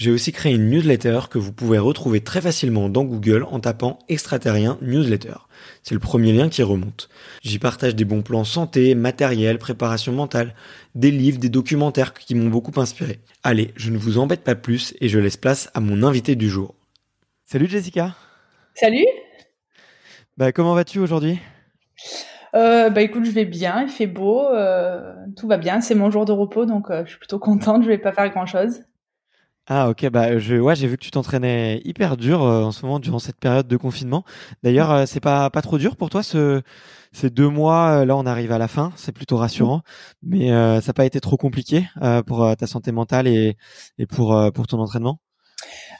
j'ai aussi créé une newsletter que vous pouvez retrouver très facilement dans Google en tapant extraterrien newsletter. C'est le premier lien qui remonte. J'y partage des bons plans santé, matériel, préparation mentale, des livres, des documentaires qui m'ont beaucoup inspiré. Allez, je ne vous embête pas plus et je laisse place à mon invité du jour. Salut Jessica. Salut. Bah comment vas-tu aujourd'hui? Euh, bah écoute, je vais bien, il fait beau, euh, tout va bien, c'est mon jour de repos donc euh, je suis plutôt contente, je vais pas faire grand chose. Ah ok bah je ouais j'ai vu que tu t'entraînais hyper dur euh, en ce moment durant cette période de confinement. D'ailleurs euh, c'est pas pas trop dur pour toi ce ces deux mois euh, là on arrive à la fin c'est plutôt rassurant mais ça n'a pas été trop compliqué pour ta santé mentale et et pour pour ton entraînement?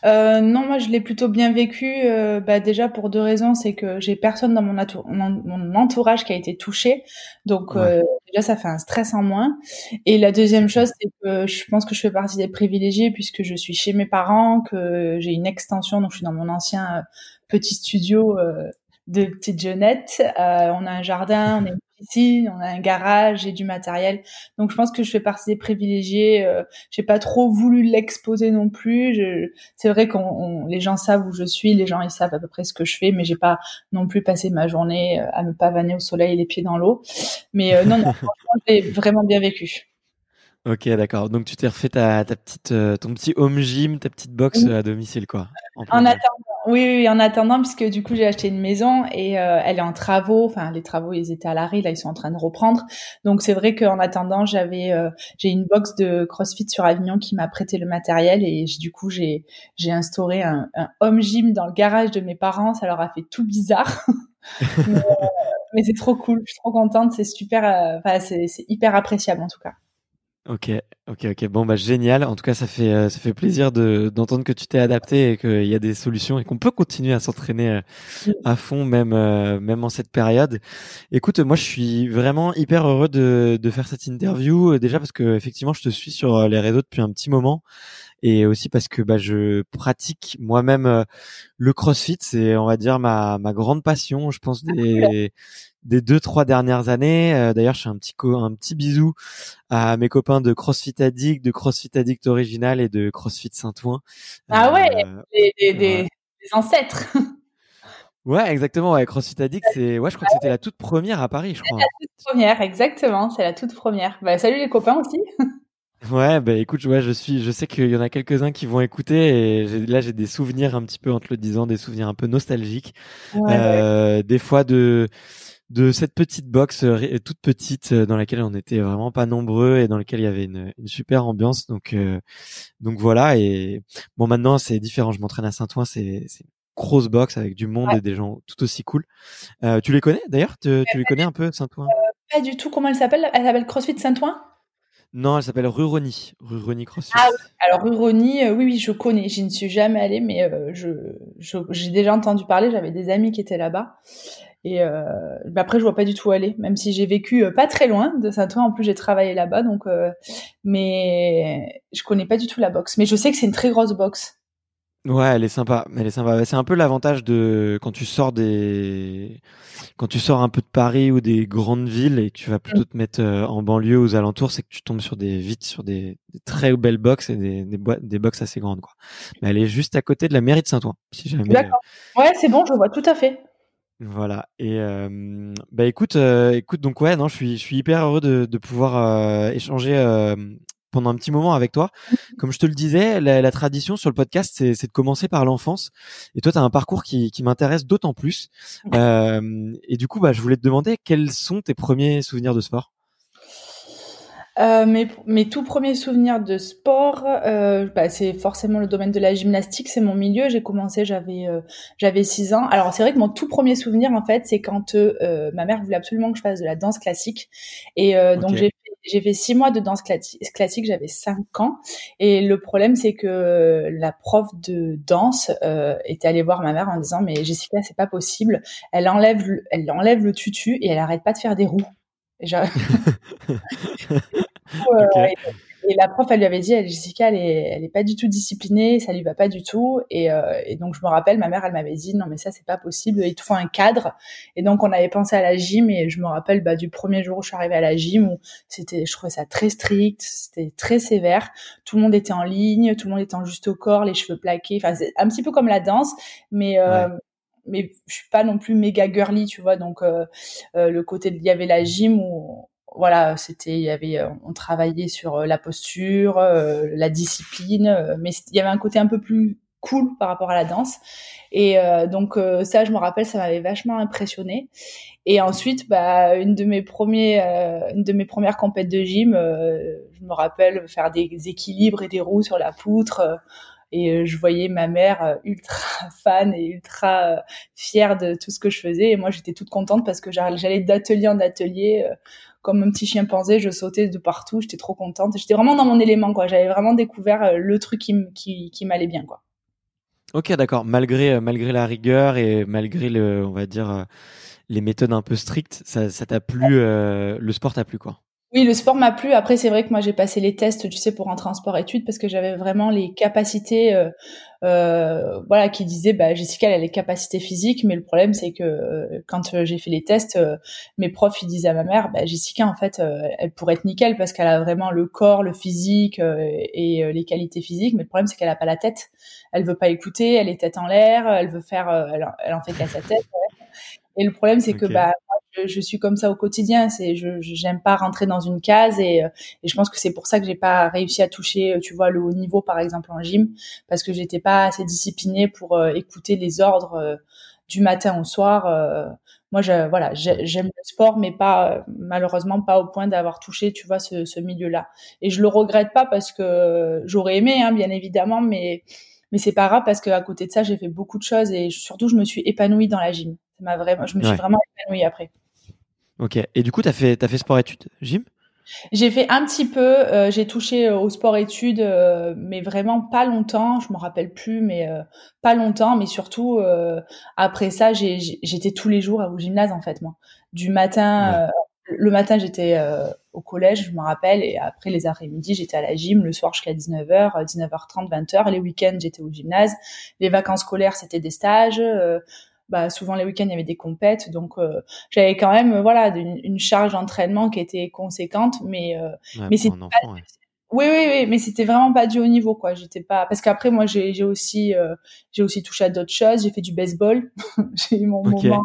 Euh, non, moi je l'ai plutôt bien vécu. Euh, bah, déjà pour deux raisons, c'est que j'ai personne dans mon, mon, entourage qui a été touché, donc euh, déjà ça fait un stress en moins. Et la deuxième chose, c'est que je pense que je fais partie des privilégiés puisque je suis chez mes parents, que j'ai une extension, donc je suis dans mon ancien petit studio de petite jeunette. on a un jardin, on Ici, on a un garage, et du matériel. Donc je pense que je fais partie des privilégiés. Euh, j'ai pas trop voulu l'exposer non plus. Je... C'est vrai qu'on les gens savent où je suis, les gens ils savent à peu près ce que je fais, mais j'ai pas non plus passé ma journée euh, à me pavaner au soleil, les pieds dans l'eau. Mais euh, non, non, franchement, j'ai vraiment bien vécu. Ok, d'accord. Donc tu t'es refait ta, ta petite, euh, ton petit home gym, ta petite box à domicile, quoi. En, attendant, oui, en attendant, puisque du coup j'ai acheté une maison et euh, elle est en travaux. Enfin, les travaux ils étaient à l'arrêt, là ils sont en train de reprendre. Donc c'est vrai qu'en attendant, j'avais, euh, j'ai une box de CrossFit sur Avignon qui m'a prêté le matériel et du coup j'ai, instauré un, home gym dans le garage de mes parents. Ça leur a fait tout bizarre. mais, mais c'est trop cool. Je suis trop contente. C'est super. Enfin, c'est hyper appréciable en tout cas. Ok, ok, ok. Bon, bah génial. En tout cas, ça fait euh, ça fait plaisir de d'entendre que tu t'es adapté et qu'il y a des solutions et qu'on peut continuer à s'entraîner euh, à fond, même euh, même en cette période. Écoute, moi, je suis vraiment hyper heureux de de faire cette interview. Déjà parce que effectivement, je te suis sur les réseaux depuis un petit moment et aussi parce que bah, je pratique moi-même le CrossFit. C'est, on va dire, ma ma grande passion. Je pense des des deux trois dernières années. Euh, d'ailleurs, je fais un petit un petit bisou à mes copains de CrossFit Addict, de CrossFit Addict Original et de CrossFit Saint-Ouen. Ah ouais, euh, des, des, ancêtres. Ouais, exactement. Ouais, CrossFit Addict, c'est ouais, je crois que c'était la toute première à Paris, je crois. La toute première, exactement. C'est la toute première. Bah, salut les copains aussi. Ouais, bah écoute, ouais, je suis, je sais qu'il y en a quelques-uns qui vont écouter et là j'ai des souvenirs un petit peu en te le disant, des souvenirs un peu nostalgiques, euh, des fois de de cette petite box toute petite dans laquelle on était vraiment pas nombreux et dans laquelle il y avait une, une super ambiance. Donc donc voilà et bon maintenant c'est différent. Je m'entraîne à Saint-Ouen, c'est c'est grosse box avec du monde et des gens tout aussi cool. Euh, tu les connais d'ailleurs? Tu, les connais un peu Saint-Ouen? Euh, Pas du tout. Comment elle s'appelle? Elle s'appelle CrossFit Saint-Ouen? Non, elle s'appelle Ruroni. Ruroni CrossFit. Ah oui. Alors Ruroni, euh, oui, oui, je connais. Je ne suis jamais allée, mais je, j'ai déjà entendu parler. J'avais des amis qui étaient là-bas. Et euh, bah, après, je vois pas du tout aller, même si j'ai vécu pas très loin de Saint-Ouen. En plus, j'ai travaillé là-bas, donc. mais je connais pas du tout la boxe. Mais je sais que c'est une très grosse boxe. Ouais, elle est sympa. Elle est sympa. C'est un peu l'avantage de quand tu sors des, quand tu sors un peu de Paris ou des grandes villes et que tu vas plutôt te mettre euh, en banlieue aux alentours, c'est que tu tombes sur des vite sur des, très belles box et des des, des box assez grandes quoi. Mais elle est juste à côté de la mairie de Saint-Ouen, si jamais. D'accord. Ouais, c'est bon, je vois tout à fait. Voilà. Et euh, bah écoute, euh, écoute donc ouais, non, je suis je suis hyper heureux de, de pouvoir échanger pendant un petit moment avec toi. Mmh. Comme je te le disais, la, tradition sur le podcast, c'est de commencer par l'enfance. Et toi, tu as un parcours qui, qui m'intéresse d'autant plus. Euh, et du coup, bah, je voulais te demander quels sont tes premiers souvenirs de sport? Euh, mes, mes, tout premiers souvenirs de sport, euh, bah, c'est forcément le domaine de la gymnastique, c'est mon milieu. J'ai commencé, j'avais euh, j'avais 6 ans. Alors c'est vrai que mon tout premier souvenir en fait, c'est quand euh, ma mère voulait absolument que je fasse de la danse classique, et euh, donc j'ai j'ai fait six mois de danse classique, j'avais cinq ans. Et le problème, c'est que la prof de danse euh, était allée voir ma mère en disant mais Jessica, c'est pas possible. Elle enlève, elle enlève le tutu et elle arrête pas de faire des roues. Et Et la prof, elle lui avait dit, elle, Jessica, elle est, elle est pas du tout disciplinée, ça lui va pas du tout. Et, euh, et donc je me rappelle, ma mère, elle m'avait dit, non mais ça c'est pas possible, il te faut un cadre. Et donc on avait pensé à la gym et je me rappelle bah, du premier jour où je suis arrivée à la gym où c'était, je trouvais ça très strict, c'était très sévère. Tout le monde était en ligne, tout le monde était en juste au corps, les cheveux plaqués. Enfin c'est un petit peu comme la danse, mais euh, mais je suis pas non plus méga girly, tu vois. Donc euh, euh le côté, il y avait la gym où voilà, c'était, il y avait, euh, on travaillait sur la posture, la discipline, mais il y avait un côté un peu plus cool par rapport à la danse. Et donc ça, je me rappelle, ça m'avait vachement impressionné. Et ensuite, bah, une de mes premiers, une de mes premières compètes de gym, je me rappelle faire des équilibres et des roues sur la poutre. Et je voyais ma mère ultra fan et ultra fière de tout ce que je faisais. Et moi, j'étais toute contente parce que j'allais d'atelier en atelier comme un petit chimpanzé, je sautais de partout, j'étais trop contente. J'étais vraiment dans mon élément, quoi. J'avais vraiment découvert euh, le truc qui, qui, qui m'allait bien, quoi. Ok, d'accord. Malgré, euh, malgré la rigueur et malgré le, on va dire, euh, les méthodes un peu strictes, ça, ça t'a plu, le sport t'a plu, quoi? Oui, le sport m'a plu. Après, c'est vrai que moi, j'ai passé les tests, tu sais, pour rentrer en sport-études parce que j'avais vraiment les capacités, euh, euh, voilà, qui disaient, bah, Jessica, elle a les capacités physiques, mais le problème, c'est que euh, quand j'ai fait les tests, mes profs, ils disaient à ma mère, bah, Jessica, en fait, elle pourrait être nickel parce qu'elle a vraiment le corps, le physique et les qualités physiques, mais le problème, c'est qu'elle a pas la tête. Elle veut pas écouter, elle est tête en l'air, elle veut faire, elle en fait qu'à sa tête. Et le problème, c'est que bah, je, je, suis comme ça au quotidien. C'est, je, j'aime pas rentrer dans une case et, euh, et je pense que c'est pour ça que j'ai pas réussi à toucher, euh, tu vois, le haut niveau par exemple en gym, parce que j'étais pas assez disciplinée pour euh, écouter les ordres du matin au soir. moi, je, voilà, j'aime le sport, mais pas malheureusement pas au point d'avoir touché, tu vois, ce, ce milieu-là. Et je le regrette pas parce que j'aurais aimé, hein, bien évidemment, mais mais c'est pas grave parce qu'à côté de ça, j'ai fait beaucoup de choses et surtout, je me suis épanouie dans la gym. Ça vraiment, je me suis vraiment épanouie après. Ok. Et du coup, tu as fait, as fait sport-études, gym? J'ai fait un petit peu, euh, j'ai touché euh, au sport-études, euh, mais vraiment pas longtemps, je me rappelle plus, mais pas longtemps, mais surtout après ça, j'étais tous les jours au gymnase en fait, moi. Du matin, le matin j'étais au collège, je me rappelle, et après les après-midi j'étais à la gym, le soir jusqu'à 19h, 19h30, 20h, les week-ends j'étais au gymnase, les vacances scolaires c'était des stages, bah, souvent les week-ends il y avait des compètes, donc euh, j'avais quand même euh, voilà une, charge d'entraînement qui était conséquente, mais euh, mais c'est oui, oui, oui, mais c'était vraiment pas du haut niveau, quoi. J'étais pas parce qu'après moi j'ai j'ai aussi j'ai aussi touché à d'autres choses. J'ai fait du baseball. j'ai eu mon moment.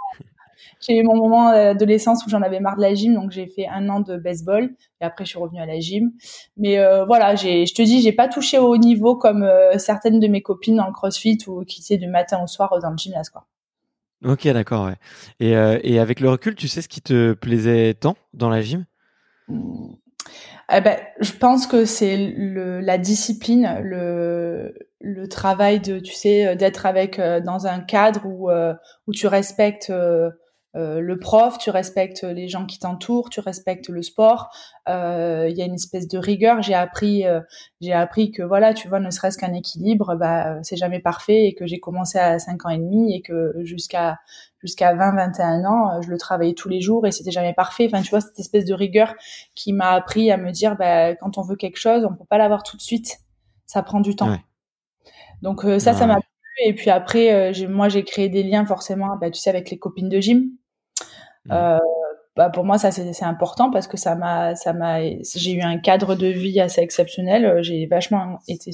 J'ai eu mon moment d'adolescence où j'en avais marre de la gym, donc j'ai fait un an de baseball et après je suis revenue à la gym. Mais voilà, j'ai, je te dis, j'ai pas touché au haut niveau comme certaines de mes copines dans le CrossFit ou qui étaient du matin au soir dans le gymnase, quoi. Ok, d'accord, ouais. Et, et avec le recul, tu sais ce qui te plaisait tant dans la gym? Eh ben, je pense que c'est la discipline, le, le travail de, tu sais, d'être avec dans un cadre où, où tu respectes euh, le prof, tu respectes les gens qui t'entourent, tu respectes le sport. Euh, il y a une espèce de rigueur. J'ai appris, euh, j'ai appris que voilà, tu vois, ne serait-ce qu'un équilibre, bah c'est jamais parfait et que j'ai commencé à 5 ans et demi et que jusqu'à jusqu'à 20, 21 ans, je le travaillais tous les jours et c'était jamais parfait. Enfin, tu vois, cette espèce de rigueur qui m'a appris à me dire, bah, quand on veut quelque chose, on peut pas l'avoir tout de suite. Ça prend du temps. Donc ça, ça m'a plu. Et puis après, moi, j'ai créé des liens forcément, bah, tu sais, avec les copines de gym. Mmh. Euh, bah pour moi ça c'est important parce que ça m'a ça m'a j'ai eu un cadre de vie assez exceptionnel j'ai vachement été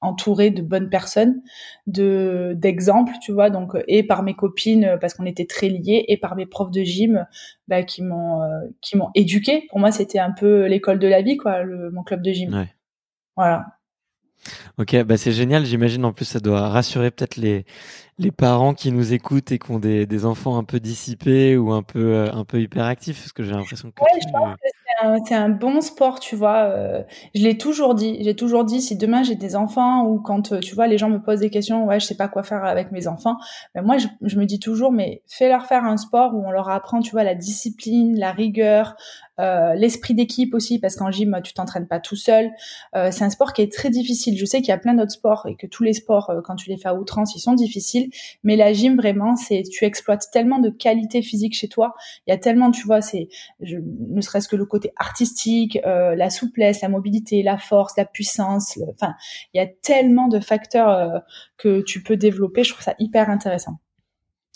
entourée de bonnes personnes de d'exemples tu vois donc et par mes copines parce qu'on était très liés et par mes profs de gym bah, qui m'ont euh, qui m'ont éduqué pour moi c'était un peu l'école de la vie quoi le, mon club de gym ouais. voilà Ok, bah c'est génial. J'imagine en plus ça doit rassurer peut-être les les parents qui nous écoutent et qui ont des, des enfants un peu dissipés ou un peu euh, un peu hyperactifs, parce que j'ai l'impression que. Ouais, je pense que c'est un, un, bon sport, tu vois. Euh, je l'ai toujours dit. J'ai toujours dit si demain j'ai des enfants ou quand euh, tu vois les gens me posent des questions, ouais, je sais pas quoi faire avec mes enfants. Ben moi, je, je me dis toujours, mais fais-leur faire un sport où on leur apprend, tu vois, la discipline, la rigueur, euh, l'esprit d'équipe aussi, parce qu'en gym, tu t'entraînes pas tout seul. Euh, c'est un sport qui est très difficile. Je sais qu'il y a plein d'autres sports et que tous les sports, euh, quand tu les fais à outrance, ils sont difficiles. Mais la gym, vraiment, c'est tu exploites tellement de qualités physiques chez toi. Il y a tellement, tu vois, c'est ne serait-ce que le côté artistique, la souplesse, la mobilité, la force, la puissance. Enfin, il y a tellement de facteurs que tu peux développer. Je trouve ça hyper intéressant.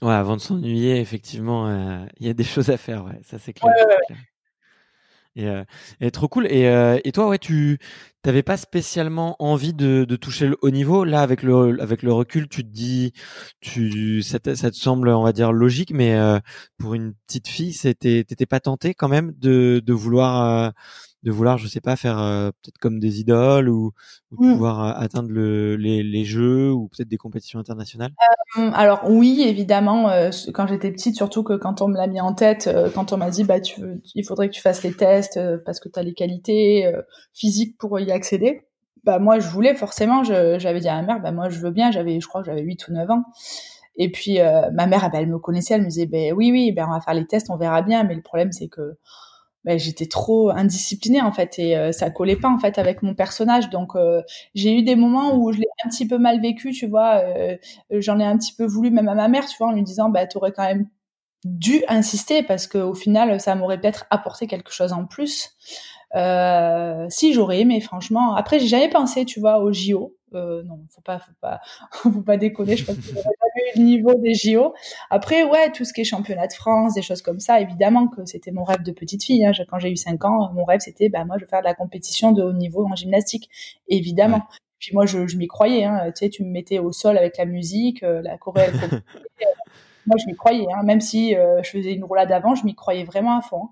Ouais, avant de s'ennuyer, effectivement, il y a des choses à faire. Ouais, ça c'est clair. clair. Et, euh, et, trop cool. Et, euh, toi, ouais, tu t'avais pas spécialement envie de, toucher le haut niveau. Là, avec le avec le recul, tu te dis, tu ça te, ça te semble, on va dire, logique. Mais euh, pour une petite fille, c'était t'étais pas tenté quand même de de vouloir de vouloir, je sais pas, faire euh, peut-être comme des idoles ou, ou mmh. pouvoir euh, atteindre le, les, les, jeux ou peut-être des compétitions internationales? Euh, Alors oui, évidemment, quand j'étais petite, surtout que quand on me l'a mis en tête, quand on m'a dit bah tu, il faudrait que tu fasses les tests parce que tu as les qualités physiques pour y accéder. Bah moi je voulais forcément, j'avais dit à ma mère bah moi je veux bien, j'avais je crois que j'avais 8 ou 9 ans. Et puis ma mère ah, bah, elle me connaissait, elle me disait ben oui oui, ben on va faire les tests, on verra bien, mais le problème c'est que ben, j'étais trop indisciplinée en fait et euh, ça collait pas en fait avec mon personnage. Donc euh, j'ai eu des moments où je l'ai un petit peu mal vécu tu vois euh, j'en ai un petit peu voulu même à ma mère tu vois en lui disant bah t'aurais quand même dû insister parce que au final ça m'aurait peut-être apporté quelque chose en plus. Si j'aurais aimé franchement. Après j'ai jamais pensé tu vois au JO euh, non, faut pas, faut pas, faut pas déconner. Je pense que pas eu le niveau des JO. Après, ouais, tout ce qui est championnat de France, des choses comme ça, évidemment que c'était mon rêve de petite fille. Hein. Quand j'ai eu 5 ans, mon rêve c'était, bah moi, je veux faire de la compétition de haut niveau en gymnastique, évidemment. Puis moi, je, je m'y croyais. Hein. Tu sais, tu me mettais au sol avec la musique, euh, la choré. moi, je m'y croyais. Hein. Même si euh, je faisais une roulade avant, je m'y croyais vraiment à fond. Hein.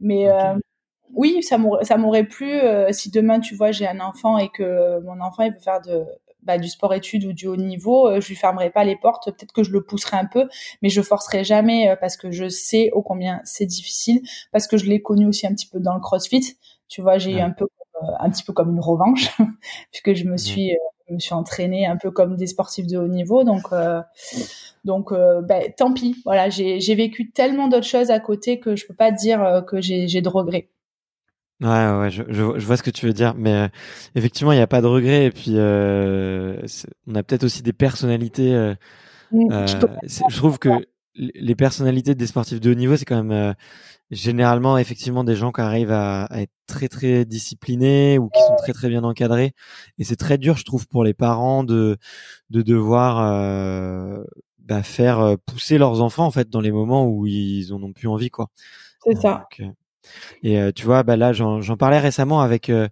Mais euh, oui, ça m'aurait plu euh, si demain, tu vois, j'ai un enfant et que mon enfant il veut faire de bah, du sport études ou du haut niveau, euh, je lui fermerai pas les portes. Peut-être que je le pousserai un peu, mais je forcerai jamais euh, parce que je sais ô combien c'est difficile, parce que je l'ai connu aussi un petit peu dans le CrossFit. Tu vois, j'ai eu un peu un petit peu comme une revanche puisque je me suis je me suis entraînée un peu comme des sportifs de haut niveau. Donc donc ben, tant pis. Voilà j'ai vécu tellement d'autres choses à côté que je peux pas dire que j'ai de regrets Ouais, ouais, je, je, vois ce que tu veux dire, mais euh, effectivement, il n'y a pas de regret. Et puis, euh, on a peut-être aussi des personnalités. Euh, mmh, je trouve que les personnalités des sportifs de haut niveau, c'est quand même généralement, effectivement, des gens qui arrivent à, à, être très très disciplinés ou qui sont très très bien encadrés. Et c'est très dur, je trouve, pour les parents de de devoir bah, faire pousser leurs enfants en fait dans les moments où ils en ont plus envie, quoi. C'est ça. Et euh, tu vois, bah là, j'en parlais récemment avec euh,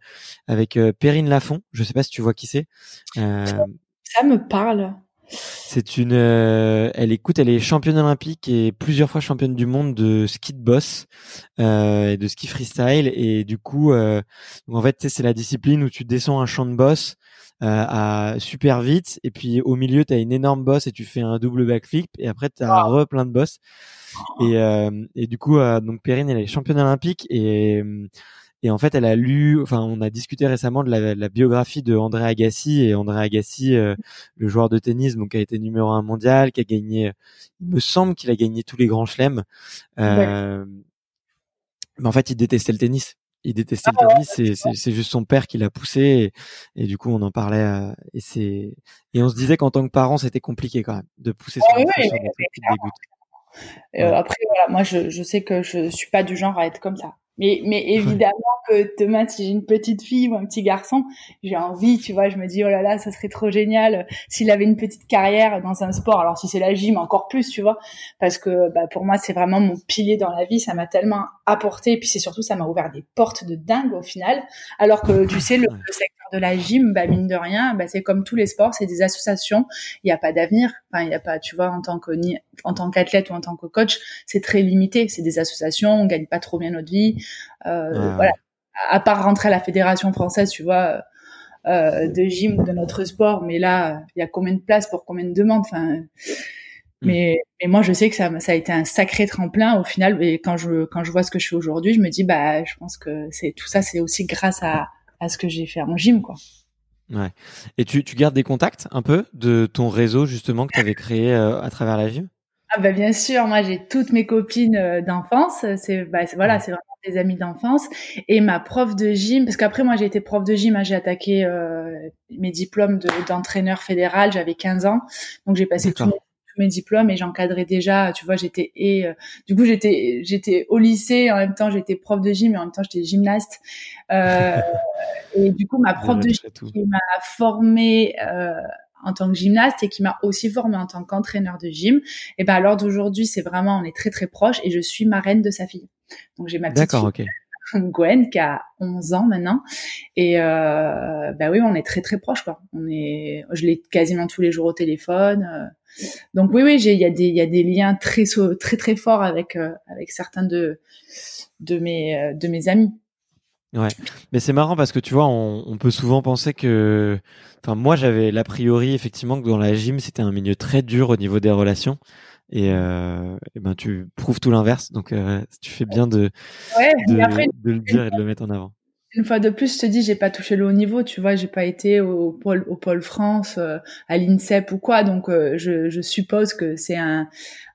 avec euh, Perrine Lafont. Je sais pas si tu vois qui c'est. Ça me parle. C'est une, elle écoute, elle est championne olympique et plusieurs fois championne du monde de ski de boss et de ski freestyle. Et du coup, en fait, c'est la discipline où tu descends un champ de boss à super vite et puis au milieu tu as une énorme bosse et tu fais un double backflip et après tu as re plein de bosses et, et du coup donc Perrine elle est championne olympique et et en fait, elle a lu, enfin, on a discuté récemment de la, la biographie de André Agassi et André Agassi, euh, le joueur de tennis, donc qui a été numéro un mondial, qui a gagné, il me semble qu'il a gagné tous les grands chelems. Euh, Mais en fait, il détestait le tennis. Il détestait le ah tennis. C'est juste son père qui l'a poussé et, du coup, on en parlait. Euh, et c'est et on se disait qu'en tant que parent, c'était compliqué quand même de pousser son enfant sur des trucs qui dégoûtent. Après, voilà, moi, je, je sais que je suis pas du genre à être comme ça. Mais, mais évidemment que demain, si j'ai une petite fille ou un petit garçon, j'ai envie, tu vois, je me dis, oh là là, ça serait trop génial s'il avait une petite carrière dans un sport. Alors, si c'est la gym, encore plus, tu vois, parce que bah, pour moi, c'est vraiment mon pilier dans la vie. Ça m'a tellement apporté. Et puis, c'est surtout, ça m'a ouvert des portes de dingue au final. Alors que, tu sais, le, le secteur de la gym, bah, mine de rien, bah, c'est comme tous les sports, c'est des associations. Il n'y a pas d'avenir. Enfin, il n'y a pas, tu vois, en tant que ni, en tant qu'athlète ou en tant que coach, c'est très limité. C'est des associations, on gagne pas trop bien notre vie. Euh, voilà. À part rentrer à la fédération française, tu vois, euh, de gym ou de notre sport, mais là, il y a combien de places pour combien de demandes? Enfin. Mais, mais moi, je sais que ça, ça a été un sacré tremplin au final. Et quand je quand je vois ce que je fais aujourd'hui, je me dis, bah, je pense que c'est tout ça, c'est aussi grâce à à ce que j'ai fait en gym, quoi. Ouais. Et tu, tu gardes des contacts un peu de ton réseau justement que tu avais créé euh, à travers la gym? Ah bah bien sûr, moi j'ai toutes mes copines euh, d'enfance, c'est bah voilà, c'est vraiment des amis d'enfance et ma prof de gym parce qu'après moi j'ai été prof de gym, hein, j'ai attaqué euh, mes diplômes d'entraîneur fédéral, j'avais 15 ans. Donc j'ai passé tous mes mes diplômes et j'encadrais déjà, tu vois, j'étais et euh, du coup j'étais j'étais au lycée en même temps j'étais prof de gym et en même temps j'étais gymnaste euh, et du coup ma prof de gym qui m'a formée euh, en tant que gymnaste et qui m'a aussi formée en tant qu'entraîneur de gym. Et ben alors d'aujourd'hui, c'est vraiment on est très très proches et je suis marraine de sa fille. Donc j'ai ma petite fille, Gwen qui a 11 ans maintenant et euh, bah oui, on est très très proches quoi. On est je l'ai quasiment tous les jours au téléphone. Donc oui, oui, il y a des, il y a des liens très, très, très forts avec, euh, avec certains de, de mes, euh, de mes amis. Ouais, mais c'est marrant parce que tu vois, on, on peut souvent penser que, enfin, moi j'avais l'a priori effectivement que dans la gym c'était un milieu très dur au niveau des relations. Et, euh, et ben tu prouves tout l'inverse, donc euh, tu fais bien de, ouais, de, après, de, le dire et de le mettre en avant une fois de plus, je te dis, j'ai pas touché le haut niveau, tu vois, j'ai pas été au pôle, au pôle France, euh, à l'INSEP ou quoi, donc euh, je, je, suppose que c'est un,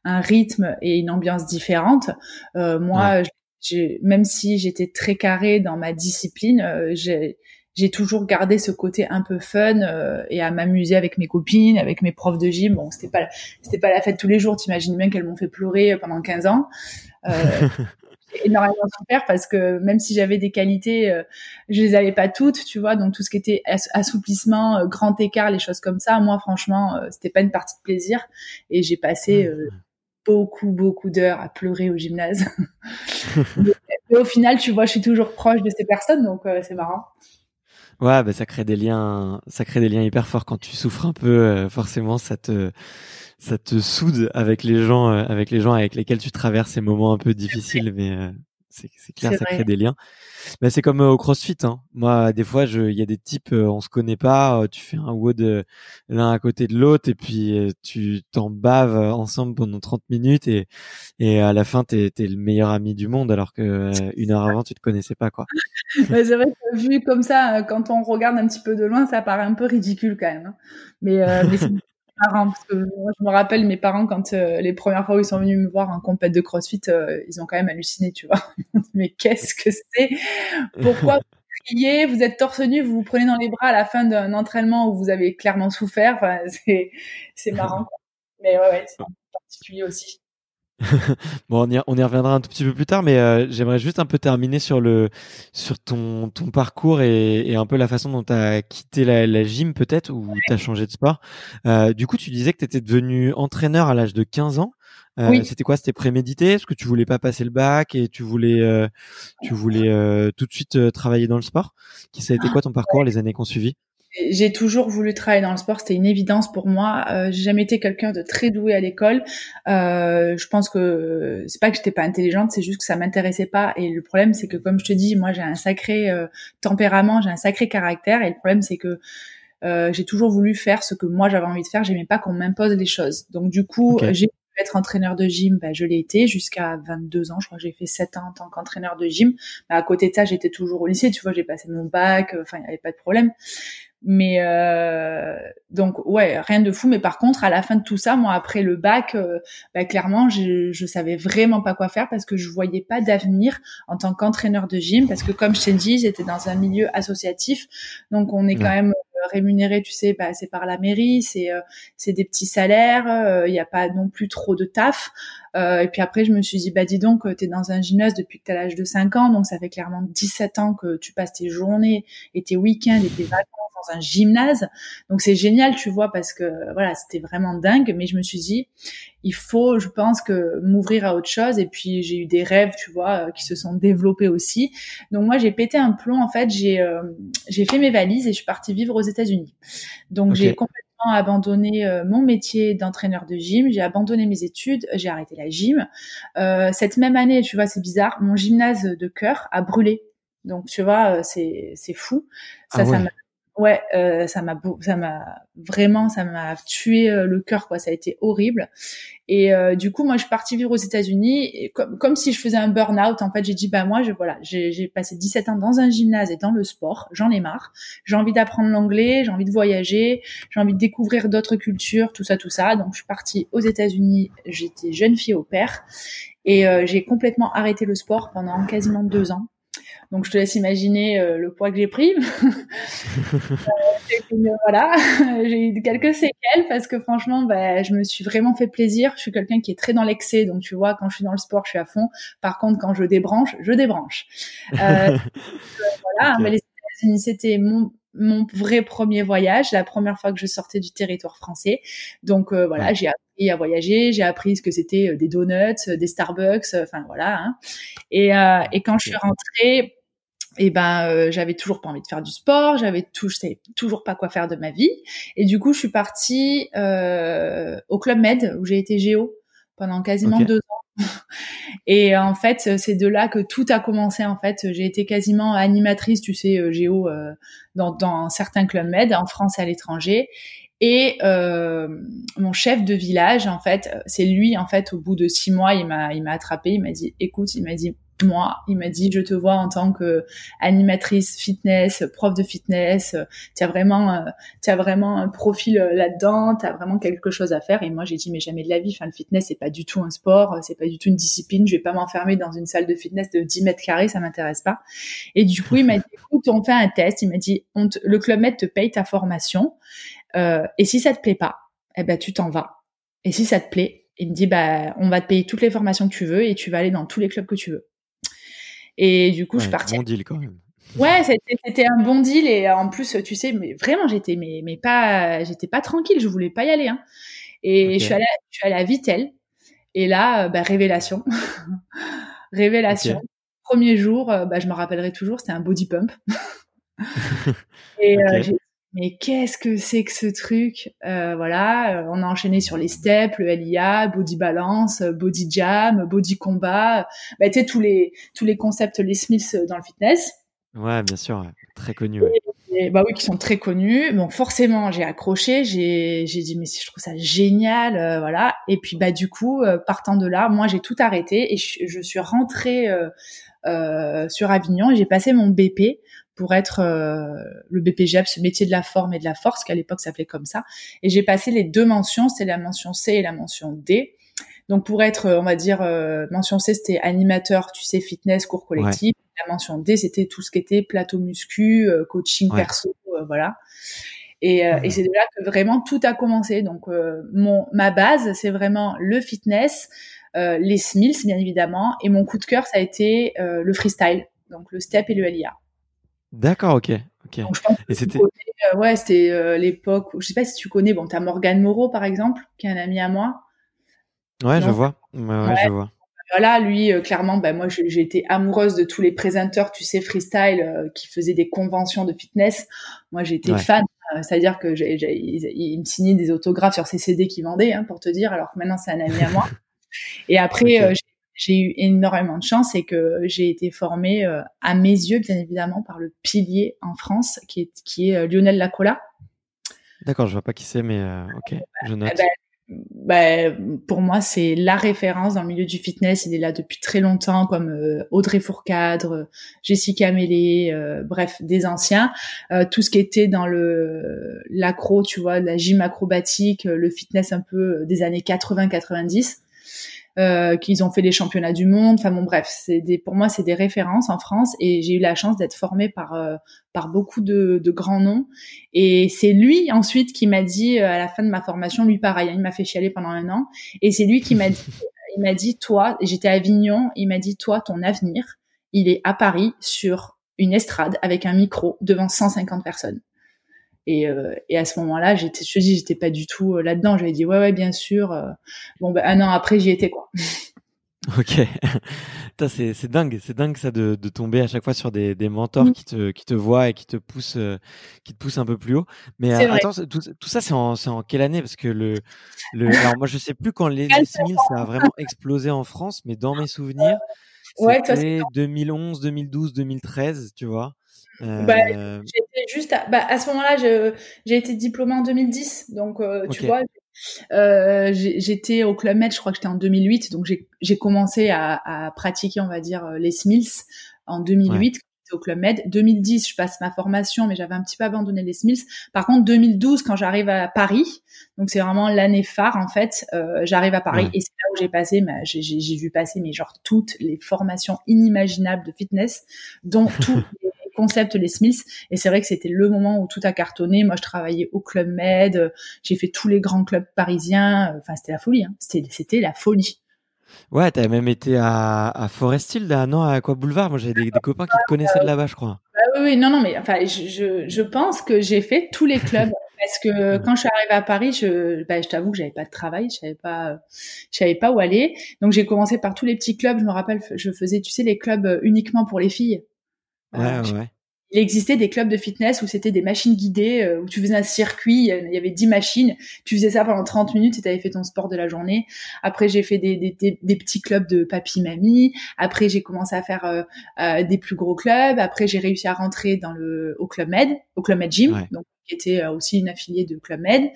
un, rythme et une ambiance différente. Euh, moi, j'ai, même si j'étais très carré dans ma discipline, euh, j'ai j'ai toujours gardé ce côté un peu fun et à m'amuser avec mes copines, avec mes profs de gym. Bon, c'était pas c'était pas la fête tous les jours. T'imagines bien qu'elles m'ont fait pleurer pendant 15 ans. énormément souffert parce que même si j'avais des qualités, euh, je les avais pas toutes, tu vois. Donc tout ce qui était assouplissement, euh, grand écart, les choses comme ça, moi franchement, euh, c'était pas une partie de plaisir. Et j'ai passé beaucoup beaucoup d'heures à pleurer au gymnase. mais, au final, tu vois, je suis toujours proche de ces personnes, donc c'est marrant. Ouais, bah, ça crée des liens, ça crée des liens hyper forts quand tu souffres un peu. forcément, ça te ça te soude avec les gens, euh, avec les gens avec lesquels tu traverses ces moments un peu difficiles, mais euh, c'est clair, ça crée des liens. Mais c'est comme euh, au CrossFit. Hein. Moi, des fois, il y a des types, on se connaît pas. tu fais un WOD l'un à côté de l'autre et puis tu t'en baves ensemble pendant 30 minutes et, et à la fin, t'es es le meilleur ami du monde alors que une heure avant, tu te connaissais pas, quoi. c'est vrai que vu comme ça, quand on regarde un petit peu de loin, ça paraît un peu ridicule quand même. Hein. Mais, mais parents parce que moi, je me rappelle mes parents quand euh, les premières fois où ils sont venus me voir en compète de CrossFit, euh, ils ont quand même halluciné, tu vois. mais qu'est-ce que c'est? Pourquoi vous criez Vous êtes torse nu, vous vous prenez dans les bras à la fin d'un entraînement où vous avez clairement souffert? Enfin, c'est marrant. Mais ouais, ouais c'est particulier aussi. bon, on y, on y, reviendra un tout petit peu plus tard, mais euh, j'aimerais juste un peu terminer sur le sur ton ton parcours et, et un peu la façon dont tu as quitté la, la gym peut-être ou tu as changé de sport. Euh, du coup, tu disais que tu étais devenu entraîneur à l'âge de 15 ans. Euh, oui. C'était quoi? C'était prémédité? Est-ce que tu voulais pas passer le bac et tu voulais euh, tu voulais euh, tout de suite travailler dans le sport? Qui ça a été quoi ton parcours les années qu'on suivi? J'ai toujours voulu travailler dans le sport, c'était une évidence pour moi. Euh, j'ai jamais été quelqu'un de très doué à l'école. Euh, je pense que c'est pas que j'étais pas intelligente, c'est juste que ça m'intéressait pas. Et le problème, c'est que comme je te dis, moi j'ai un sacré euh, tempérament, j'ai un sacré caractère. Et le problème, c'est que euh, j'ai toujours voulu faire ce que moi j'avais envie de faire. J'aimais pas qu'on m'impose les choses. Donc du coup, j'ai être entraîneur de gym, ben, je l'ai été jusqu'à 22 ans. Je crois que j'ai fait 7 ans en tant qu'entraîneur de gym. Mais à côté de ça, j'étais toujours au lycée. Tu vois, j'ai passé mon bac. Enfin, il n'y avait pas de problème. Mais euh, donc ouais, rien de fou. Mais par contre, à la fin de tout ça, moi après le bac, euh, bah, clairement, je, je savais vraiment pas quoi faire parce que je voyais pas d'avenir en tant qu'entraîneur de gym. Parce que comme je t'ai dit, j'étais dans un milieu associatif, donc on est quand même euh, rémunéré, tu sais, bah, c'est par la mairie, c'est euh, c'est des petits salaires, il n'y a pas non plus trop de taf. Euh, et puis après, je me suis dit, bah dis donc, tu es dans un gymnase depuis que tu as l'âge de 5 ans, donc ça fait clairement 17 ans que tu passes tes journées et tes week-ends et tes vacances dans un gymnase. Donc c'est génial, tu vois, parce que voilà, c'était vraiment dingue. Mais je me suis dit, il faut, je pense, que m'ouvrir à autre chose. Et puis j'ai eu des rêves, tu vois, euh, qui se sont développés aussi. Donc moi, j'ai pété un plomb. En fait, j'ai euh, j'ai fait mes valises et je suis partie vivre aux États-Unis. Donc j'ai complètement abandonné euh, mon métier d'entraîneur de gym, j'ai abandonné mes études, j'ai arrêté la gym. Euh, cette même année, tu vois, c'est bizarre, mon gymnase de cœur a brûlé. Donc tu vois, c'est c'est fou. Ça, ah ça m'a ouais, euh, ça m'a ça m'a vraiment ça m'a tué euh, le cœur quoi. Ça a été horrible. Et euh, du coup, moi, je suis partie vivre aux États-Unis comme, comme si je faisais un burn-out. En fait, j'ai dit bah moi, je voilà, j'ai passé 17 ans dans un gymnase et dans le sport. J'en ai marre. J'ai envie d'apprendre l'anglais, j'ai envie de voyager, j'ai envie de découvrir d'autres cultures, tout ça, tout ça. Donc, je suis partie aux États-Unis. J'étais jeune fille au père et j'ai complètement arrêté le sport pendant quasiment deux ans. Donc je te laisse imaginer euh, le poids que j'ai pris. Euh, voilà, j'ai eu quelques séquelles parce que franchement, bah, je me suis vraiment fait plaisir. Je suis quelqu'un qui est très dans l'excès, donc tu vois, quand je suis dans le sport, je suis à fond. Par contre, quand je débranche, je débranche. Euh, voilà, mais les États-Unis, c'était mon mon vrai premier voyage, la première fois que je sortais du territoire français. Donc voilà, j'ai appris à voyager, j'ai appris ce que c'était des donuts, des Starbucks, enfin voilà. Hein. Et, et quand je suis rentrée, et ben euh, j'avais toujours pas envie de faire du sport, j'avais tout, je savais toujours pas quoi faire de ma vie. Et du coup, je suis partie euh, au club Med où j'ai été géo pendant quasiment deux ans. Et en fait, c'est de là que tout a commencé. En fait, j'ai été quasiment animatrice, tu sais, euh, géo euh, dans, dans certains clubs Med en France et à l'étranger. Et euh, mon chef de village, en fait, c'est lui, en fait, au bout de six mois, il m'a, il m'a attrapé, il m'a dit, écoute, il m'a dit, moi, il m'a dit je te vois en tant que animatrice fitness, prof de fitness, tu as vraiment euh, tu vraiment un profil euh, là-dedans, tu as vraiment quelque chose à faire et moi j'ai dit mais jamais de la vie, enfin le fitness c'est pas du tout un sport, c'est pas du tout une discipline, je vais pas m'enfermer dans une salle de fitness de 10 mètres carrés, ça m'intéresse pas. Et du coup, il m'a dit écoute, on fait un test, il m'a dit le club med te paye ta formation euh, et si ça te plaît pas, eh ben tu t'en vas. Et si ça te plaît, il me dit bah on va te payer toutes les formations que tu veux et tu vas aller dans tous les clubs que tu veux. Et du coup, je partie. Bon deal quand même. Ouais, c'était un bon deal et en plus, tu sais, mais vraiment, j'étais mais, mais pas, j'étais pas tranquille, je voulais pas y aller. Hein. Et je suis allée, je suis allée à Vitel et là, bah, révélation, révélation. Premier jour, euh, bah, je me rappellerai toujours, c'était un body pump. et euh, j'ai mais qu'est-ce que c'est que ce truc? Euh, Voilà, euh, on a enchaîné sur les steps, le LIA, body balance, body jam, body combat, bah, tu sais tous les tous les concepts les Smiths dans le fitness. Ouais, bien sûr, très connus. bah oui, qui sont très connus. Bon, forcément, j'ai accroché, j'ai j'ai dit mais je trouve ça génial, euh, voilà. Et puis bah du coup, euh, partant de là, moi j'ai tout arrêté et je, je suis rentrée sur Avignon et j'ai passé mon BP pour être euh, le BPGEP, ce métier de la forme et de la force, qu'à l'époque s'appelait comme ça. Et j'ai passé les deux mentions, c'était la mention C et la mention D. Donc pour être, on va dire, euh, mention C, c'était animateur, tu sais, fitness, cours collectif. La mention D, c'était tout ce qui était plateau muscu, euh, coaching perso, voilà. Et, et c'est de là que vraiment tout a commencé. Donc mon ma base, c'est vraiment le fitness, les Smiths bien évidemment, et mon coup de cœur, ça a été le freestyle, donc le step et le LIA. D'accord, ok. ok. et c'était. Euh, ouais, c'était euh, l'époque. Où, je sais pas si tu connais. Bon, t'as Morgane Moreau par exemple, qui est un ami à moi. Ouais, je vois. Ouais, je vois. Voilà, lui, euh, clairement, bah, moi, j'ai été amoureuse de tous les présenteurs, tu sais, freestyle, qui faisaient des conventions de fitness. Moi, j'étais fan. c'est-à-dire que j'ai, il, me signait des autographes sur ses CD qu'il vendait, hein, pour te dire, alors que maintenant c'est un ami à moi. Et après, euh, j'ai eu énormément de chance et que j'ai été formée à mes yeux, bien évidemment, par le pilier en France, qui est, qui est Lionel Lacola. D'accord, je vois pas qui c'est, mais ok, je note. Eh ben, bah, pour moi, c'est la référence dans le milieu du fitness. Il est là depuis très longtemps, comme euh, Audrey Fourcadre, Jessica Mélé, euh, bref, des anciens. Euh, tout ce qui était dans le l'accro, tu vois, la gym acrobatique, le fitness un peu des années 80-90 euh, qu'ils ont fait les championnats du monde. Enfin bon, bref, c'est des, pour moi, c'est des références en France et j'ai eu la chance d'être formée par euh, par beaucoup de, de, grands noms. Et c'est lui ensuite qui m'a dit euh, à la fin de ma formation, lui pareil, hein, il m'a fait chialer pendant un an, et c'est lui qui m'a dit, il m'a dit, toi, j'étais à Avignon, il m'a dit, toi, ton avenir, il est à Paris sur une estrade avec un micro devant 150 personnes. Et, euh, et à ce moment-là, j'étais, je te dis, j'étais pas du tout euh, là-dedans. J'avais dit ouais, ouais, bien sûr. Euh. Bon, ben un an après, j'y étais quoi. Ok, c'est c'est dingue, c'est dingue ça de, de tomber à chaque fois sur des, des mentors mm. qui te qui te voient et qui te poussent qui te poussent un peu plus haut. Mais attends, tout, tout, ça c'est en c'est en quelle année? Parce que le le alors moi je sais plus quand les 1000 ça a vraiment explosé en France, mais dans mes souvenirs c'était 2011, 2012, 2013, tu vois. Bah, euh, j'étais juste à, bah, à ce moment-là, j'ai été diplômée en 2010, donc euh, tu vois, euh, j'étais au Club Med, je crois que j'étais en 2008, donc j'ai commencé à, à, pratiquer, on va dire, les Smiths en 2008. au Club Med. 2010, je passe ma formation, mais j'avais un petit peu abandonné les Smiths. Par contre, 2012, quand j'arrive à Paris, donc c'est vraiment l'année phare en fait, euh, j'arrive à Paris et c'est là où j'ai passé, j'ai vu passer mais genre toutes les formations inimaginables de fitness, dont tous les concept les Smiths. Et c'est vrai que c'était le moment où tout a cartonné. Moi, je travaillais au Club Med, j'ai fait tous les grands clubs parisiens. Enfin, c'était la folie. Hein. C'était la folie. Ouais, t'avais même été à, à Forest Hill, non, à quoi Boulevard. Moi, j'avais des, copains qui te connaissaient de là-bas, je crois. Bah oui, non, non, mais enfin, je, je, pense que j'ai fait tous les clubs. Parce que quand je suis arrivée à Paris, je, bah, je t'avoue que j'avais pas de travail, je savais pas, je savais pas où aller. Donc j'ai commencé par tous les petits clubs. Je me rappelle, je faisais, tu sais, les clubs uniquement pour les filles. Il existait des clubs de fitness où c'était des machines guidées, euh, où tu faisais un circuit, il y avait 10 machines, tu faisais ça pendant 30 minutes et tu avais fait ton sport de la journée. Après, j'ai fait des, des, des, petits clubs de papy-mamie. Après, j'ai commencé à faire euh, euh, des plus gros clubs. Après, j'ai réussi à rentrer dans le, au Club Med, au Club Med Gym. Donc, qui était euh, aussi une affiliée de Club Med.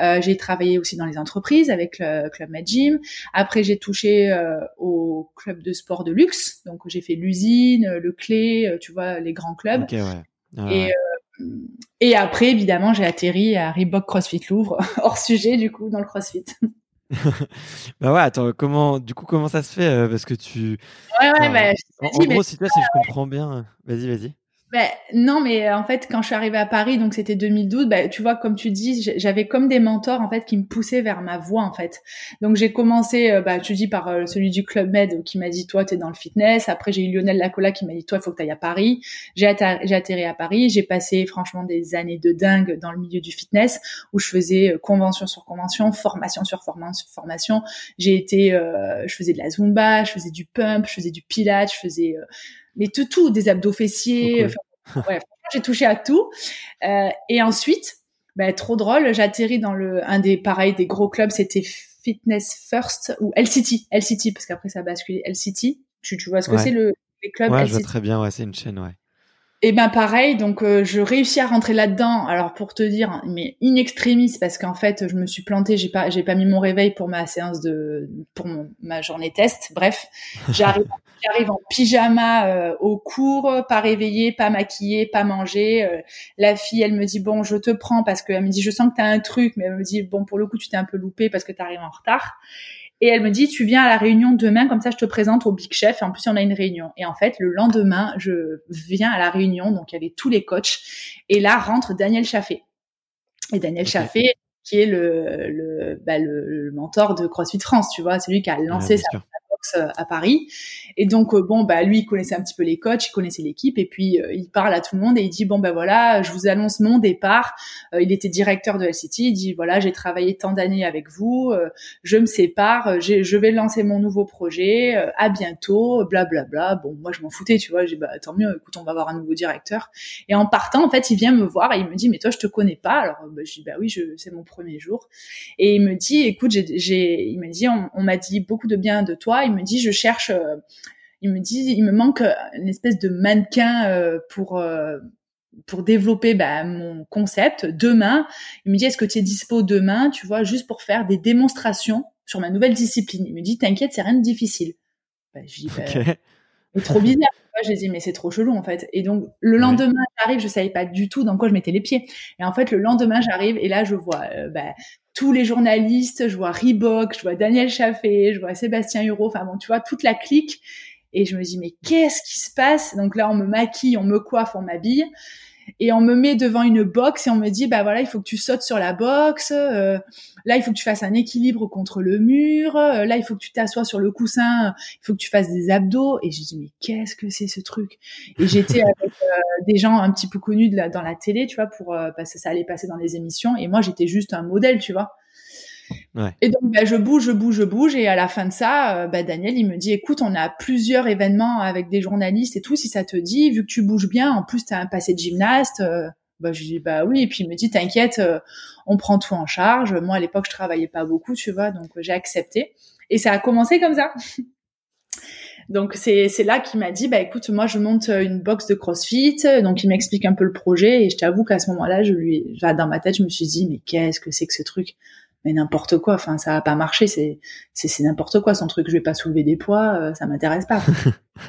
Euh, j'ai travaillé aussi dans les entreprises avec le Club Med Gym. Après, j'ai touché euh, au club de sport de luxe. Donc, j'ai fait l'usine, le clé, tu vois, les grands clubs. Ah et, et après, évidemment, j'ai atterri à Reebok CrossFit Louvre, hors sujet du coup, dans le CrossFit. bah ouais, attends, comment, du coup, comment ça se fait Parce que tu. Ouais, ouais, bah, en, gros, si, toi, si je comprends bien, vas-y, vas-y. Ben, non, mais euh, en fait, quand je suis arrivée à Paris, donc c'était 2012, ben, tu vois, comme tu dis, j'avais comme des mentors en fait qui me poussaient vers ma voie en fait. Donc j'ai commencé, euh, bah, tu dis par euh, celui du Club Med qui m'a dit toi t'es dans le fitness. Après j'ai eu Lionel Lacola qui m'a dit toi il faut que tu ailles à Paris. J'ai atterri à Paris, j'ai passé franchement des années de dingue dans le milieu du fitness où je faisais convention sur convention, formation sur formation. J'ai été, je faisais de la zumba, je faisais du pump, je faisais du pilates, je faisais mais tout, tout, des abdos fessiers. ouais, j'ai touché à tout. Euh, et ensuite, bah, trop drôle, j'atterris dans le un des pareils des gros clubs, c'était Fitness First ou LCT, LCT parce qu'après ça a basculé LCT. Tu, tu vois ce que c'est le les clubs Ouais, je vois très bien, ouais, c'est une chaîne, ouais. Et ben pareil, donc euh, je réussis à rentrer là-dedans. Alors pour te dire, mais in extremis parce qu'en fait je me suis plantée, j'ai pas j'ai pas mis mon réveil pour ma séance de pour ma journée test. Bref, j'arrive j'arrive en pyjama euh, au cours, pas réveillée, pas maquillée, pas mangée. Euh, la fille, elle me dit bon, je te prends parce qu'elle me dit je sens que t'as un truc, mais elle me dit bon pour le coup tu t'es un peu loupé parce que t'arrives en retard. Et elle me dit, tu viens à la réunion demain, comme ça je te présente au Big Chef. Et en plus, on a une réunion. Et en fait, le lendemain, je viens à la réunion, donc il y avait tous les coachs. Et là rentre Daniel Chaffé. Et Daniel Chaffé, qui est le, le, bah, le, mentor de CrossFit France, tu vois, c'est lui qui a lancé sa, boxe à Paris. Et donc bon bah lui il connaissait un petit peu les coachs, il connaissait l'équipe et puis il parle à tout le monde et il dit bon ben voilà, je vous annonce mon départ. il était directeur de LCT, il dit voilà j'ai travaillé tant d'années avec vous, je me sépare, je vais lancer mon nouveau projet, à bientôt, blablabla. Bla, bla. Bon moi je m'en foutais tu vois, j'ai bah tant mieux, écoute on va avoir un nouveau directeur. Et en partant en fait il vient me voir et il me dit mais toi je te connais pas. Alors bah, je dis bah oui c'est mon premier jour. Et il me dit écoute j'ai il me dit on, m'a dit beaucoup de bien de toi. Il me dit je cherche euh, il me dit il me manque une espèce de mannequin euh, pour euh, pour développer bah, mon concept demain. Il me dit est-ce que tu es dispo demain, tu vois, juste pour faire des démonstrations sur ma nouvelle discipline. Il me dit t'inquiète, c'est rien de difficile. Bah, je dis bah, c'est trop bizarre. J'ai dit mais c'est trop chelou en fait. Et donc le lendemain j'arrive, je savais pas du tout dans quoi je mettais les pieds. Et en fait le lendemain j'arrive et là je vois bah, tous les journalistes, je vois Reebok, je vois Daniel Chaffé, je vois Sébastien Huro, enfin bon, tu vois, toute la clique. Et je me dis, mais qu'est-ce qui se passe? Donc là, on me maquille, on me coiffe, on m'habille et on me met devant une box et on me dit bah voilà il faut que tu sautes sur la box euh, là il faut que tu fasses un équilibre contre le mur euh, là il faut que tu t'assoies sur le coussin il faut que tu fasses des abdos. Et j'ai dit mais qu'est-ce que c'est ce truc? Et j'étais avec euh, des gens un petit peu connus de la, dans la télé tu vois pour parce que ça allait passer dans les émissions. Et moi j'étais juste un modèle tu vois et donc, bah, je bouge, je bouge, je bouge. Et à la fin de ça, euh, bah, Daniel, il me dit, écoute, on a plusieurs événements avec des journalistes et tout. Si ça te dit, vu que tu bouges bien, en plus, tu as un passé de gymnaste. Euh, bah, je dis, bah oui. Et puis, il me dit, t'inquiète, euh, on prend tout en charge. Moi, à l'époque, je travaillais pas beaucoup, tu vois. Donc, j'ai accepté. Et ça a commencé comme ça. Donc c'est là qu'il m'a dit bah écoute moi je monte une box de CrossFit donc il m'explique un peu le projet et je t'avoue qu'à ce moment-là je lui dans ma tête je me suis dit mais qu'est-ce que c'est que ce truc? Mais n'importe quoi. Enfin, ça va pas marcher. C'est c'est n'importe quoi son truc. Je vais pas soulever des poids. Euh, ça m'intéresse pas.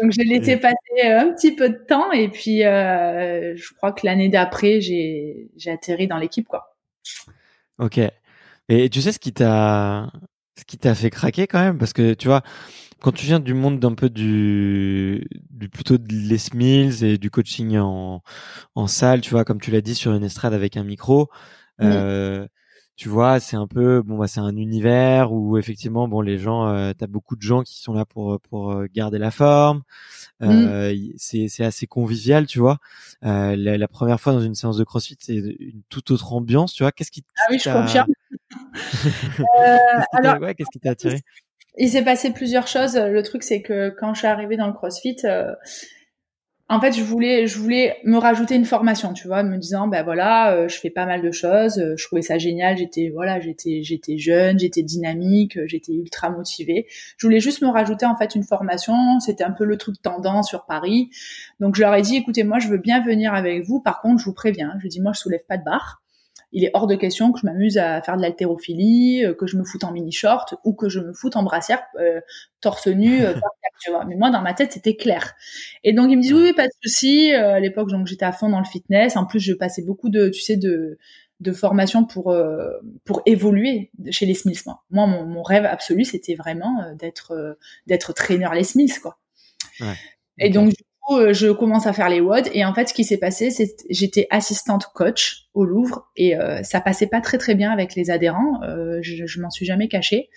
Donc j'ai laissé passer un petit peu de temps et puis euh, je crois que l'année d'après j'ai j'ai atterri dans l'équipe quoi. Ok. Et tu sais ce qui t'a ce qui t'a fait craquer quand même? Parce que tu vois quand tu viens du monde d'un peu du, du plutôt de les Mills et du coaching en, en salle, tu vois, comme tu l'as dit sur une estrade avec un micro, euh, tu vois, c'est un peu bon, bah, c'est un univers où effectivement, bon, les gens, euh, t'as beaucoup de gens qui sont là pour pour euh, garder la forme. Euh, c'est c'est assez convivial, tu vois. Euh, la, la, première fois dans une séance de CrossFit, c'est une toute autre ambiance, tu vois. Qu'est-ce qui ah oui, je confirme. euh, qu'est-ce qui t'a attiré? Il s'est passé plusieurs choses. Le truc, c'est que quand je suis arrivée dans le CrossFit, euh, en fait, je voulais, je voulais me rajouter une formation, tu vois, me disant, ben voilà, euh, je fais pas mal de choses. Euh, je trouvais ça génial. J'étais, voilà, j'étais, j'étais jeune, j'étais dynamique, j'étais ultra motivée. Je voulais juste me rajouter en fait une formation. C'était un peu le truc tendance sur Paris. Donc je leur ai dit, écoutez, moi, je veux bien venir avec vous. Par contre, je vous préviens, je dis, moi, je soulève pas de barre il est hors de question que je m'amuse à faire de l'haltérophilie, euh, que je me foute en mini short ou que je me foute en brassière euh, torse nu euh, tu vois. Mais moi dans ma tête c'était clair. Et donc ils me disent oui, pas de souci. à l'époque donc j'étais à fond dans le fitness. En plus je passais beaucoup de tu sais de de formation pour pour évoluer chez les Smiths. Moi, mon, mon rêve absolu c'était vraiment d'être d'être trainer les Smiths quoi. Ouais. Et donc euh, je commence à faire les WOD et en fait ce qui s'est passé c'est j'étais assistante coach au Louvre et euh, ça passait pas très très bien avec les adhérents. Euh, je, je m'en suis jamais cachée.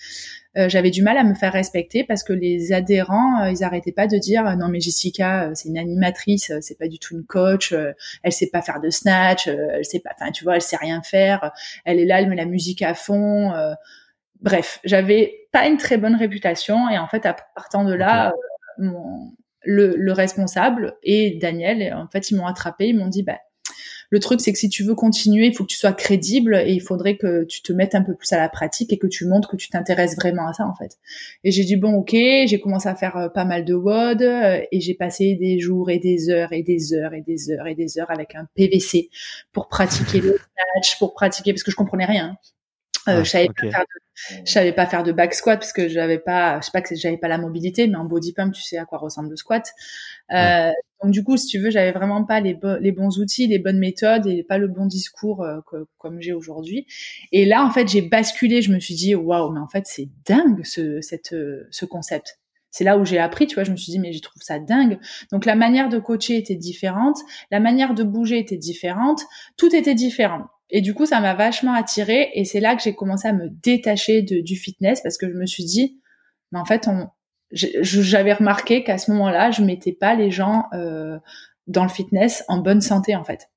J'avais du mal à me faire respecter parce que les adhérents ils arrêtaient pas de dire non mais Jessica c'est une animatrice c'est pas du tout une coach elle sait pas faire de snatch elle sait pas enfin tu vois elle sait rien faire elle est là elle met la musique à fond bref j'avais pas une très bonne réputation et en fait à partant de là mon, le, responsable et Daniel, en fait, ils m'ont attrapé, ils m'ont dit, bah, le truc, c'est que si tu veux continuer, il faut que tu sois crédible et il faudrait que tu te mettes un peu plus à la pratique et que tu montres que tu t'intéresses vraiment à ça, en fait. Et j'ai dit, bon, ok, j'ai commencé à faire euh, pas mal de WOD euh, et j'ai passé des jours et des heures et des heures et des heures et des heures avec un PVC pour pratiquer le snatch, pour pratiquer, parce que je comprenais rien. Euh, je savais pas faire de, je savais pas faire de back squat parce que j'avais pas, je sais pas que j'avais pas la mobilité, mais en body pump, tu sais à quoi ressemble le squat. Euh, donc du coup, si tu veux, j'avais vraiment pas les, les bons outils, les bonnes méthodes et pas le bon discours euh, comme j'ai aujourd'hui. Et là, en fait, j'ai basculé. Je me suis dit, waouh, mais en fait, c'est dingue ce, cette, ce concept c'est là où j'ai appris, tu vois, je me suis dit, mais je trouve ça dingue. Donc la manière de coacher était différente, la manière de bouger était différente, tout était différent. Et du coup, ça m'a vachement attirée. Et c'est là que j'ai commencé à me détacher du fitness parce que je me suis dit, mais en fait, j'avais remarqué qu'à ce moment-là, je mettais pas les gens euh, dans le fitness en bonne santé en fait.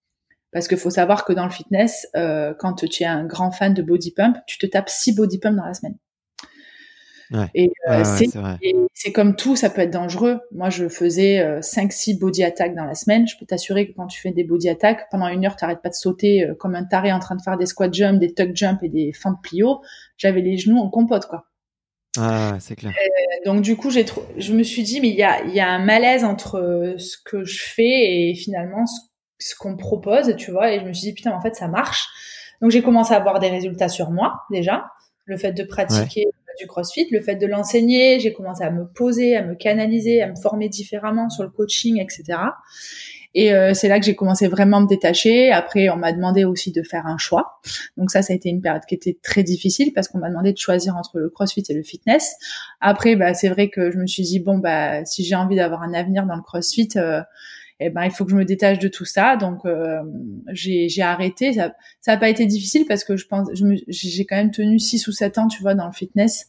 Parce qu'il faut savoir que dans le fitness, euh, quand tu es un grand fan de body pump, tu te tapes six body pump dans la semaine. Ouais. Et euh, c'est comme tout, ça peut être dangereux. Moi, je faisais 5-6 euh, body attack dans la semaine. Je peux t'assurer que quand tu fais des body attack, pendant une heure, tu n'arrêtes pas de sauter euh, comme un taré en train de faire des squat jump, des tuck jump et des fentes plio. J'avais les genoux en compote, quoi. Ah, c'est clair. donc du coup, j'ai je me suis dit, mais il y a, y a un malaise entre ce que je fais et finalement ce, ce qu'on propose, tu vois. Et je me suis dit, putain, en fait, ça marche. Donc j'ai commencé à avoir des résultats sur moi déjà. Le fait de pratiquer du CrossFit, le fait de l'enseigner, j'ai commencé à me poser, à me canaliser, à me former différemment sur le coaching, etc. Et euh, c'est là que j'ai commencé vraiment à me détacher. Après, on m'a demandé aussi de faire un choix. Donc ça, ça a été une période qui était très difficile parce qu'on m'a demandé de choisir entre le CrossFit et le fitness. Après, bah, c'est vrai que je me suis dit bon bah si j'ai envie d'avoir un avenir dans le CrossFit, euh, eh ben il faut que je me détache de tout ça. Donc euh, j'ai arrêté. Ça ça a pas été difficile parce que je pense j'ai quand même tenu 6 ou 7 ans, tu vois, dans le fitness.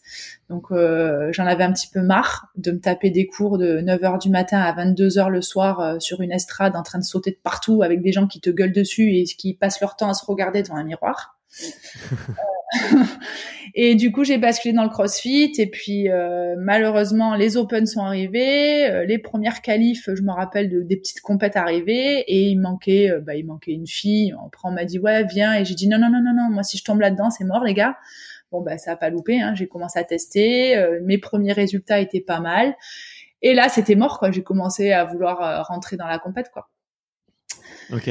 Donc euh, j'en avais un petit peu marre de me taper des cours de 9 heures du matin à 22 heures le soir euh, sur une estrade en train de sauter de partout avec des gens qui te gueulent dessus et qui passent leur temps à se regarder devant un miroir. et du coup, j'ai basculé dans le CrossFit. Et puis, euh, malheureusement, les Open sont arrivés. Euh, les premières qualifs, je me rappelle de, des petites compètes arrivées. Et il manquait, euh, bah, il manquait une fille. Après, on m'a dit ouais, viens. Et j'ai dit non, non, non, non, non. Moi, si je tombe là-dedans, c'est mort, les gars. Bon, bah, ça a pas loupé. Hein. J'ai commencé à tester. mes premiers résultats étaient pas mal. Et là, c'était mort. J'ai commencé à vouloir rentrer dans la compète, quoi. Ok.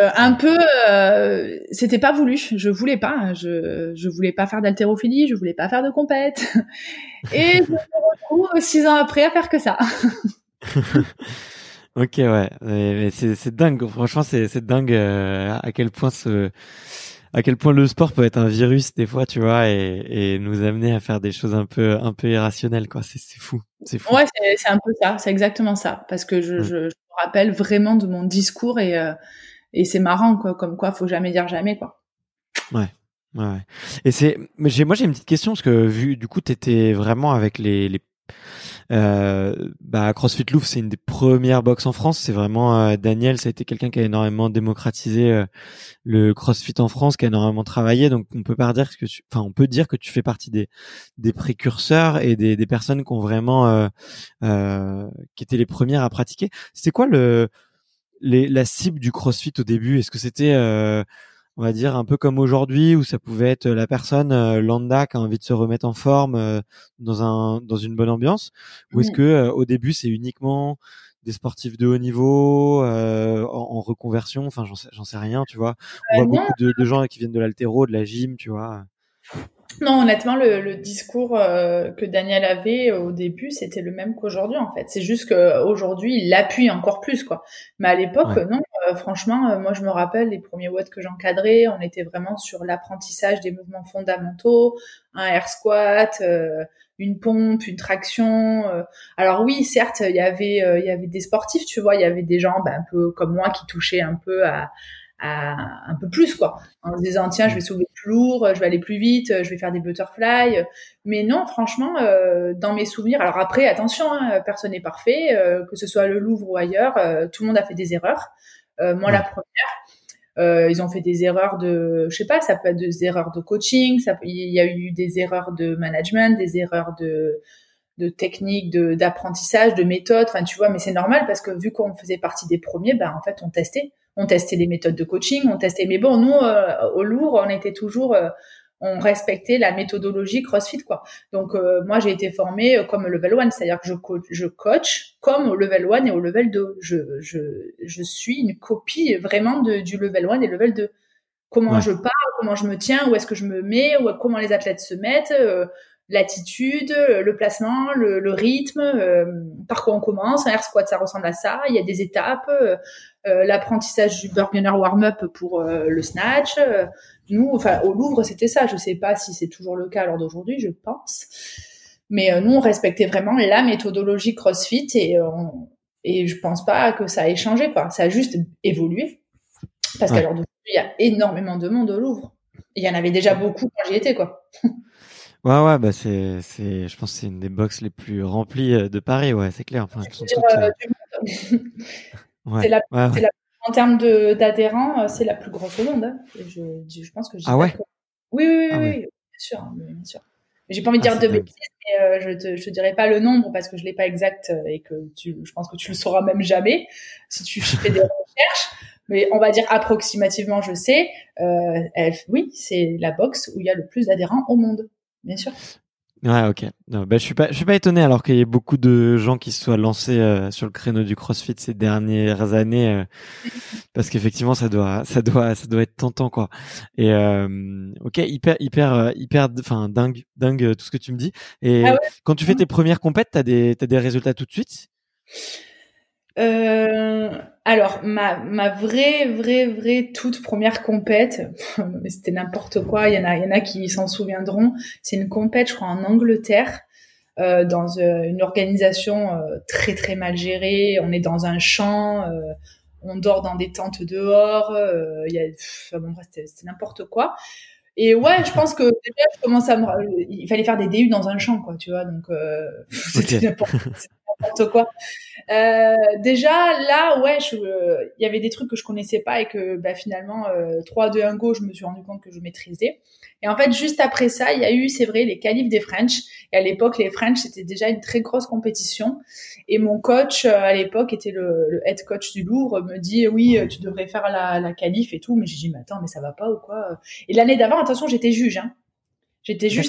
Euh, un peu, euh, c'était pas voulu. Je voulais pas. Hein. Je je voulais pas faire d'haltérophilie. Je voulais pas faire de compète. Et je me retrouve six ans après à faire que ça. ok, ouais. Mais, c'est dingue. Franchement, c'est dingue euh, à quel point ce à quel point le sport peut être un virus des fois, tu vois, et, et nous amener à faire des choses un peu un peu irrationnelles, quoi. C'est fou, c'est fou. Ouais, c'est un peu ça, c'est exactement ça, parce que je, je, me rappelle vraiment de mon discours et et c'est marrant quoi comme quoi faut jamais dire jamais quoi ouais ouais et c'est moi j'ai une petite question parce que vu du coup tu étais vraiment avec les, les euh, bah, CrossFit Louvre, c'est une des premières box en France. C'est vraiment euh, Daniel, ça a été quelqu'un qui a énormément démocratisé euh, le CrossFit en France, qui a énormément travaillé. Donc on peut pas dire que, tu, enfin on peut dire que tu fais partie des des précurseurs et des, des personnes qui ont vraiment euh, qui étaient les premières à pratiquer. C'était quoi le les, la cible du CrossFit au début Est-ce que c'était, euh, on va dire, un peu comme aujourd'hui, où ça pouvait être la personne euh, lambda qui a envie de se remettre en forme euh, dans un dans une bonne ambiance, ou est-ce que au début c'est uniquement des sportifs de haut niveau en, reconversion? Enfin, j'en sais, sais rien, tu vois? On voit beaucoup de, de gens qui viennent de l'altéro, de la gym, tu vois? Non, honnêtement, le, le discours euh, que Daniel avait au début, c'était le même qu'aujourd'hui, en fait. C'est juste qu'aujourd'hui, il l'appuie encore plus, quoi. Mais à l'époque, non. Euh, franchement, euh, moi, je me rappelle les premiers watts que j'encadrais, on était vraiment sur l'apprentissage des mouvements fondamentaux, un air squat, une pompe, une traction. Alors oui, certes, il y avait, il y avait des sportifs, tu vois, il y avait des gens, ben, un peu comme moi, qui touchaient un peu à un peu plus quoi. En se disant tiens je vais soulever plus lourd je vais aller plus vite je vais faire des butterfly mais non franchement euh, dans mes souvenirs alors après attention hein, personne n'est parfait euh, que ce soit le Louvre ou ailleurs euh, tout le monde a fait des erreurs. Moi la première ils ont fait des erreurs de je sais pas ça peut être des erreurs de coaching ça il y a eu des erreurs de management des erreurs de de techniques, de d'apprentissage, de méthodes. Enfin, tu vois, mais c'est normal parce que vu qu'on faisait partie des premiers, ben en fait, on testait on testait les méthodes de coaching, on testait. Mais bon, nous, euh, au Lourd, on était toujours, euh, on respectait la méthodologie CrossFit, quoi. Donc, euh, moi, j'ai été formée comme level 1, c'est-à-dire que je coach, je coach comme au level 1 et au level 2. Je, je, je suis une copie vraiment de, du level 1 et level 2. Comment je parle, comment je me tiens, où est-ce que je me mets, où, comment les athlètes se mettent, l'attitude, le placement, le, rythme, par quoi on commence. Un air squat, ça ressemble à ça. Il y a des étapes. Euh, l'apprentissage du burgener warm-up pour euh, le snatch. Euh, nous, enfin, au Louvre, c'était ça. Je sais pas si c'est toujours le cas à l'heure d'aujourd'hui, je pense. Mais nous, on respectait vraiment la méthodologie CrossFit et, et je pense pas que ça ait changé, quoi. Ça a juste évolué. Parce qu'à l'heure d'aujourd'hui, il y a énormément de monde au Louvre. Il y en avait déjà beaucoup quand j'y étais, quoi. Ouais, ouais, bah c'est, c'est, je pense que c'est une des box les plus remplies euh, de Paris, ouais, c'est clair. Enfin, euh, ouais, c'est la, ouais, la, en termes de, d'adhérents, c'est la plus grosse au monde. Hein. Je, je, pense que Ah ouais? Oui, oui, oui, ah oui, bien sûr, hein, bien sûr. J'ai pas envie de ah, dire de bêtises, mais euh, je te, je te dirai pas le nombre parce que je l'ai pas exact et que tu, je pense que tu le sauras même jamais si tu fais des recherches. Mais on va dire approximativement, je sais. Euh, oui, c'est la box où il y a le plus d'adhérents au monde bien sûr. Ouais, ok. Non, bah, je suis pas, je suis pas étonné alors qu'il y ait beaucoup de gens qui se soient lancés euh, sur le créneau du CrossFit ces dernières années, euh, parce qu'effectivement, ça doit, ça doit, ça doit être tentant, quoi. Et euh, ok, hyper, hyper, hyper, enfin dingue, dingue tout ce que tu me dis. Et ah quand tu fais tes premières compètes, t'as des, t'as des résultats tout de suite? Euh, alors, ma, ma vraie, vraie, vraie toute première compète, c'était n'importe quoi, il y en a, il y en a qui s'en souviendront, c'est une compète, je crois, en Angleterre, euh, dans euh, une organisation euh, très, très mal gérée, on est dans un champ, on dort dans des tentes dehors, il y a, enfin, bon, c'était n'importe quoi. Et ouais, je pense que déjà, je commence à me... Il fallait faire des DU dans un champ, quoi, tu vois, donc c'était n'importe quoi. Euh, déjà là, ouais, il y avait des trucs que je connaissais pas et que bah, finalement euh, 3, 2, 1 go, je me suis rendu compte que je maîtrisais. Et en fait, juste après ça, il y a eu, c'est vrai, les qualifs des French. Et à l'époque, les French, c'était déjà une très grosse compétition. Et mon coach, euh, à l'époque, était le, le, head coach du Louvre, me dit, oui, euh, tu devrais faire la, la qualif et tout. Mais j'ai dit, mais attends, mais ça va pas ou quoi? Et l'année d'avant, attention, j'étais juge. Hein. J'étais juge,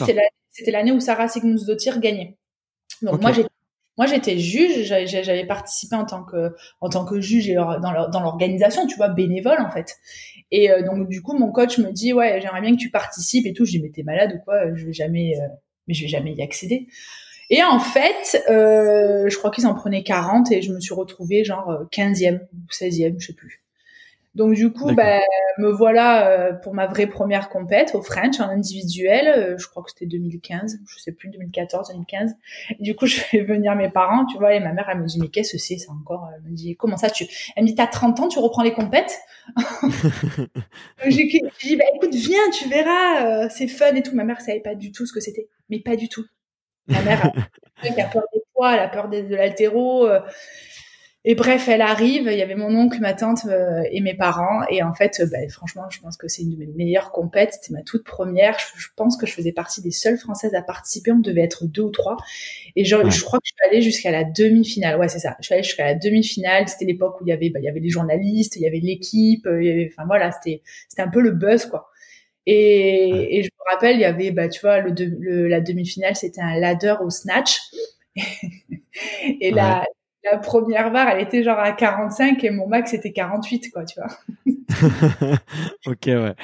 c'était l'année où Sarah Sigmundsdottir gagnait. Donc moi, j'étais moi, j'étais juge, j'avais participé en tant que en tant que juge dans l'organisation, tu vois, bénévole en fait. Et euh, donc du coup, mon coach me dit ouais, j'aimerais bien que tu participes et tout. Je dis mais t'es malade ou quoi? Je vais jamais, euh, mais je vais jamais y accéder. Et en fait, euh, je crois qu'ils en prenaient 40 et je me suis retrouvée genre 15e ou 16e, je sais plus. Donc du coup, bah, me voilà euh, pour ma vraie première compète au French en individuel. Euh, je crois que c'était 2015, je sais plus 2014, 2015. du coup, je fais venir mes parents, tu vois, et ma mère elle me dit mais qu'est-ce que c'est ça encore? Elle me dit comment ça tu? Elle me dit t'as 30 ans, tu reprends les compètes? J'ai dit bah écoute viens, tu verras, euh, c'est fun et tout. Ma mère savait pas du tout ce que c'était, mais pas du tout. Ma mère a, a peur des poids, elle a peur de, de l'altéro. Et bref, elle arrive, il y avait mon oncle, ma tante euh, et mes parents. Et en fait, bah, franchement, je pense que c'est une de mes meilleures compètes. C'était ma toute première. Je, pense que je faisais partie des seules Françaises à participer. On devait être deux ou trois. Et genre, je crois que je suis allée jusqu'à la demi-finale. Ouais, c'est ça. Je suis allée jusqu'à la demi-finale. C'était l'époque où il y avait, bah, il y avait les journalistes, il y avait l'équipe. Euh, enfin voilà, c'était, c'était un peu le buzz, quoi. Et, et je me rappelle, il y avait, bah, tu vois, le, la demi-finale, c'était un ladder au snatch. et la, la première barre, elle était genre à 45 et mon max était 48, quoi, tu vois. ok, ouais.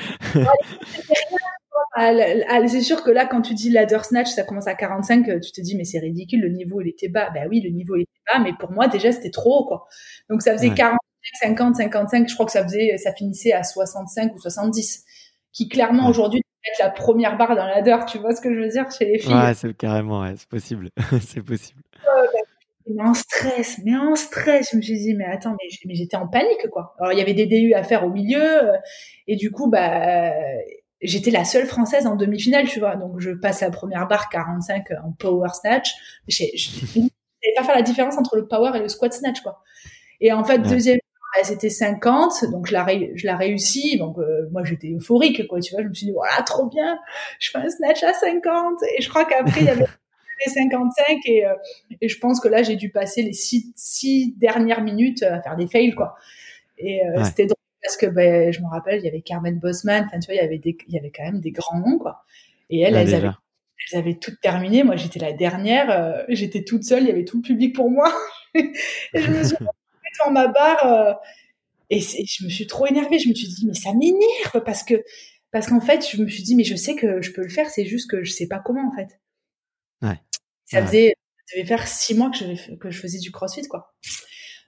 c'est sûr que là, quand tu dis ladder snatch, ça commence à 45, tu te dis, mais c'est ridicule, le niveau, il était bas. Ben oui, le niveau, il était bas, mais pour moi, déjà, c'était trop haut, quoi. Donc, ça faisait 45, 50, 55, je crois que ça faisait, ça finissait à 65 ou 70, qui clairement, aujourd'hui, être la première barre dans ladder, tu vois ce que je veux dire, chez les filles. Ouais, c'est carrément, ouais, c'est possible. c'est possible. Mais en stress, mais en stress. Je me suis dit, mais attends, mais, j'étais en panique, quoi. Alors, il y avait des DU à faire au milieu, euh, et du coup, bah, j'étais la seule française en demi-finale, tu vois. Donc, je passe la première barre 45 en power snatch. Je ne pas faire la différence entre le power et le squat snatch, quoi. Et en fait, deuxième bah, c'était 50, donc je la, je la réussis. Donc euh, moi j'étais euphorique, quoi. Tu vois, je me suis dit voilà trop bien, je fais un snatch à 50. Et je crois qu'après il y avait 55 et, euh, et je pense que là j'ai dû passer les six, six, dernières minutes à faire des fails quoi. Et euh, c'était drôle parce que ben, je me rappelle il y avait Carmen Bosman, enfin tu vois il y avait des, il y avait quand même des grands noms quoi. Et elles, elles avaient, elles avaient toutes terminé. Moi j'étais la dernière, euh, j'étais toute seule, il y avait tout le public pour moi. et je me suis devant ma barre et je me suis trop énervée. Je me suis dit mais ça m'énerve parce que parce qu'en fait je me suis dit mais je sais que je peux le faire, c'est juste que je sais pas comment en fait. Ouais. Ça faisait, ça devait faire six mois que je, que je faisais du crossfit, quoi.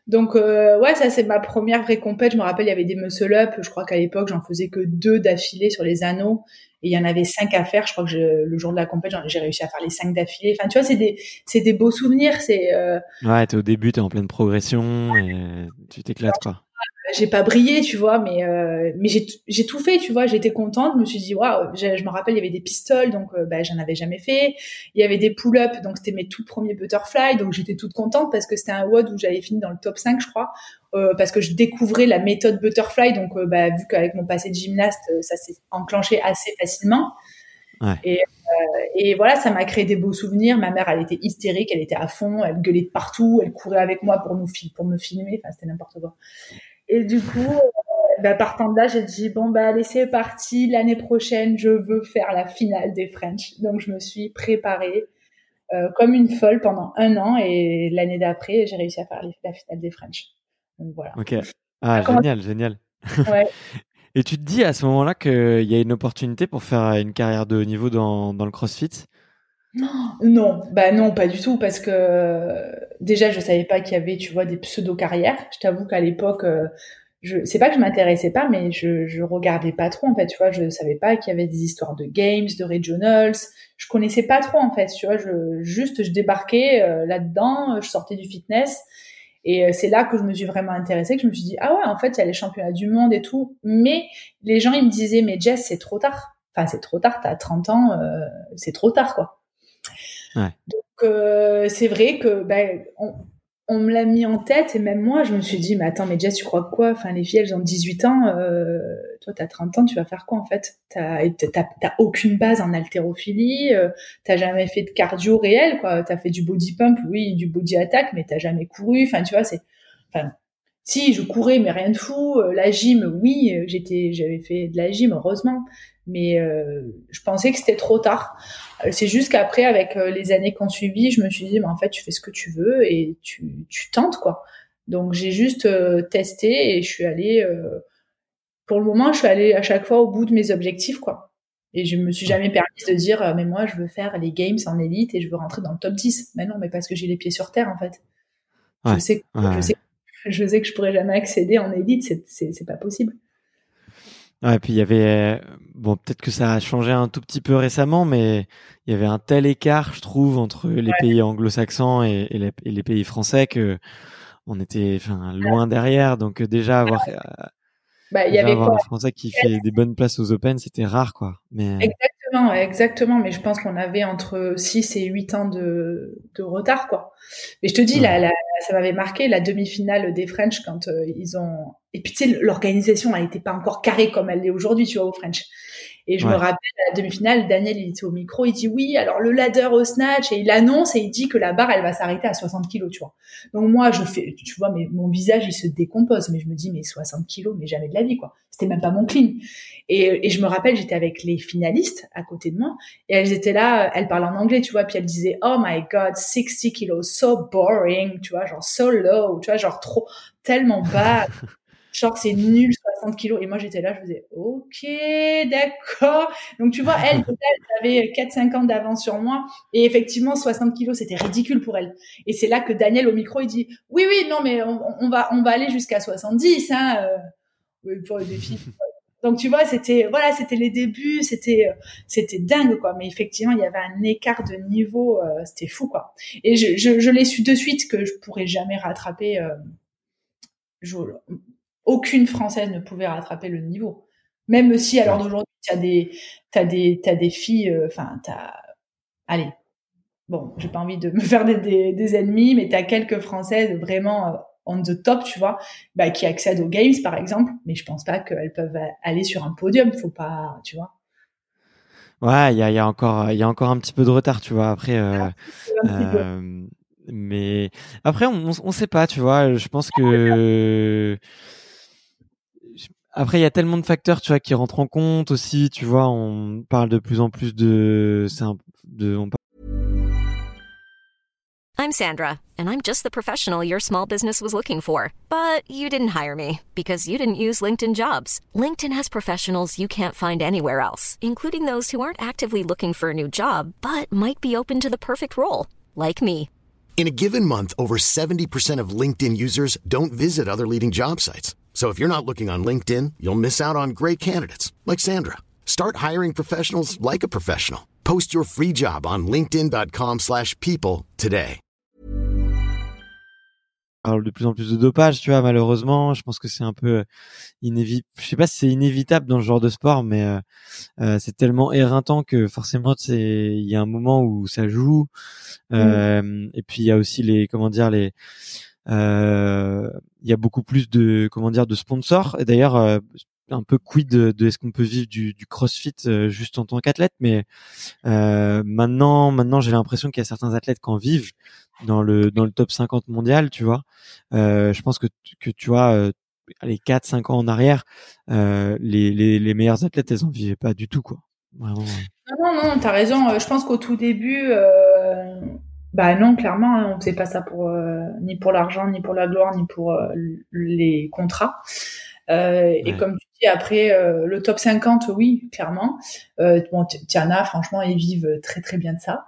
Donc euh, ouais, ça c'est ma première vraie compète. Je me rappelle, il y avait des muscle up. Je crois qu'à l'époque, j'en faisais que deux d'affilée sur les anneaux, et il y en avait cinq à faire. Je crois que je, le jour de la compète, j'ai réussi à faire les cinq d'affilée. Enfin, tu vois, c'est des, c'est des beaux souvenirs. C'est. Euh... Ouais, t'es au début, t'es en pleine progression et tu t'éclates quoi. J'ai pas brillé, tu vois, mais euh, mais j'ai tout fait, tu vois. J'étais contente. Je me suis dit waouh. Je me rappelle, il y avait des pistoles, donc euh, bah, j'en avais jamais fait. Il y avait des pull-ups, donc c'était mes tout premiers butterfly, donc j'étais toute contente parce que c'était un WOD où j'avais fini dans le top 5, je crois, euh, parce que je découvrais la méthode butterfly. Donc euh, bah, vu qu'avec mon passé de gymnaste, ça s'est enclenché assez facilement. Ouais. Et, et voilà, ça m'a créé des beaux souvenirs. Ma mère, elle était hystérique, elle était à fond, elle gueulait de partout, elle courait avec moi pour nous pour me filmer. Enfin, c'était n'importe quoi. Et du coup, euh, bah, partant de là, j'ai dit bon bah allez c'est parti, l'année prochaine je veux faire la finale des French. Donc je me suis préparée euh, comme une folle pendant un an et l'année d'après j'ai réussi à faire la finale des French. Donc voilà. Ok. Ah génial, génial. Ouais. et tu te dis à ce moment-là qu'il y a une opportunité pour faire une carrière de haut niveau dans, dans le CrossFit? Non, bah non, pas du tout, parce que déjà je savais pas qu'il y avait, tu vois, des pseudo carrières. Je t'avoue qu'à l'époque, euh, je, c'est pas que je m'intéressais pas, mais je, je regardais pas trop en fait, tu vois. Je savais pas qu'il y avait des histoires de games, de regionals. Je connaissais pas trop en fait, tu vois. Je, juste, je débarquais euh, là-dedans, je sortais du fitness. Et euh, c'est là que je me suis vraiment intéressée, que je me suis dit, ah ouais, en fait, il y a les championnats du monde et tout. Mais les gens, ils me disaient, mais Jess, c'est trop tard. Enfin, c'est trop tard, t'as 30 ans, c'est trop tard, quoi. Donc euh, c'est vrai que ben, on, me l'a mis en tête et même moi je me suis dit mais attends mais Jess tu crois quoi? Enfin les filles elles ont 18 ans, euh, toi t'as 30 ans tu vas faire quoi en fait? T'as aucune base en haltérophilie, euh, t'as jamais fait de cardio réel quoi. T'as fait du body pump oui du body attack mais t'as jamais couru. Enfin tu vois c'est enfin si je courais mais rien de fou. La gym oui j'étais j'avais fait de la gym heureusement mais euh, je pensais que c'était trop tard. Euh, c'est juste qu'après, avec euh, les années qu'on suivi, je me suis dit, mais en fait, tu fais ce que tu veux et tu, tu tentes, quoi. Donc, j'ai juste testé et je suis allée, pour le moment, je suis allée à chaque fois au bout de mes objectifs, quoi. Et je me suis jamais permis de dire, mais moi, je veux faire les games en élite et je veux rentrer dans le top 10. Mais non, mais parce que j'ai les pieds sur terre, en fait. Je sais, je sais, je sais que je pourrais jamais accéder en élite, c'est pas possible. Ouais, puis il y avait bon peut-être que ça a changé un tout petit peu récemment, mais il y avait un tel écart, je trouve, entre les pays anglo-saxons et, les, pays français que on était enfin loin derrière. Donc euh, déjà avoir euh, bah, il y avait avoir un Français qui fait des bonnes places aux Open, c'était rare quoi. Mais exactement, exactement. Mais je pense qu'on avait entre 6 et 8 ans de, de retard quoi. Mais je te dis, ça m'avait marqué la demi-finale des French quand euh, ils ont. Et puis tu sais, l'organisation elle n'était pas encore carrée comme elle l'est aujourd'hui, tu vois, au French. Et je me rappelle à la demi-finale, Daniel il était au micro, il dit oui, alors le ladder au snatch et il annonce et il dit que la barre elle va s'arrêter à 60 kilos, tu vois. Donc moi je fais, tu vois, mais mon visage il se décompose, mais je me dis mais 60 kilos, mais jamais de la vie quoi. C'était même pas mon clean. Et, et je me rappelle, j'étais avec les finalistes à côté de moi et elles étaient là, elles parlaient en anglais, tu vois, puis elles disaient oh my god 60 kilos, so boring, tu vois, genre so low, tu vois, genre trop tellement bas. genre c'est nul 60 kilos. Et moi j'étais là je faisais ok d'accord. Donc tu vois elle elle avait 4-5 ans d'avance sur moi. Et effectivement 60 kilos c'était ridicule pour elle. Et c'est là que Daniel au micro il dit oui oui non mais on, va on va aller jusqu'à 70 hein euh, pour les défis donc tu vois c'était voilà c'était les débuts c'était c'était dingue quoi. Mais effectivement il y avait un écart de niveau euh, c'était fou quoi. Et je, je, je l'ai su de suite que je pourrais jamais rattraper euh, je, aucune française ne pouvait rattraper le niveau. Même si à l'heure d'aujourd'hui, tu as des, t'as des, t'as des filles, euh, enfin, t'as, allez, bon, j'ai pas envie de me faire des, des, ennemis, mais tu as quelques françaises vraiment euh, on the top, tu vois, bah, qui accèdent aux games, par exemple, mais je pense pas qu'elles peuvent aller sur un podium, faut pas, tu vois. Ouais, il y a, y a, encore, il y a encore un petit peu de retard, tu vois. Après, euh, mais après, on, on sait pas, tu vois. Je pense que après, il y a tellement de facteurs, tu vois, qui rentrent en compte aussi. Tu vois, on parle de plus en plus de, c'est de, on I'm Sandra, and I'm just the professional your small business was looking for. But you didn't hire me because you didn't use LinkedIn Jobs. LinkedIn has professionals you can't find anywhere else, including those who aren't actively looking for a new job but might be open to the perfect role, like me. In a given month, over 70% of LinkedIn users don't visit other leading job sites. So if you're not looking on LinkedIn, you'll miss out on great candidates like Sandra. Start hiring professionals like a professional. Post your free job on linkedin.com/people today. parle de plus en plus de dopage, tu vois, malheureusement. Je pense que c'est un peu inévitable. Je sais pas si c'est inévitable dans ce genre de sport, mais euh, euh, c'est tellement éreintant que forcément, c'est il y a un moment où ça joue. Mm. Euh, Et puis il y a aussi les, comment dire, les euh, il y a beaucoup plus de comment dire de sponsors. Et d'ailleurs, euh, un peu quid de, de est-ce qu'on peut vivre du, du CrossFit euh, juste en tant qu'athlète, mais euh, maintenant, maintenant j'ai l'impression qu'il y a certains athlètes qui en vivent dans le dans le top 50 mondial, tu vois. Euh, je pense que que tu vois euh, les 4 5 ans en arrière, euh, les, les les meilleurs athlètes, elles en vivaient pas du tout quoi. Vraiment. Non non non, t'as raison. Je pense qu'au tout début. Bah non, clairement, hein, on faisait pas ça pour ni pour l'argent, ni pour la gloire, ni pour les contrats. Euh, Et comme tu dis, après euh, le top 50, oui, clairement. Euh, bon, Tiana, franchement, ils vivent très très bien de ça.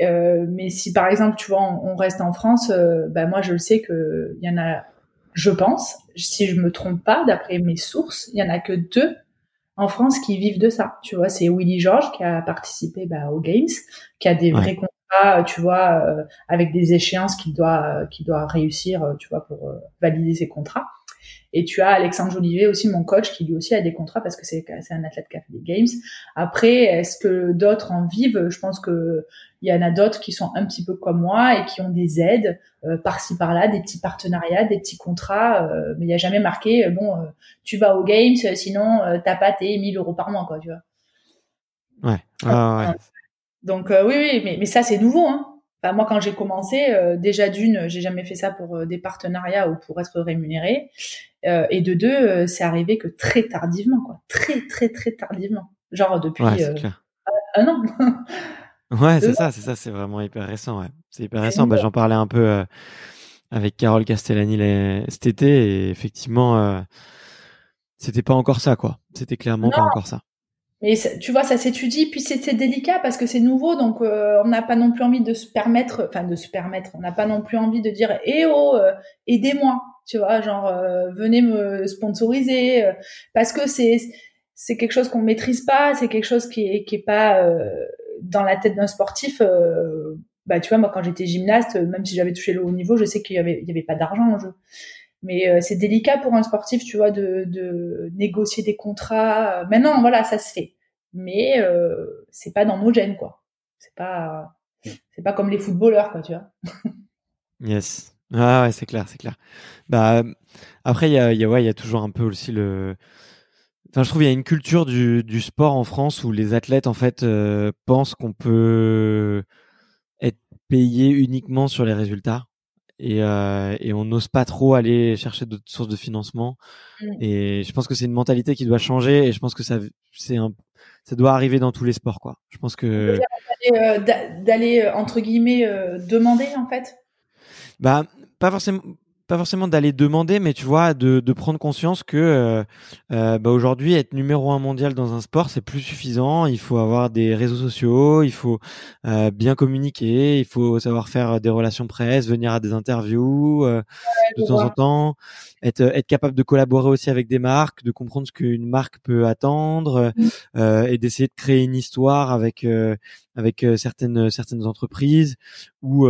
Euh, mais si par exemple, tu vois, on, reste en France, ben moi je le sais que il y en a, je pense, si je me trompe pas, d'après mes sources, il y en a que deux en France qui vivent de ça. Tu vois, c'est Willy George qui a participé bah, aux Games, qui a des vrais contrats, tu vois, avec des échéances qu'il doit, qu'il doit réussir, tu vois, pour valider ses contrats. Et tu as Alexandre Jolivet aussi, mon coach, qui lui aussi a des contrats parce que c'est un athlète qui a fait des games. Après, est-ce que d'autres en vivent? Je pense que il y en a d'autres qui sont un petit peu comme moi et qui ont des aides euh, par-ci par-là, des petits partenariats, des petits contrats, euh, mais il n'y a jamais marqué euh, bon, tu vas aux games, sinon t'as pas tes 1000 euros par mois, quoi, tu vois. Ouais. ouais. Donc oui, oui, mais, mais ça c'est nouveau, hein. Moi, quand j'ai commencé, euh, déjà d'une, j'ai jamais fait ça pour euh, des partenariats ou pour être rémunéré. Euh, et de deux, c'est arrivé que très tardivement, quoi. Très, très, très tardivement. Genre depuis un an. ouais, c'est ça, c'est ça, c'est vraiment hyper récent, ouais. C'est hyper récent. Bah, j'en parlais un peu avec Carole Castellani cet été et effectivement, c'était pas encore ça, quoi. C'était clairement pas encore ça. Mais tu vois, ça s'étudie, puis c'est délicat parce que c'est nouveau, donc euh, on n'a pas non plus envie de se permettre, enfin de se permettre, on n'a pas non plus envie de dire eh oh, euh, aidez-moi, tu vois, genre euh, venez me sponsoriser, parce que c'est c'est quelque chose qu'on maîtrise pas, c'est quelque chose qui est qui est pas dans la tête d'un sportif. bah tu vois, moi quand j'étais gymnaste, même si j'avais touché le haut niveau, je sais qu'il y avait il y avait pas d'argent en jeu. Mais euh, c'est délicat pour un sportif, tu vois, de, négocier des contrats. Maintenant, voilà, ça se fait. Mais euh, c'est pas dans nos gènes, quoi. C'est pas, c'est pas comme les footballeurs, quoi, tu vois. yes. Ah ouais, c'est clair, c'est clair. Bah après, il y a, y, a, ouais, y a toujours un peu aussi le. Enfin, je trouve il y a une culture du, sport en France où les athlètes en fait euh, pensent qu'on peut être payé uniquement sur les résultats et, euh, et on n'ose pas trop aller chercher d'autres sources de financement. Mmh. Et je pense que c'est une mentalité qui doit changer et je pense que ça, c'est un, ça doit arriver dans tous les sports, quoi. Je pense que d'aller euh, entre guillemets euh, demander en fait? Bah pas forcément pas forcément d'aller demander, mais tu vois, de, de prendre conscience que euh, euh, bah aujourd'hui, être numéro un mondial dans un sport, c'est plus suffisant. Il faut avoir des réseaux sociaux, il faut euh, bien communiquer, il faut savoir faire des relations presse, venir à des interviews de temps en temps, être, être capable de collaborer aussi avec des marques, de comprendre ce qu'une marque peut attendre mmh. et d'essayer de créer une histoire avec avec certaines certaines entreprises ou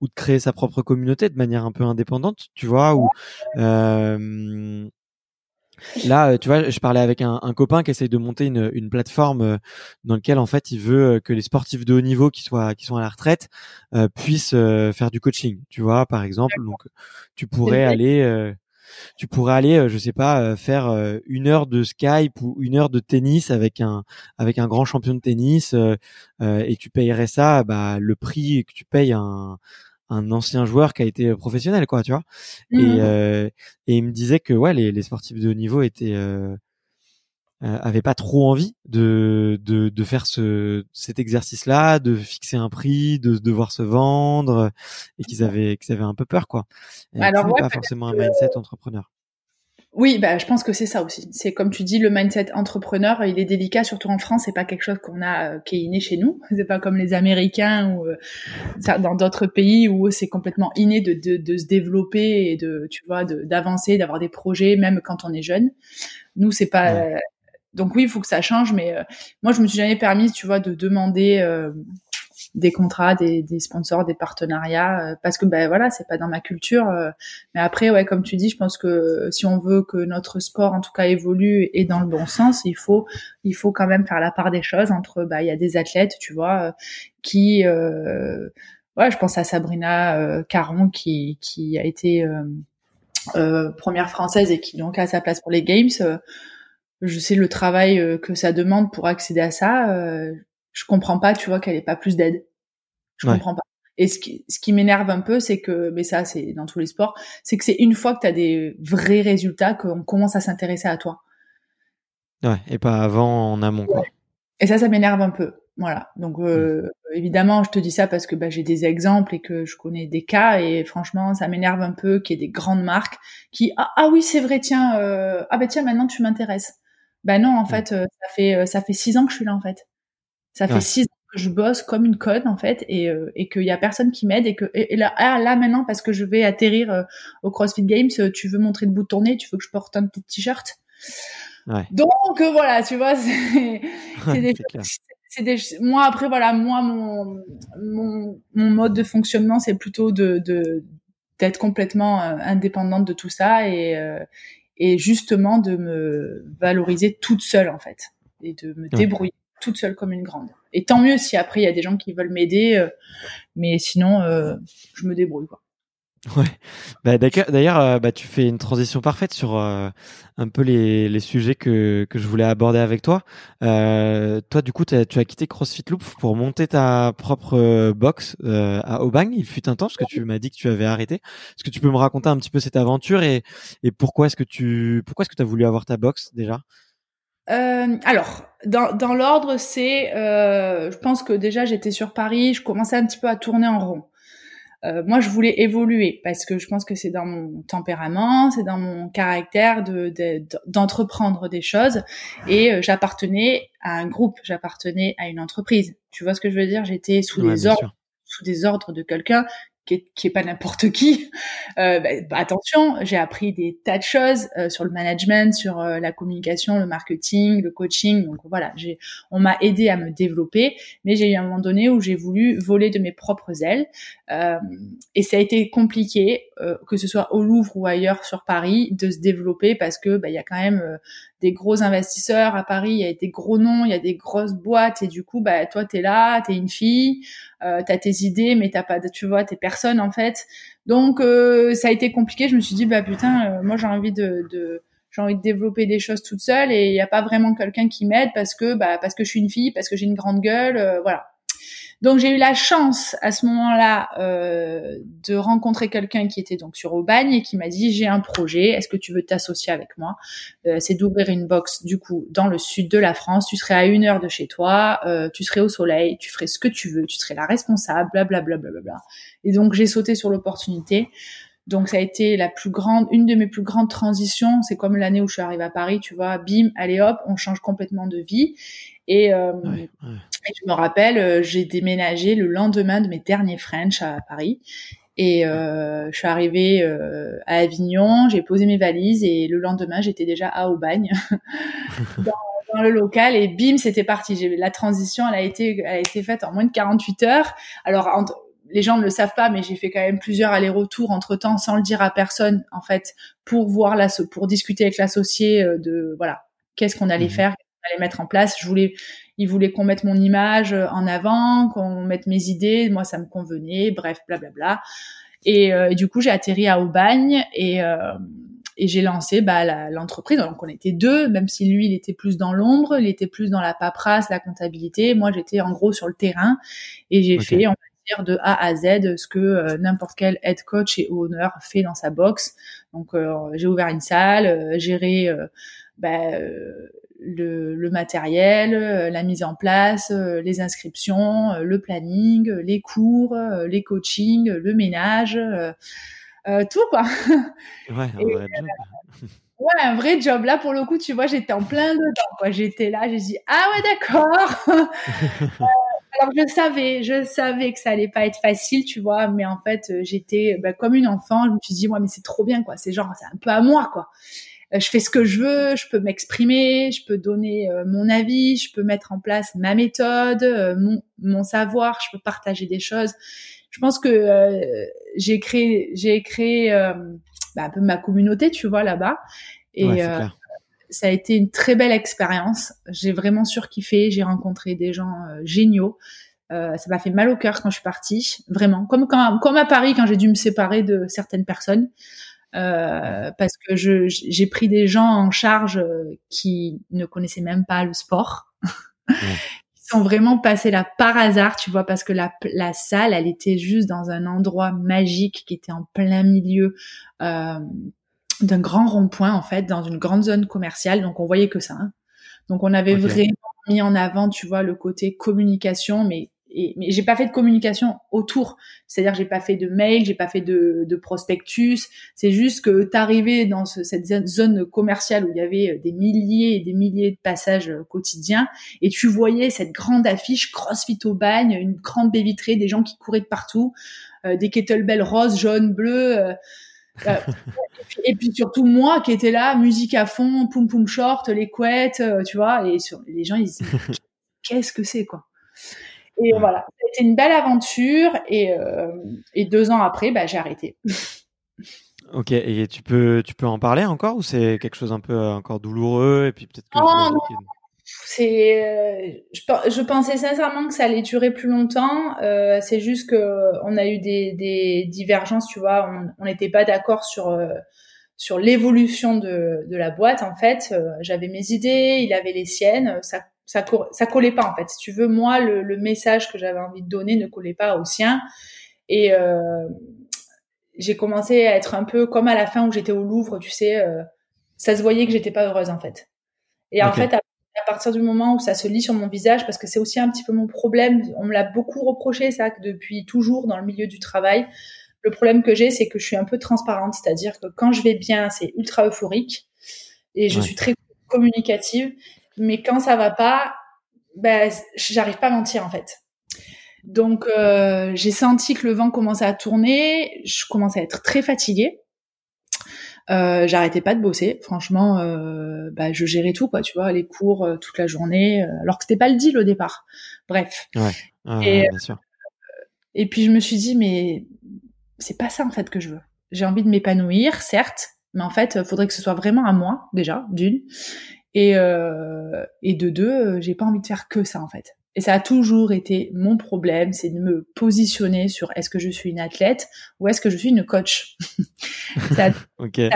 ou de créer sa propre communauté de manière un peu indépendante, tu vois, ou euh, Là, tu vois, je parlais avec un, un, copain qui essaye de monter une, une plateforme euh, dans laquelle en fait il veut euh, que les sportifs de haut niveau qui soient qui sont à la retraite euh, puissent euh, faire du coaching, tu vois, par exemple. Donc, tu pourrais aller, tu pourrais aller, je sais pas, faire une heure de Skype ou une heure de tennis avec un avec un grand champion de tennis et tu payerais ça, bah le prix que tu payes un un ancien joueur qui a été professionnel, quoi, tu vois. Et, mmh. euh, et il me disait que ouais, les, les sportifs de haut niveau étaient euh, euh, avaient pas trop envie de de, de faire ce cet exercice-là, de fixer un prix, de devoir se vendre, et qu'ils avaient qu'ils avaient un peu peur, quoi. Alors pas forcément un mindset entrepreneur. Oui, bah, je pense que c'est ça aussi. C'est comme tu dis, le mindset entrepreneur, il est délicat, surtout en France. C'est pas quelque chose qu'on a euh, qui est inné chez nous. C'est pas comme les Américains ou euh, dans d'autres pays où c'est complètement inné de, de, de, se développer et de, tu vois, d'avancer, d'avoir des projets, même quand on est jeune. Nous, c'est pas. Donc oui, il faut que ça change. Mais moi, je me suis jamais permise, tu vois, de demander des contrats, des, sponsors, des partenariats, euh, parce que ben voilà, c'est pas dans ma culture. Euh. mais après, ouais, comme tu dis, je pense que si on veut que notre sport, en tout cas, évolue et dans le bon sens, il faut, il faut quand même faire la part des choses entre, bah, il y a des athlètes, tu vois, qui, ouais, je pense à Sabrina Caron qui, qui a été première française et qui donc a sa place pour les games je sais le travail euh, que ça demande pour accéder à ça. Euh, je comprends pas, tu vois, qu'elle ait pas plus d'aide. Je comprends pas. Et ce qui, ce qui m'énerve un peu, c'est que, mais ça, c'est dans tous les sports, c'est que c'est une fois que tu as des vrais résultats qu'on commence à s'intéresser à toi. Ouais, et pas avant en amont, quoi. Et ça, ça m'énerve un peu. Voilà. Donc, euh, mmh. évidemment, je te dis ça parce que bah, j'ai des exemples et que je connais des cas. Et franchement, ça m'énerve un peu qu'il y ait des grandes marques qui, ah, ah oui, c'est vrai, tiens, euh, ah ben tiens, maintenant tu m'intéresses. Bah non, en mm. fait, euh, ça fait euh, ça fait six ans que je suis là en fait. Ça fait six ans que je bosse comme une conne en fait et euh, et qu'il y a personne qui m'aide et que et, là ah, là maintenant parce que je vais atterrir au CrossFit Games, tu veux montrer le bout de ton nez, tu veux que je porte un petit t-shirt? Ouais. Donc voilà, tu vois, c'est des, des, moi après voilà, moi mon mon, mon mode de fonctionnement c'est plutôt de de d'être complètement indépendante de tout ça et et justement de me valoriser toute seule en fait et de me débrouiller toute seule comme une grande. Et tant mieux si après il y a des gens qui veulent m'aider, euh, mais sinon euh, je me débrouille quoi. Ouais. Bah, D'ailleurs, euh, bah, tu fais une transition parfaite sur euh, un peu les, les, sujets que, que je voulais aborder avec toi. Euh, toi, du coup, tu as quitté CrossFit Loop pour monter ta propre euh, box à Aubagne. Il fut un temps, parce que tu m'as dit que tu avais arrêté. Est-ce que tu peux me raconter un petit peu cette aventure et, et pourquoi est-ce que tu pourquoi est-ce que as voulu avoir ta box déjà? Alors, dans, dans l'ordre, c'est, je pense que déjà j'étais sur Paris, je commençais un petit peu à tourner en rond. Euh, moi, je voulais évoluer parce que je pense que c'est dans mon tempérament, c'est dans mon caractère de, d'entreprendre des choses. Et euh, j'appartenais à un groupe, j'appartenais à une entreprise. Tu vois ce que je veux dire? J'étais sous des ordres, sous des ordres de quelqu'un qui est, pas n'importe qui. Euh, bah, attention, j'ai appris des tas de choses euh, sur le management, sur euh, la communication, le marketing, le coaching. Donc voilà, j'ai, on m'a aidé à me développer, mais j'ai eu un moment donné où j'ai voulu voler de mes propres ailes, euh, et ça a été compliqué, que ce soit au Louvre ou ailleurs sur Paris, de se développer parce que bah, il y a quand même des gros investisseurs à Paris, il y a des gros noms, il y a des grosses boîtes et du coup bah toi t'es là, t'es une fille, euh, t'as tes idées mais t'as pas, tu vois, t'es personne en fait. Donc euh, ça a été compliqué. Je me suis dit bah putain, euh, moi j'ai envie de, de j'ai envie de développer des choses toute seule et il n'y a pas vraiment quelqu'un qui m'aide parce que bah parce que je suis une fille, parce que j'ai une grande gueule, euh, voilà. Donc j'ai eu la chance à ce moment-là euh, de rencontrer quelqu'un qui était donc sur Aubagne et qui m'a dit j'ai un projet, est-ce que tu veux t'associer avec moi? Euh, C'est d'ouvrir une box du coup dans le sud de la France. Tu serais à une heure de chez toi, euh, tu serais au soleil, tu ferais ce que tu veux, tu serais la responsable, blablabla. Bla, bla, bla, Et donc j'ai sauté sur l'opportunité. Donc ça a été la plus grande, une de mes plus grandes transitions. C'est comme l'année où je suis arrivée à Paris, tu vois, bim, allez hop, on change complètement de vie. Et, euh, je me rappelle, euh, j'ai déménagé le lendemain de mes derniers French à Paris. Et euh, je suis arrivée euh, à Avignon, j'ai posé mes valises et le lendemain, j'étais déjà à Aubagne dans, dans, le local et bim, c'était parti. La transition, elle a été, elle a été faite en moins de 48 heures. Alors, les gens ne le savent pas, mais j'ai fait quand même plusieurs allers-retours entre temps sans le dire à personne, en fait, pour voir la, pour discuter avec l'associé de, voilà, qu'est-ce qu'on allait mmh faire, allait mettre en place. Je voulais, il voulait qu'on mette mon image euh, en avant, qu'on mette mes idées. Moi, ça me convenait. Bref, blablabla. Et, euh, et du coup, j'ai atterri à Aubagne et, euh, et j'ai lancé bah, l'entreprise. Donc, on était deux, même si lui, il était plus dans l'ombre, il était plus dans la paperasse, la comptabilité. Moi, j'étais en gros sur le terrain et j'ai fait, on va dire, de A à Z ce que n'importe quel head coach et owner fait dans sa box. Donc, j'ai ouvert une salle, géré bah, le, matériel, euh, la mise en place, euh, les inscriptions, euh, le planning, les cours, les coachings, le ménage, tout quoi. Ouais, un vrai job. Ouais, un vrai job. Là, pour le coup, tu vois, j'étais en plein dedans. J'étais là, j'ai dit ah ouais, d'accord. alors je savais, je savais que ça allait pas être facile, tu vois, mais en fait, j'étais bah, comme une enfant. Je me suis dit, ouais, mais c'est trop bien, quoi. C'est genre, c'est un peu à moi, quoi. je fais ce que je veux, je peux m'exprimer, je peux donner mon avis, je peux mettre en place ma méthode, mon, mon savoir, je peux partager des choses. Je pense que j'ai créé, j'ai créé bah, un peu ma communauté, tu vois, là-bas. Et ça a été une très belle expérience. J'ai vraiment surkiffé. J'ai rencontré des gens géniaux. Euh, ça m'a fait mal au cœur quand je suis partie, vraiment. Comme quand, comme à Paris quand j'ai dû me séparer de certaines personnes, euh, parce que je, j'ai pris des gens en charge euh, qui ne connaissaient même pas le sport. Ils sont vraiment passés là par hasard, tu vois, parce que la, la salle, elle était juste dans un endroit magique qui était en plein milieu euh, d'un grand rond-point, en fait, dans une grande zone commerciale. Donc, on voyait que ça. Hein. Donc, on avait vraiment mis en avant, tu vois, le côté communication, mais et, mais j'ai pas fait de communication autour. C'est-à-dire j'ai pas fait de mail, j'ai pas fait de, de prospectus. C'est juste que t'arrivais dans ce, cette zone commerciale où il y avait des milliers et des milliers de passages quotidiens et tu voyais cette grande affiche CrossFit au bagne, une grande baie vitrée, des gens qui couraient de partout, euh, des kettlebells roses, jaunes, bleus. Euh, euh, et, puis, surtout moi qui étais là, musique à fond, poum poum short, les couettes, tu vois, et sur, les gens ils disaient qu'est-ce que c'est quoi? Et voilà, c'était une belle aventure. Et, euh, et deux ans après, bah, j'ai arrêté. Ok, et tu peux, tu peux en parler encore ou c'est quelque chose un peu euh, encore douloureux et puis peut-être que non, non. C'est, euh, je, je, pensais sincèrement que ça allait durer plus longtemps. Euh, c'est juste que on a eu des, des divergences, tu vois. On n'était pas d'accord sur euh, sur l'évolution de, de la boîte. En fait, j'avais mes idées, il avait les siennes. Ça ça, ça collait pas en fait. Si tu veux, moi, le, le message que j'avais envie de donner ne collait pas au sien. Et euh, j'ai commencé à être un peu comme à la fin où j'étais au Louvre, tu sais, euh, ça se voyait que j'étais pas heureuse en fait. Et en fait, à, partir du moment où ça se lit sur mon visage, parce que c'est aussi un petit peu mon problème, on me l'a beaucoup reproché ça depuis toujours dans le milieu du travail. Le problème que j'ai, c'est que je suis un peu transparente, c'est-à-dire que quand je vais bien, c'est ultra euphorique et je suis très communicative mais quand ça va pas, ben, j'arrive pas à mentir en fait. Donc euh, j'ai senti que le vent commençait à tourner, je commençais à être très fatiguée. Euh, j'arrêtais pas de bosser, franchement, euh, bah, je gérais tout quoi, tu vois, les cours euh, toute la journée, euh, alors que c'était pas le deal au départ. Bref. Ouais. et, bien sûr. et puis je me suis dit mais c'est pas ça en fait que je veux. J'ai envie de m'épanouir, certes, mais en fait, il faudrait que ce soit vraiment à moi déjà, d'une, et, euh, et de deux, euh, j'ai pas envie de faire que ça en fait. Et ça a toujours été mon problème, c'est de me positionner sur est-ce que je suis une athlète ou est-ce que je suis une coach. ça, okay.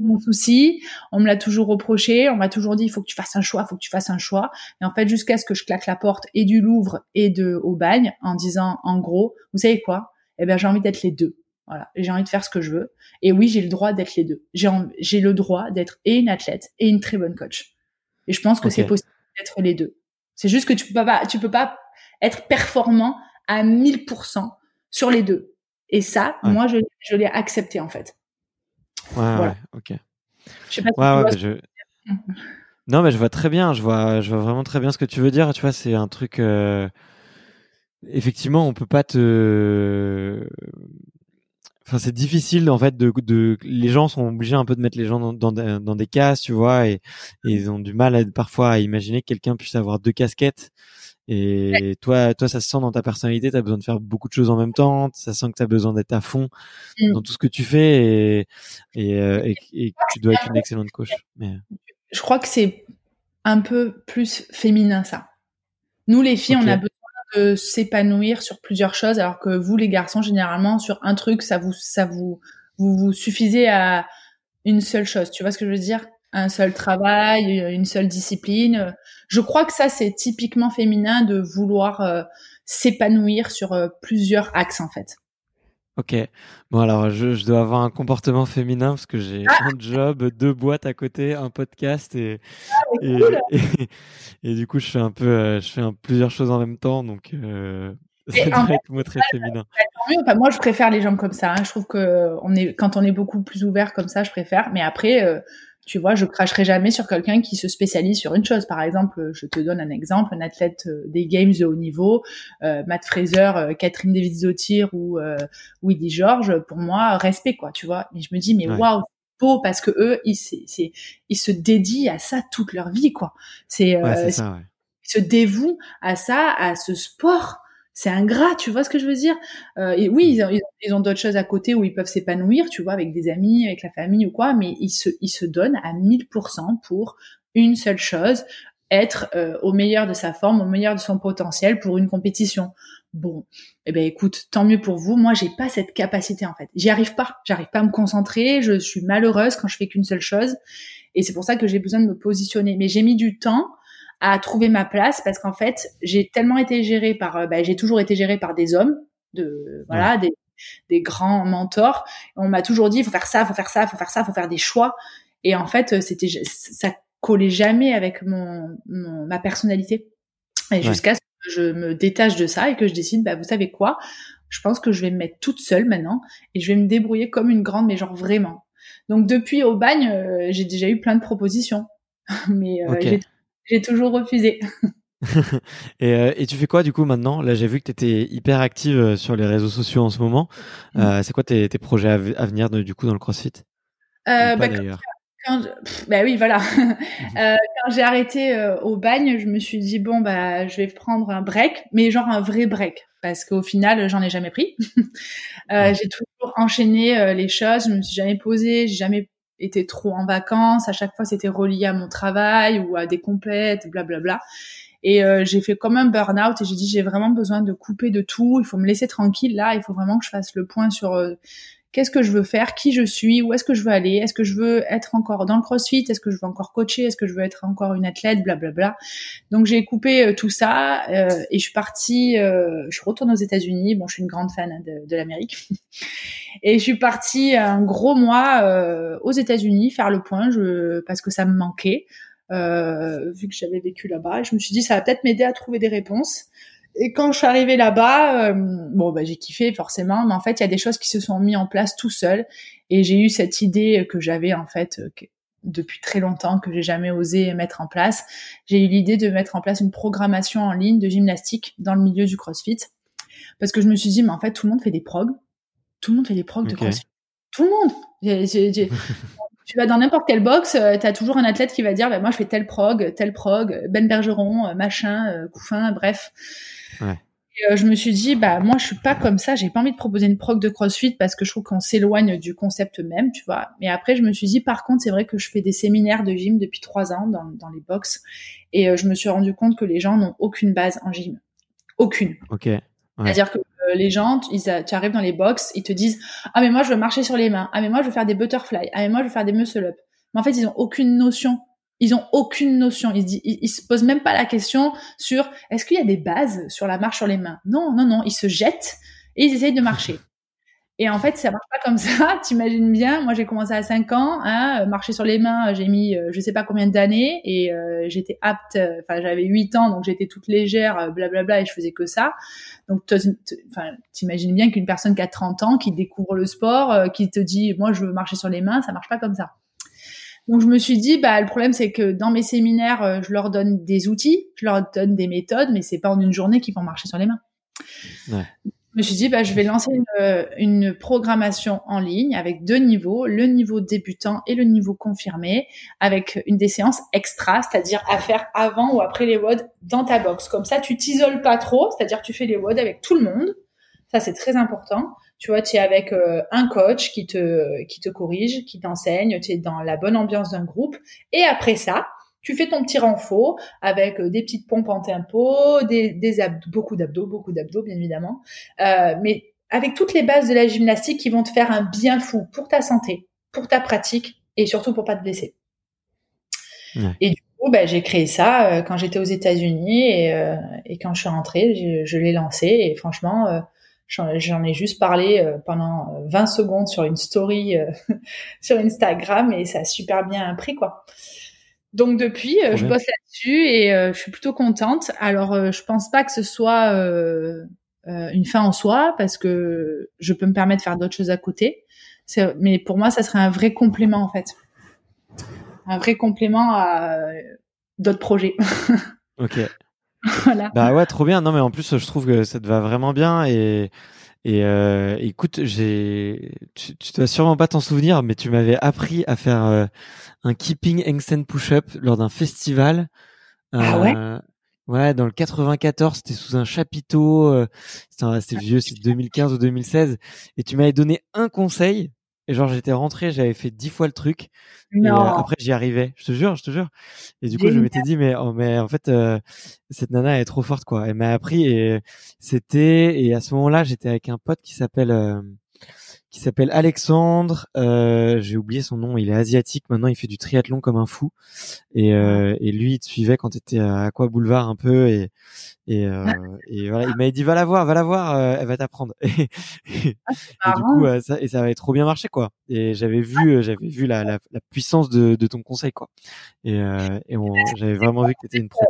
mon souci. On me l'a toujours reproché. On m'a toujours dit il faut que tu fasses un choix, il faut que tu fasses un choix. Et en fait, jusqu'à ce que je claque la porte et du Louvre et de Aubagne en disant en gros, vous savez quoi? Eh bien, j'ai envie d'être les deux. Voilà, j'ai envie de faire ce que je veux. Et oui, j'ai le droit d'être les deux. J'ai le droit d'être et une athlète et une très bonne coach. Et je pense que c'est possible d'être les deux. C'est juste que tu peux pas, tu peux pas être performant à 1000% sur les deux. Et ça, moi, je, je l'ai accepté en fait. Ouais, ouais, ok. Je sais pas si je... Non, mais je vois très bien. Je vois, je vois vraiment très bien ce que tu veux dire. Tu vois, c'est un truc. Euh... Effectivement, on peut pas te Enfin, c'est difficile en fait de, de, les gens sont obligés un peu de mettre les gens dans, dans, dans des cases, tu vois, et, ils ont du mal à, parfois à imaginer que quelqu'un puisse avoir deux casquettes. Et toi, toi, ça se sent dans ta personnalité. Tu as besoin de faire beaucoup de choses en même temps. Ça sent que tu as besoin d'être à fond mm. dans tout ce que tu fais et, et, euh, et, et tu dois être une excellente coach. Mais... Je crois que c'est un peu plus féminin ça. Nous les filles, on a besoin s'épanouir sur plusieurs choses, alors que vous, les garçons, généralement, sur un truc, ça vous, ça vous, vous, vous suffisez à une seule chose. Tu vois ce que je veux dire? Un seul travail, une seule discipline. Je crois que ça, c'est typiquement féminin de vouloir euh, s'épanouir sur euh, plusieurs axes, en fait. Ok. Bon, alors, je, je, dois avoir un comportement féminin parce que j'ai ah un job, deux boîtes à côté, un podcast et, ah, et, et, du coup, je fais un peu, euh, je fais un, plusieurs choses en même temps. Donc, euh, ça doit être moi très féminin. moi, je préfère les gens comme ça. Hein. Je trouve que on est, quand on est beaucoup plus ouvert comme ça, je préfère. Mais après, euh, tu vois, je cracherai jamais sur quelqu'un qui se spécialise sur une chose. Par exemple, je te donne un exemple, un athlète euh, des games de haut niveau, euh, Matt Fraser, euh, Catherine David Zotir ou euh, Willy George, pour moi, respect quoi, tu vois. Mais je me dis, mais waouh, beau parce que eux, ils se dédient à ça toute leur vie, quoi. C'est, ouais, ils se dévouent à ça, à ce sport c'est ingrat, tu vois ce que je veux dire? Euh, Et oui, ils ont, ils ont d'autres choses à côté où ils peuvent s'épanouir, tu vois, avec des amis, avec la famille ou quoi, mais ils se, ils se donnent à 1000% pour une seule chose, être euh, au meilleur de sa forme, au meilleur de son potentiel pour une compétition. Bon, eh ben écoute, tant mieux pour vous. Moi, j'ai pas cette capacité en fait. J'y arrive pas. J'arrive pas à me concentrer. Je suis malheureuse quand je fais qu'une seule chose, et c'est pour ça que j'ai besoin de me positionner. Mais j'ai mis du temps à trouver ma place parce qu'en fait, j'ai tellement été gérée par, euh, bah, j'ai toujours été gérée par des hommes, de voilà, des, des grands mentors. On m'a toujours dit, il faut faire ça, il faut faire ça, il faut faire ça, il faut faire des choix. Et en fait, c'était, ça collait jamais avec mon, ma personnalité. Et jusqu'à ce que je me détache de ça et que je décide, bah, vous savez quoi, je pense que je vais me mettre toute seule maintenant et je vais me débrouiller comme une grande, mais genre vraiment. Donc depuis au bagne, euh, j'ai déjà eu plein de propositions, mais euh, j'ai toujours refusé. et, euh, et, tu fais quoi du coup maintenant? Là, j'ai vu que tu étais hyper active euh, sur les réseaux sociaux en ce moment. Mm. Euh, c'est quoi tes, tes, projets à, venir du coup dans le CrossFit? Euh, bah, quand, bah oui, voilà. euh, quand j'ai arrêté au bagne, je me suis dit bon bah je vais prendre un break, mais genre un vrai break, parce qu'au final j'en ai jamais pris. J'ai toujours enchaîné les choses, je me suis jamais posée, j'ai jamais était trop en vacances. À chaque fois, c'était relié à mon travail ou à des compètes, blablabla. Et euh, j'ai fait comme un burn-out et j'ai dit j'ai vraiment besoin de couper de tout. Il faut me laisser tranquille là. Il faut vraiment que je fasse le point sur euh, qu'est-ce que je veux faire, qui je suis, où est-ce que je veux aller, est-ce que je veux être encore dans le CrossFit, est-ce que je veux encore coacher, est-ce que je veux être encore une athlète, blablabla. Donc j'ai coupé euh, tout ça euh, et je suis partie, euh, je suis retournée aux États-Unis. Bon, je suis une grande fan de, de l'Amérique et je suis partie un gros mois aux États-Unis faire le point, je, parce que ça me manquait. vu que j'avais vécu là-bas, je me suis dit ça va peut-être m'aider à trouver des réponses. Et quand je suis arrivée là-bas, euh, bon, bah, j'ai kiffé forcément, mais en fait, il y a des choses qui se sont mises en place tout seul. Et j'ai eu cette idée que j'avais en fait euh, depuis très longtemps, que j'ai jamais osé mettre en place. J'ai eu l'idée de mettre en place une programmation en ligne de gymnastique dans le milieu du CrossFit, parce que je me suis dit, mais en fait, tout le monde fait des progs, tout le monde fait des progs de CrossFit, tout le monde. tu vas dans n'importe quelle box, euh, tu as toujours un athlète qui va dire, bah, moi je fais tel prog, tel prog, Ben Bergeron, machin, Couffin, bref. Et, euh, je me suis dit, bah moi je suis pas comme ça, j'ai pas envie de proposer une prog de CrossFit parce que je trouve qu'on s'éloigne du concept même, tu vois. Mais après je me suis dit, par contre c'est vrai que je fais des séminaires de gym depuis trois ans dans, dans les box et euh, je me suis rendu compte que les gens n'ont aucune base en gym, aucune. Ok. C'est-à-dire que euh, les gens, ils, tu arrives dans les box, ils te disent, ah mais moi je veux marcher sur les mains, ah mais moi je veux faire des butterfly, ah mais moi je veux faire des muscle up. Mais en fait ils ont aucune notion ils ont aucune notion. Ils, ils, se posent même pas la question sur est-ce qu'il y a des bases sur la marche sur les mains? Non, non, non. Ils se jettent et ils essayent de marcher. Et en fait, ça marche pas comme ça. T'imagines bien. Moi, j'ai commencé à 5 ans, hein, marcher sur les mains. J'ai mis, euh, je sais pas combien d'années, et euh, j'étais apte. Enfin, j'avais 8 ans, donc j'étais toute légère, blablabla, bla, et je faisais que ça. Donc, t'imagines bien qu'une personne qui a 30 ans, qui découvre le sport, euh, qui te dit, moi, je veux marcher sur les mains, ça marche pas comme ça. Donc je me suis dit, bah le problème c'est que dans mes séminaires, euh, je leur donne des outils, je leur donne des méthodes, mais c'est pas en une journée qu'ils vont marcher sur les mains. Ouais. Je me suis dit, bah je vais lancer une, euh, une, programmation en ligne avec deux niveaux, le niveau débutant et le niveau confirmé, avec une des séances extra, c'est-à-dire à faire avant ou après les WOD dans ta box. Comme ça, tu t'isoles pas trop, c'est-à-dire tu fais les WOD avec tout le monde. Ça c'est très important tu vois, tu es avec euh, un coach qui te, qui te corrige, qui t'enseigne, tu es dans la bonne ambiance d'un groupe. Et après ça, tu fais ton petit renfort avec euh, des petites pompes en tempo, des, des abdos, beaucoup d'abdos, beaucoup d'abdos, bien évidemment. Euh, mais avec toutes les bases de la gymnastique qui vont te faire un bien fou pour ta santé, pour ta pratique et surtout pour pas te blesser. Et du coup, ben, j'ai créé ça quand j'étais aux États-Unis et, et, quand je suis rentrée, je, je l'ai lancé et franchement, J'en ai juste parlé euh, pendant 20 euh, secondes sur une story euh, sur Instagram et ça a super bien pris quoi. Donc depuis, je bosse là-dessus et je suis plutôt contente. Alors je pense pas que ce soit une fin en soi parce que je peux me permettre de faire d'autres choses à côté. Mais pour moi, ça serait un vrai complément en fait, un vrai complément à d'autres projets. ok. voilà. Bah ouais, trop bien. Non, mais en plus, je trouve que ça te va vraiment bien et Et euh, écoute, j'ai, tu, tu dois sûrement pas t'en souvenir, mais tu m'avais appris à faire euh, un keeping handstand push-up lors d'un festival. Ah ouais? Euh, Ouais, dans le 94, c'était sous un chapiteau. euh, C'était assez vieux, c'est 2015 ou 2016. Et tu m'avais donné un conseil. Et genre, j'étais rentré, j'avais fait dix fois le truc. Et Non. euh, après, j'y arrivais. Je te jure, je te jure. Et du coup, je m'étais dit, mais, oh, mais en fait, euh, cette nana elle est trop forte, quoi. Elle m'a appris et c'était, et à ce moment-là, j'étais avec un pote qui s'appelle, euh, qui s'appelle Alexandre. Euh, J'ai oublié son nom. Il est asiatique. Maintenant, il fait du triathlon comme un fou. Et, euh, et lui, il te suivait quand tu étais à Aqua Boulevard un peu. Et, et, euh, et voilà, il m'avait dit, va la voir, va la voir. euh, elle va t'apprendre. Et, et- et du coup, euh, ça, et ça avait trop bien marché, quoi. Et j'avais vu, euh, j'avais vu la, la, la puissance de, de ton conseil, quoi. Et, euh, et on- j'avais vraiment vu que t'étais une pro.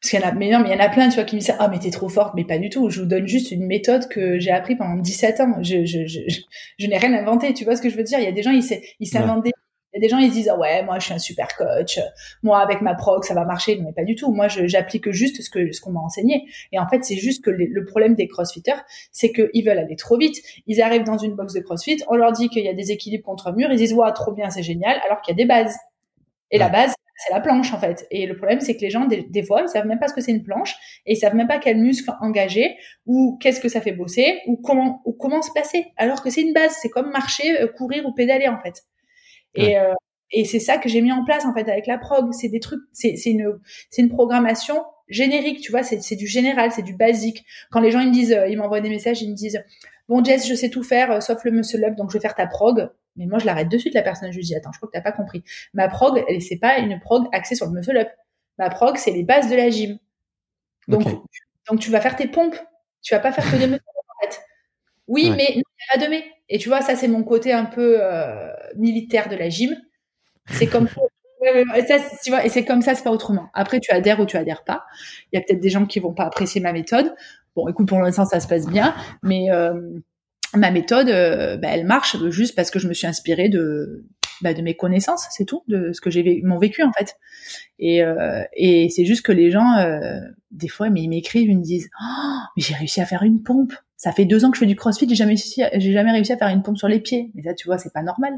Parce qu'il y en a, mais non, mais il y en a plein, tu vois, qui me disent, ah, mais t'es trop forte, mais pas du tout. Je vous donne juste une méthode que j'ai appris pendant 17 ans. Je, je, je, je, je n'ai rien inventé. Tu vois ce que je veux dire? Il y a des gens, ils s'inventent des, il y a des gens, ils se disent, ah ouais, moi, je suis un super coach. Moi, avec ma prog, ça va marcher. Non, mais pas du tout. Moi, j'applique juste ce que, ce qu'on m'a enseigné. Et en fait, c'est juste que le problème des crossfitters, c'est qu'ils veulent aller trop vite. Ils arrivent dans une box de crossfit, on leur dit qu'il y a des équilibres contre mur, ils disent, ouais, trop bien, c'est génial, alors qu'il y a des bases. Et la base, c'est la planche, en fait. Et le problème, c'est que les gens, des, des fois, ils savent même pas ce que c'est une planche et ils savent même pas quel muscle engager ou qu'est-ce que ça fait bosser ou comment, ou comment se placer. Alors que c'est une base. C'est comme marcher, euh, courir ou pédaler, en fait. Et, euh, et c'est ça que j'ai mis en place, en fait, avec la prog. C'est des trucs, c'est, une, c'est une programmation générique, tu vois, c'est, c'est du général, c'est du basique. Quand les gens, ils me disent, euh, ils m'envoient des messages, ils me disent, bon, Jess, je sais tout faire, euh, sauf le muscle up, donc je vais faire ta prog. Mais moi, je l'arrête de suite, la personne. Je lui dis, attends, je crois que t'as pas compris. Ma prog, elle, c'est pas une prog axée sur le muscle up. Ma prog, c'est les bases de la gym. Donc, donc tu vas faire tes pompes. Tu vas pas faire que des muscle up, en fait. Oui, Ouais. mais il y a pas de mais. Et tu vois, ça, c'est mon côté un peu euh, militaire de la gym. C'est comme Ouais, ouais, ouais, ça, tu vois, et c'est comme ça, c'est pas autrement. Après, tu adhères ou tu adhères pas. Il y a peut-être des gens qui vont pas apprécier ma méthode. Bon, écoute, pour l'instant, ça se passe bien, mais euh, ma méthode, euh, bah, elle marche juste parce que je me suis inspirée de, bah, de mes connaissances, c'est tout, de ce que j'ai mon vécu en fait. Et, euh, et c'est juste que les gens, euh, des fois, mais ils m'écrivent, ils me disent, oh, mais j'ai réussi à faire une pompe. Ça fait deux ans que je fais du CrossFit, j'ai jamais réussi, j'ai jamais réussi à faire une pompe sur les pieds. Mais ça, tu vois, c'est pas normal.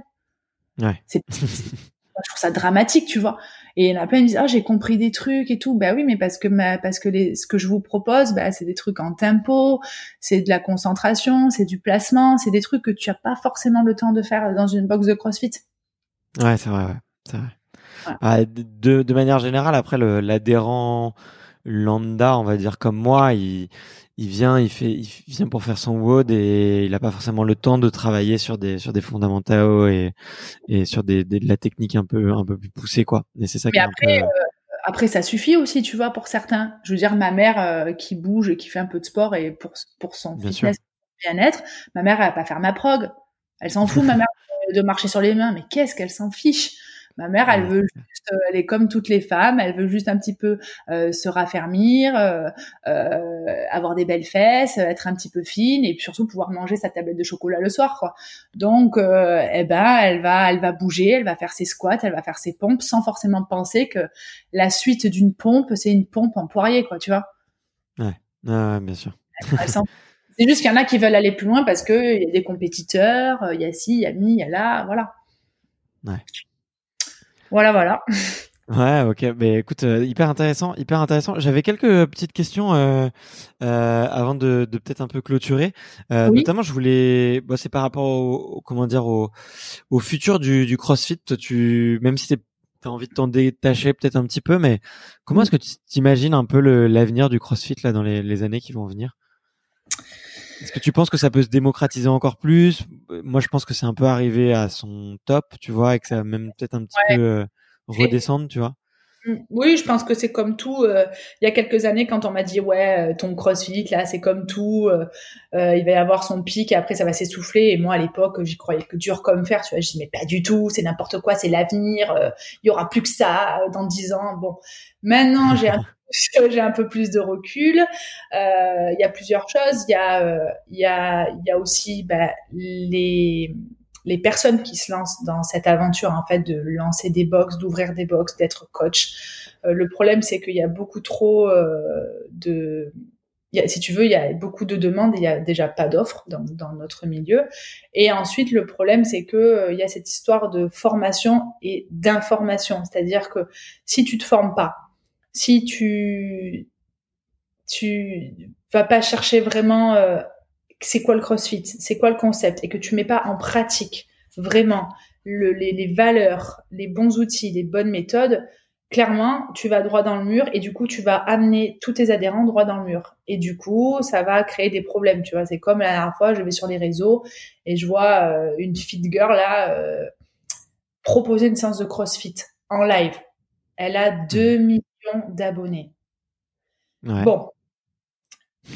Ouais. C'est, c'est- je trouve ça dramatique, tu vois. Et il y en a plein qui disent, ah, j'ai compris des trucs et tout. Bah oui, mais parce que ma, parce que les, ce que je vous propose, bah, c'est des trucs en tempo, c'est de la concentration, c'est du placement, c'est des trucs que tu as pas forcément le temps de faire dans une box de CrossFit. Ouais, c'est vrai, ouais. C'est vrai. Ouais. Ah, de, de manière générale, après, l'adhérent lambda, on va dire comme moi, il, il vient, il fait, il vient pour faire son WOD et il a pas forcément le temps de travailler sur des, sur des fondamentaux et, et sur des, des- de la technique un peu, un peu plus poussée, quoi. Et c'est ça qui Mais est un après, peu- euh, après, ça suffit aussi, tu vois, pour certains. Je veux dire, ma mère euh, qui bouge et qui fait un peu de sport et pour, pour son Bien fitness, bien-être, ma mère, elle va pas faire ma prog. Elle s'en fout, ma mère, de marcher sur les mains. Mais qu'est-ce qu'elle s'en fiche? Ma mère, elle veut juste, euh, elle est comme toutes les femmes, elle veut juste un petit peu euh, se raffermir, euh, euh, avoir des belles fesses, être un petit peu fine et surtout pouvoir manger sa tablette de chocolat le soir, quoi. Donc, eh ben, elle va, elle va bouger, elle va faire ses squats, elle va faire ses pompes, sans forcément penser que la suite d'une pompe, c'est une pompe en poirier, quoi, tu vois. Ouais, bien sûr. C'est juste qu'il y en a qui veulent aller plus loin parce que il y a des compétiteurs, il y a ci, il y a mi, il y a là, voilà. Ouais. Voilà, voilà. Ouais, ok. Mais écoute, euh, hyper intéressant, hyper intéressant. J'avais quelques petites questions euh, euh, avant de, de peut-être un peu clôturer. Euh, Oui. Notamment, je voulais, bah, c'est par rapport au, au- comment dire, au, au futur du, du CrossFit. Tu, même si tu as envie de t'en détacher peut-être un petit peu, mais comment Oui. est-ce que tu t'imagines un peu le- l'avenir du CrossFit là dans les, les années qui vont venir? Est-ce que tu penses que ça peut se démocratiser encore plus? Moi, je pense que c'est un peu arrivé à son top, tu vois, et que ça va même peut-être un petit Ouais. peu euh, redescendre, tu vois? Mm. Oui, je pense que c'est comme tout. euh, il y a quelques années, quand on m'a dit ouais, euh, ton CrossFit là, c'est comme tout. euh, euh, il va y avoir son pic et après ça va s'essouffler. Et moi à l'époque, j'y croyais que dur comme fer. Tu vois, je dis mais pas du tout, c'est n'importe quoi, c'est l'avenir. euh, Il y aura plus que ça euh, dans dix ans. Bon, maintenant j'ai un, j'ai un peu plus de recul. Euh, Il y a plusieurs choses. Il y a, euh, il y a, il y a aussi bah, les les personnes qui se lancent dans cette aventure en fait de lancer des box, d'ouvrir des box, d'être coach. Euh, le problème c'est qu'il y a beaucoup trop euh, de si tu veux, il y a beaucoup de demandes et il y a déjà pas d'offres dans, notre milieu. Et ensuite, le problème, c'est que euh, il y a cette histoire de formation et d'information. C'est-à-dire que si tu te formes pas, si tu tu vas pas chercher vraiment c'est quoi le CrossFit, c'est quoi le concept, et que tu mets pas en pratique vraiment le, les, les valeurs, les bons outils, les bonnes méthodes, clairement, tu vas droit dans le mur et du coup, tu vas amener tous tes adhérents droit dans le mur. Et du coup, ça va créer des problèmes, tu vois. C'est comme la dernière fois, je vais sur les réseaux et je vois euh, une fit girl là euh, proposer une séance de CrossFit en live. Elle a 2 mmh. millions d'abonnés. Bon.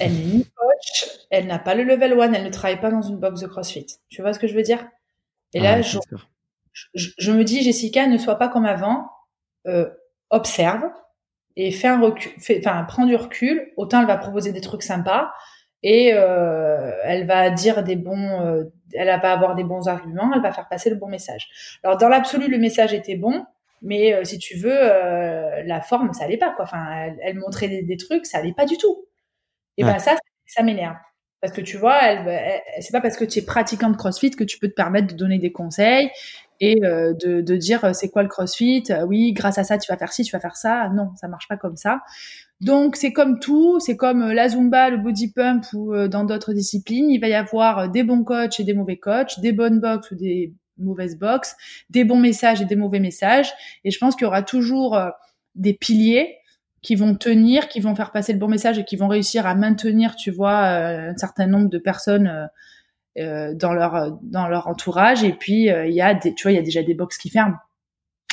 Elle n'est ni coach, elle n'a pas le level 1, elle ne travaille pas dans une box de CrossFit. Tu vois ce que je veux dire? Et là, je, je, me dis, Jessica, ne sois pas comme avant. Euh, observe et fait un recul, fait, enfin prend du recul. Autant elle va proposer des trucs sympas et euh, elle va dire des bons, euh, elle va avoir des bons arguments, elle va faire passer le bon message. Alors dans l'absolu, le message était bon, mais euh, si tu veux, la forme, ça allait pas quoi. Enfin, elle, montrait des, trucs, ça allait pas du tout. Et ben ça, ça m'énerve. Parce que tu vois, elle, elle c'est pas parce que tu es pratiquant de CrossFit que tu peux te permettre de donner des conseils et euh, de, de, dire euh, c'est quoi le CrossFit euh, Oui, grâce à ça tu vas faire ci, tu vas faire ça. Non, ça marche pas comme ça. Donc c'est comme tout, c'est comme la Zumba, le body pump ou dans d'autres disciplines, il va y avoir des bons coachs et des mauvais coachs, des bonnes box ou des mauvaises box, des bons messages et des mauvais messages. Et je pense qu'il y aura toujours des piliers qui vont tenir, qui vont faire passer le bon message et qui vont réussir à maintenir, tu vois, un certain nombre de personnes euh, dans leur dans leur entourage. Et puis euh, il y a des tu vois il y a déjà des box qui ferment.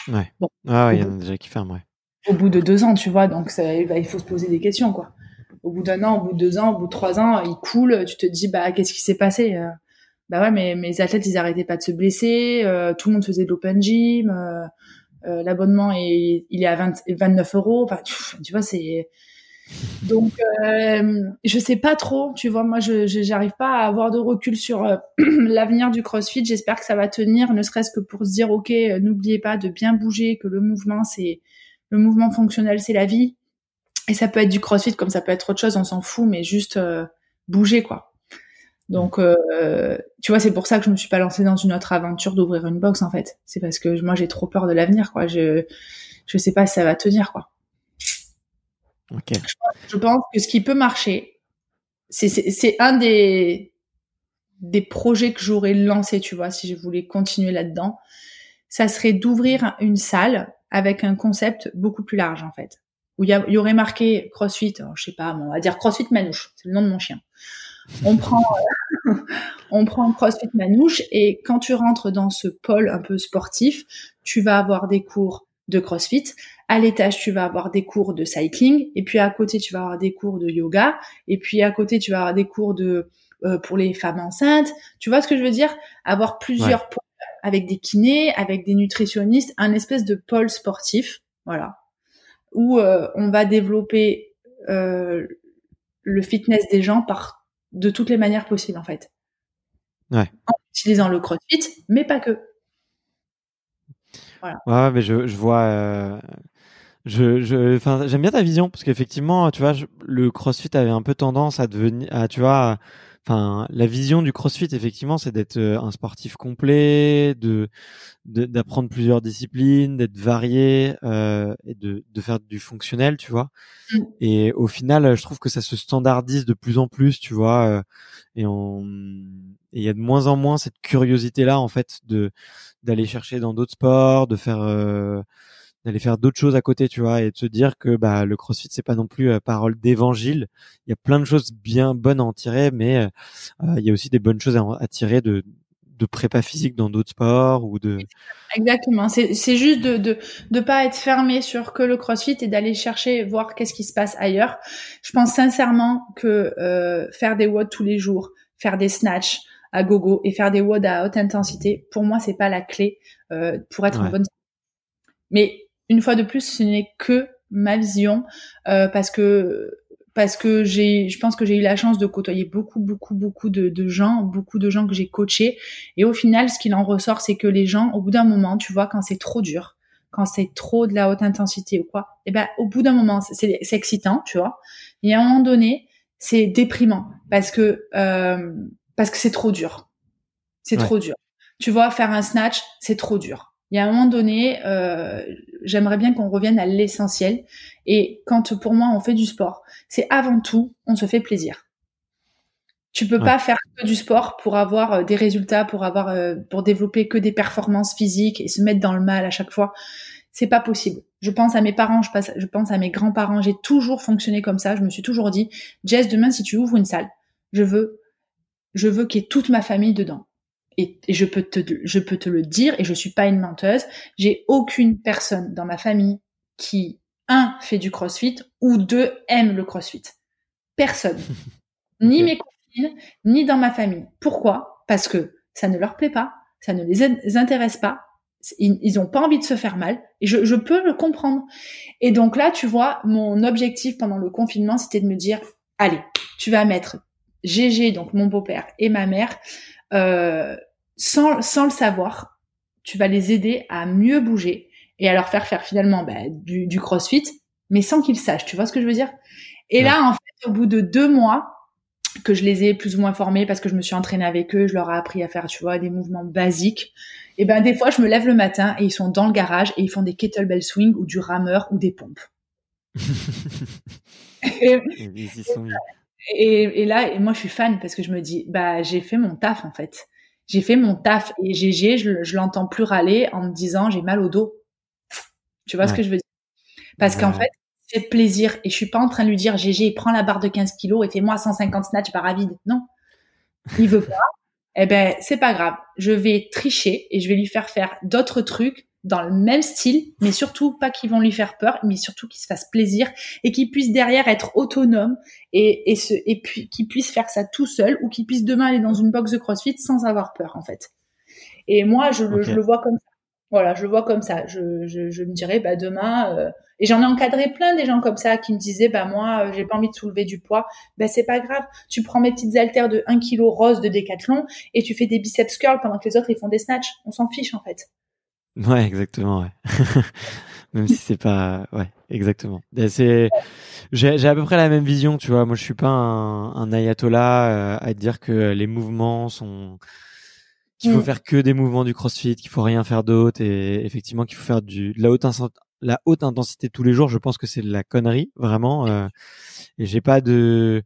Ouais. Bon, ah il y en a déjà qui ferment ouais. au bout de deux ans tu vois donc ça, bah, il faut se poser des questions quoi. Au bout d'un an au bout de deux ans au bout de trois ans il coule tu te dis bah qu'est-ce qui s'est passé euh? bah ouais mais mes athlètes ils arrêtaient pas de se blesser tout le monde faisait de l'open gym l'abonnement est il est à 20, 29 euros enfin tu vois c'est donc, euh, je sais pas trop, tu vois, moi, je j'arrive pas à avoir de recul sur euh, l'avenir du CrossFit. J'espère que ça va tenir, ne serait-ce que pour se dire, ok, euh, n'oubliez pas de bien bouger, que le mouvement, c'est le mouvement fonctionnel, c'est la vie. Et ça peut être du CrossFit comme ça peut être autre chose, on s'en fout, mais juste euh, bouger, quoi. Donc, tu vois, c'est pour ça que je me suis pas lancée dans une autre aventure d'ouvrir une box, en fait. C'est parce que moi, j'ai trop peur de l'avenir, quoi. Je je sais pas si ça va tenir, quoi. Je, pense que ce qui peut marcher, c'est un des, des projets que j'aurais lancé, tu vois, si je voulais continuer là-dedans. Ça serait d'ouvrir une salle avec un concept beaucoup plus large, en fait. Où il y, aurait marqué CrossFit, je sais pas, on va dire CrossFit Manouche, c'est le nom de mon chien. On prend, on prend CrossFit Manouche et quand tu rentres dans ce pôle un peu sportif, tu vas avoir des cours de CrossFit. À l'étage, tu vas avoir des cours de cycling, et puis à côté, tu vas avoir des cours de yoga, et puis à côté, tu vas avoir des cours de euh, pour les femmes enceintes. Tu vois ce que je veux dire? Avoir plusieurs pôles avec des kinés, avec des nutritionnistes, un espèce de pôle sportif, voilà, où euh, on va développer euh, le fitness des gens par de toutes les manières possibles en fait. Ouais. En utilisant le CrossFit, mais pas que. Ouais, mais je, je vois. Euh, je, j'aime bien ta vision parce qu'effectivement, tu vois, le CrossFit avait un peu tendance à devenir, à, tu vois, enfin, la vision du CrossFit, effectivement, c'est d'être euh, un sportif complet, de d'apprendre plusieurs disciplines, d'être varié euh, et de, de faire du fonctionnel, tu vois. Mmh. Et au final, je trouve que ça se standardise de plus en plus, tu vois, euh, et on et il y a de moins en moins cette curiosité là, en fait, de d'aller chercher dans d'autres sports, de faire euh, d'aller faire d'autres choses à côté, tu vois, et de se dire que bah le CrossFit c'est pas non plus euh, parole d'évangile. Il y a plein de choses bien bonnes à en tirer, mais euh, euh, il y a aussi des bonnes choses à, à tirer de de prépa physique dans d'autres sports ou de exactement. C'est c'est juste de de de pas être fermé sur que le CrossFit et d'aller chercher voir qu'est-ce qui se passe ailleurs. Je pense sincèrement que euh, faire des WOD tous les jours faire des snatchs à gogo et faire des WOD à haute intensité pour moi c'est pas la clé euh, pour être en bonne mais une fois de plus, ce n'est que ma vision euh, parce que parce que j'ai, je pense que j'ai eu la chance de côtoyer beaucoup, beaucoup, beaucoup de, de gens, beaucoup de gens que j'ai coachés. Et au final, ce qu'il en ressort, c'est que les gens, au bout d'un moment, tu vois, quand c'est trop dur, quand c'est trop de la haute intensité ou quoi, et eh ben, au bout d'un moment, c'est, c'est excitant, tu vois. Et à un moment donné, c'est déprimant parce que euh, parce que c'est trop dur. C'est trop dur. Tu vois, faire un snatch, c'est trop dur. Il y a un moment donné, euh, j'aimerais bien qu'on revienne à l'essentiel. Et quand pour moi on fait du sport, c'est avant tout, on se fait plaisir. Tu peux pas faire que du sport pour avoir euh, des résultats, pour avoir, euh, pour développer que des performances physiques et se mettre dans le mal à chaque fois. C'est pas possible. Je pense à mes parents, je, pense, je pense à mes grands-parents. J'ai toujours fonctionné comme ça. Je me suis toujours dit, Jess, demain, si tu ouvres une salle, je veux, je veux qu'il y ait toute ma famille dedans. Et, je peux te, je peux te le dire, et je suis pas une menteuse. J'ai aucune personne dans ma famille qui, un, fait du crossfit, ou deux, aime le crossfit. Personne. Ni mes ni dans ma famille. Pourquoi? Parce que ça ne leur plaît pas, ça ne les intéresse pas, ils n'ont pas envie de se faire mal, et je, je, peux le comprendre. Et donc là, tu vois, mon objectif pendant le confinement, c'était de me dire, allez, tu vas mettre Gégé, donc mon beau-père, et ma mère, euh, sans, sans le savoir, tu vas les aider à mieux bouger et à leur faire faire finalement bah, du, du crossfit, mais sans qu'ils sachent. Tu vois ce que je veux dire? Et là, en fait, au bout de deux mois, que je les ai plus ou moins formés parce que je me suis entraînée avec eux, je leur ai appris à faire, tu vois, des mouvements basiques. Et ben des fois, je me lève le matin et ils sont dans le garage et ils font des kettlebell swing ou du rameur ou des pompes. et, et, là, et moi, je suis fan parce que je me dis, bah j'ai fait mon taf en fait. J'ai fait mon taf et GG, je, je l'entends plus râler en me disant j'ai mal au dos. Tu vois ce que je veux dire? Parce qu'en fait, plaisir. Et je suis pas en train de lui dire GG prends la barre de 15 kilos et fais-moi 150 snatch barre vide non. Il veut pas. Eh ben c'est pas grave. Je vais tricher et je vais lui faire faire d'autres trucs dans le même style mais surtout pas qu'ils vont lui faire peur mais surtout qu'il se fasse plaisir et qu'il puisse derrière être autonome et et et puis qu'il puisse faire ça tout seul ou qu'il puisse demain aller dans une box de CrossFit sans avoir peur en fait et moi je, le, je le vois comme ça voilà, je le vois comme ça. Je, je, je me dirais, bah demain, euh, et j'en ai encadré plein des gens comme ça qui me disaient, bah moi, euh, j'ai pas envie de soulever du poids. Bah c'est pas grave. Tu prends mes petites haltères de 1 kg rose de décathlon et tu fais des biceps curls pendant que les autres ils font des snatchs. On s'en fiche en fait. Ouais, exactement. Ouais. même si c'est pas, ouais, exactement. C'est, j'ai, j'ai à peu près la même vision, tu vois. Moi, je suis pas un, un ayatollah euh, à dire que les mouvements sont qu'il faut mm. faire que des mouvements du CrossFit, qu'il faut rien faire d'autre et effectivement qu'il faut faire du de la haute la haute intensité tous les jours. Je pense que c'est de la connerie vraiment. Euh, et j'ai pas de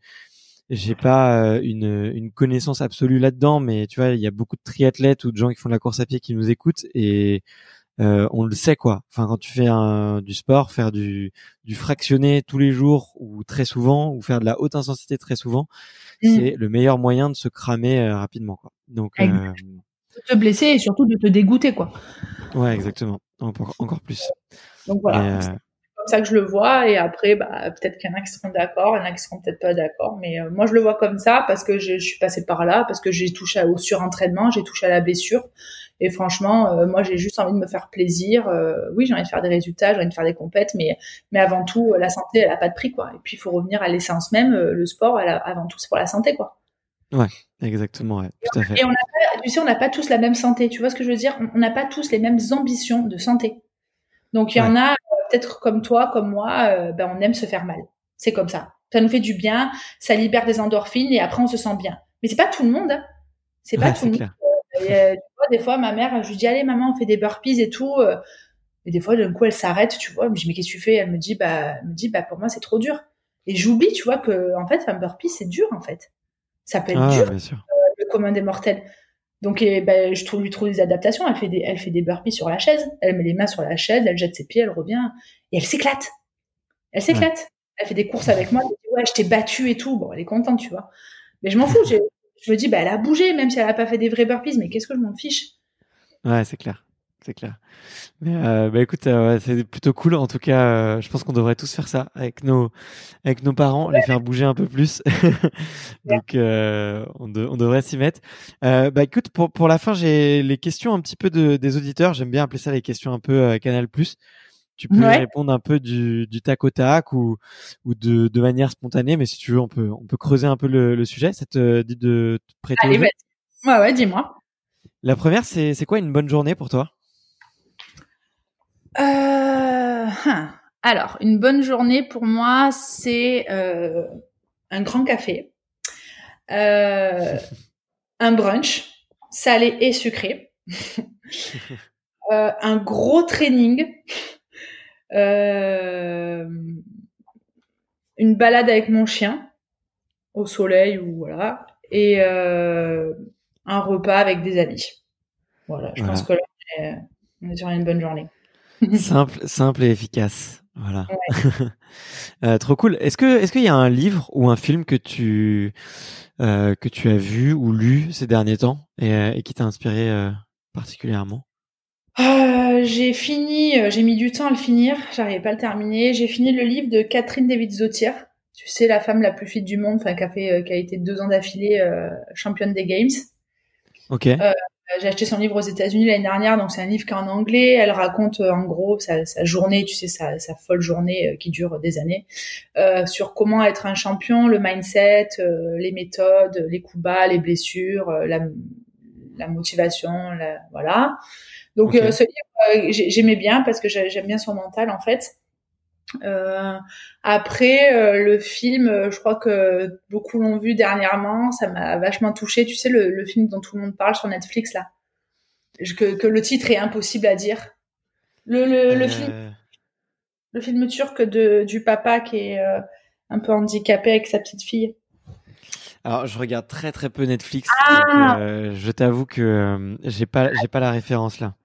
j'ai pas euh, une, une connaissance absolue là-dedans, mais tu vois, il y a beaucoup de triathlètes ou de gens qui font de la course à pied qui nous écoutent et euh, on le sait quoi. Enfin, quand tu fais un, du sport, faire du, du fractionné tous les jours ou très souvent, ou faire de la haute intensité très souvent, mm. c'est le meilleur moyen de se cramer euh, rapidement quoi. Donc te blesser et surtout de te dégoûter, quoi. Ouais, exactement. Encore, plus. Donc voilà. Euh, comme ça que je le vois. Et après, bah, peut-être qu'il y en a qui seront d'accord, il y en a qui seront peut-être pas d'accord. Mais euh, moi, je le vois comme ça parce que je, suis passée par là, parce que j'ai touché au surentraînement, j'ai touché à la blessure. Et franchement, euh, moi, j'ai juste envie de me faire plaisir. oui, j'ai envie de faire des résultats, j'ai envie de faire des compètes, mais, mais avant tout, la santé, elle a pas de prix, quoi. Et puis, il faut revenir à l'essence même. le sport, avant tout, c'est pour la santé, quoi. Ouais, exactement, ouais, tout à fait. Et on a tu sais, on n'a pas tous la même santé. Tu vois ce que je veux dire? On n'a pas tous les mêmes ambitions de santé. Donc il y en a euh, peut-être comme toi, comme moi, euh, ben on aime se faire mal. C'est comme ça. Ça nous fait du bien, ça libère des endorphines et après on se sent bien. Mais c'est pas tout le monde. Hein. C'est pas tout le monde. Euh, tu vois, des fois ma mère, je lui dis allez maman, on fait des burpees et tout. Et des fois d'un coup elle s'arrête, tu vois. Je me dis mais qu'est-ce que tu fais? Elle me dit bah, me dit bah pour moi c'est trop dur. Et j'oublie, tu vois que en fait un burpee c'est dur en fait. Ça peut être ah, dur, le commun des mortels. Donc, ben, je trouve, lui trouve des adaptations. Elle fait des, elle fait des burpees sur la chaise. Elle met les mains sur la chaise, elle jette ses pieds, elle revient et elle s'éclate. Elle s'éclate. Elle fait des courses avec moi. Elle dit ouais, je t'ai battu et tout. Bon, elle est contente, tu vois. Mais je m'en fous. Je me dis, bah, elle a bougé, même si elle a pas fait des vrais burpees. Mais qu'est-ce que je m'en fiche? Ouais, c'est clair c'est clair. Mais euh, bah écoute, euh, c'est plutôt cool. En tout cas, euh, je pense qu'on devrait tous faire ça avec nos avec nos parents, les faire bouger un peu plus. Donc on, on, devrait s'y mettre. bah écoute, pour pour la fin, j'ai les questions un petit peu de, des auditeurs. J'aime bien appeler ça les questions un peu Canal Plus. Tu peux répondre un peu du, du tac au tac ou ou de, de manière spontanée, mais si tu veux, on peut on peut creuser un peu le, le sujet. Ça te dit de te prêter. Allez, ouais, ouais, dis-moi. La première, c'est c'est quoi une bonne journée pour toi? Euh, hein. Alors, une bonne journée pour moi, c'est euh, un grand café, un brunch salé et sucré, un gros training, une balade avec mon chien au soleil ou voilà, et un repas avec des amis. Voilà, je pense que là, on est sur une bonne journée. simple, simple et efficace. Voilà. Euh, trop cool. Est-ce que est-ce qu'il y a un livre ou un film que tu euh, que tu as vu ou lu ces derniers temps et, euh, qui t'a inspiré particulièrement? J'ai fini, j'ai mis du temps à le finir. J'arrivais pas à le terminer. J'ai fini le livre de Catherine David Zotier. Tu sais la femme la plus fit du monde, enfin qui a fait, qui a été deux ans d'affilée championne des games. Ok. Euh, j'ai acheté son livre aux États-Unis l'année dernière, donc c'est un livre qui est en anglais. Elle raconte euh, en gros sa, sa, journée, tu sais, sa, sa, folle journée euh, qui dure des années, euh, sur comment être un champion, le mindset, les méthodes, les coups bas, les blessures, la, la motivation, la, voilà. Donc ce livre, j'aimais bien parce que j'aime bien son mental en fait. Euh, après euh, le film, euh, je crois que beaucoup l'ont vu dernièrement, ça m'a vachement touché. Tu sais le, le, film dont tout le monde parle sur Netflix là, que, que le titre est impossible à dire. Le, le, le film, le film turc de du papa qui est un peu handicapé avec sa petite fille. Alors, je regarde très très peu Netflix. Ah je t'avoue que j'ai pas j'ai pas la référence là.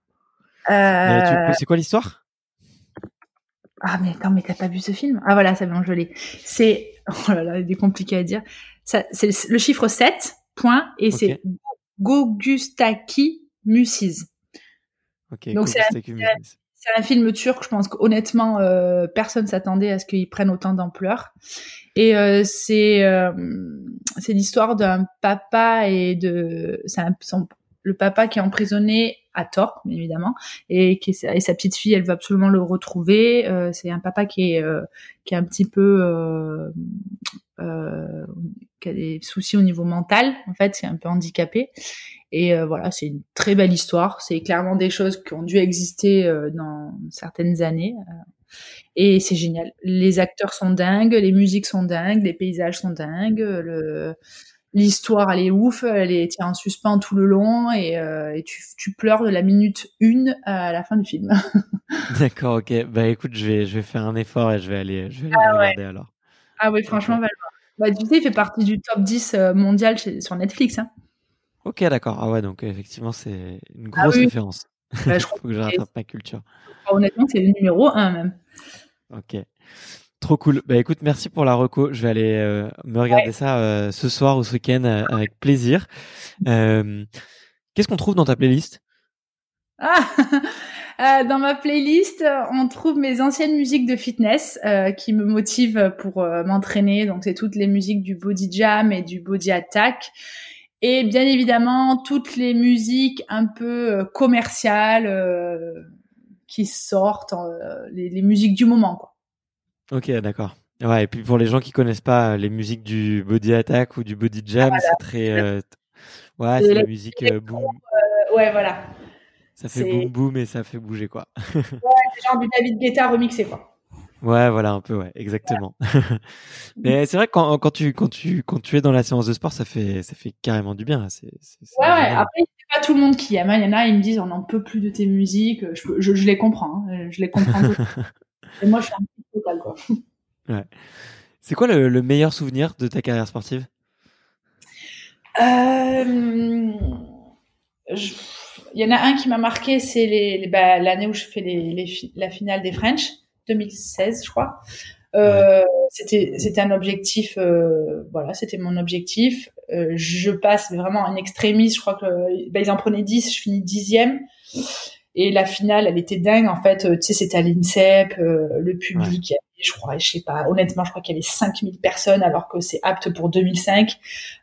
C'est quoi l'histoire? Ah mais attends, mais t'as pas vu ce film? Ah voilà, ça bien, je l'ai. C'est oh là là, il est compliqué à dire. Ça, c'est le chiffre 7 point et c'est Gogustaki Musiz. Donc c'est un, film turc, je pense qu'honnêtement euh, personne s'attendait à ce qu'il prenne autant d'ampleur. Et euh, c'est euh, c'est l'histoire d'un papa et de c'est le papa qui est emprisonné à tort, évidemment, et, qui sa petite fille, elle veut absolument le retrouver. Euh, c'est un papa qui est euh, qui est un petit peu euh, euh, qui a des soucis au niveau mental, en fait, c'est un peu handicapé. Et voilà, c'est une très belle histoire. C'est clairement des choses qui ont dû exister dans certaines années. et c'est génial. Les acteurs sont dingues, les musiques sont dingues, les paysages sont dingues. Le, l'histoire elle est ouf, elle est tient en suspens tout le long et, euh, et tu, tu, pleures de la minute une à la fin du film. D'accord, ok. Bah écoute, je vais je vais faire un effort et je vais aller je vais aller ah, regarder alors. Ah oui, franchement, va bah, tu sais, il fait partie du top 10 euh, mondial chez, sur Netflix. Hein. Ok, d'accord. Ah ouais, donc effectivement, c'est une ah grosse référence. Bah, je crois Faut que je rattrape ma culture. Honnêtement, c'est le numéro 1 même. Ok. Trop cool. Bah écoute, merci pour la reco. Je vais aller euh, me regarder ça euh, ce soir ou ce week-end euh, avec plaisir. Qu'est-ce qu'on trouve dans ta playlist? Ah, Dans ma playlist, on trouve mes anciennes musiques de fitness qui me motivent pour m'entraîner. Donc c'est toutes les musiques du body jam et du body attack. Et bien évidemment, toutes les musiques un peu commerciales qui sortent, les, les musiques du moment. Quoi. Ok, d'accord. Ouais, et puis pour les gens qui connaissent pas les musiques du body attack ou du body jam, c'est très, euh, ouais, c'est la musique euh, boom. Euh, ouais, voilà. Ça fait boum boum et ça fait bouger quoi. ouais, c'est genre du David Guetta remixé quoi. Ouais, voilà, un peu, ouais, exactement. Mais c'est vrai que quand, quand, tu, quand, tu, quand tu es dans la séance de sport, ça fait, ça fait carrément du bien. C'est, ouais, ouais, après, c'est pas tout le monde qui aime. Hein. Il y en a, ils me disent, on n'en peut plus de tes musiques. Je, je, je les comprends. Hein. Je les comprends. Et moi, je suis un petit total, quoi. Ouais. C'est quoi le, le, meilleur souvenir de ta carrière sportive? Euh, Il y en a un qui m'a marqué, c'est les, bah, l'année où je fais les, les, la finale des French, 2016, je crois. Euh, c'était c'était un objectif euh, voilà c'était mon objectif euh, je passe vraiment en extrémiste je crois que bah, ils en prenaient 10 je finis dixième et la finale, elle était dingue. En fait, euh, tu sais, c'était à l'INSEP, euh, le public, je crois, je sais pas, honnêtement, je crois qu'il y avait 5000 personnes alors que c'est apte pour 2005.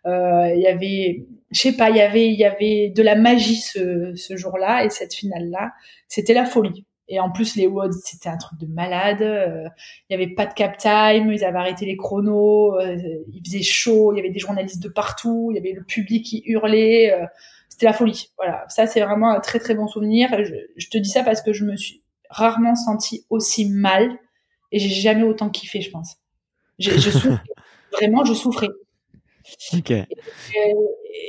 Euh, il y avait, je sais pas, il y avait, il y avait de la magie ce, ce jour-là et cette finale-là, c'était la folie. Et en plus, les WODs, c'était un truc de malade. Il y avait pas de cap time, ils avaient arrêté les chronos, il faisait chaud, il y avait des journalistes de partout, il y avait le public qui hurlait c'était la folie. Voilà, ça c'est vraiment un très très bon souvenir. Je, te dis ça parce que je me suis rarement sentie aussi mal et j'ai jamais autant kiffé, je pense. Je, je vraiment, je souffrais. Ok.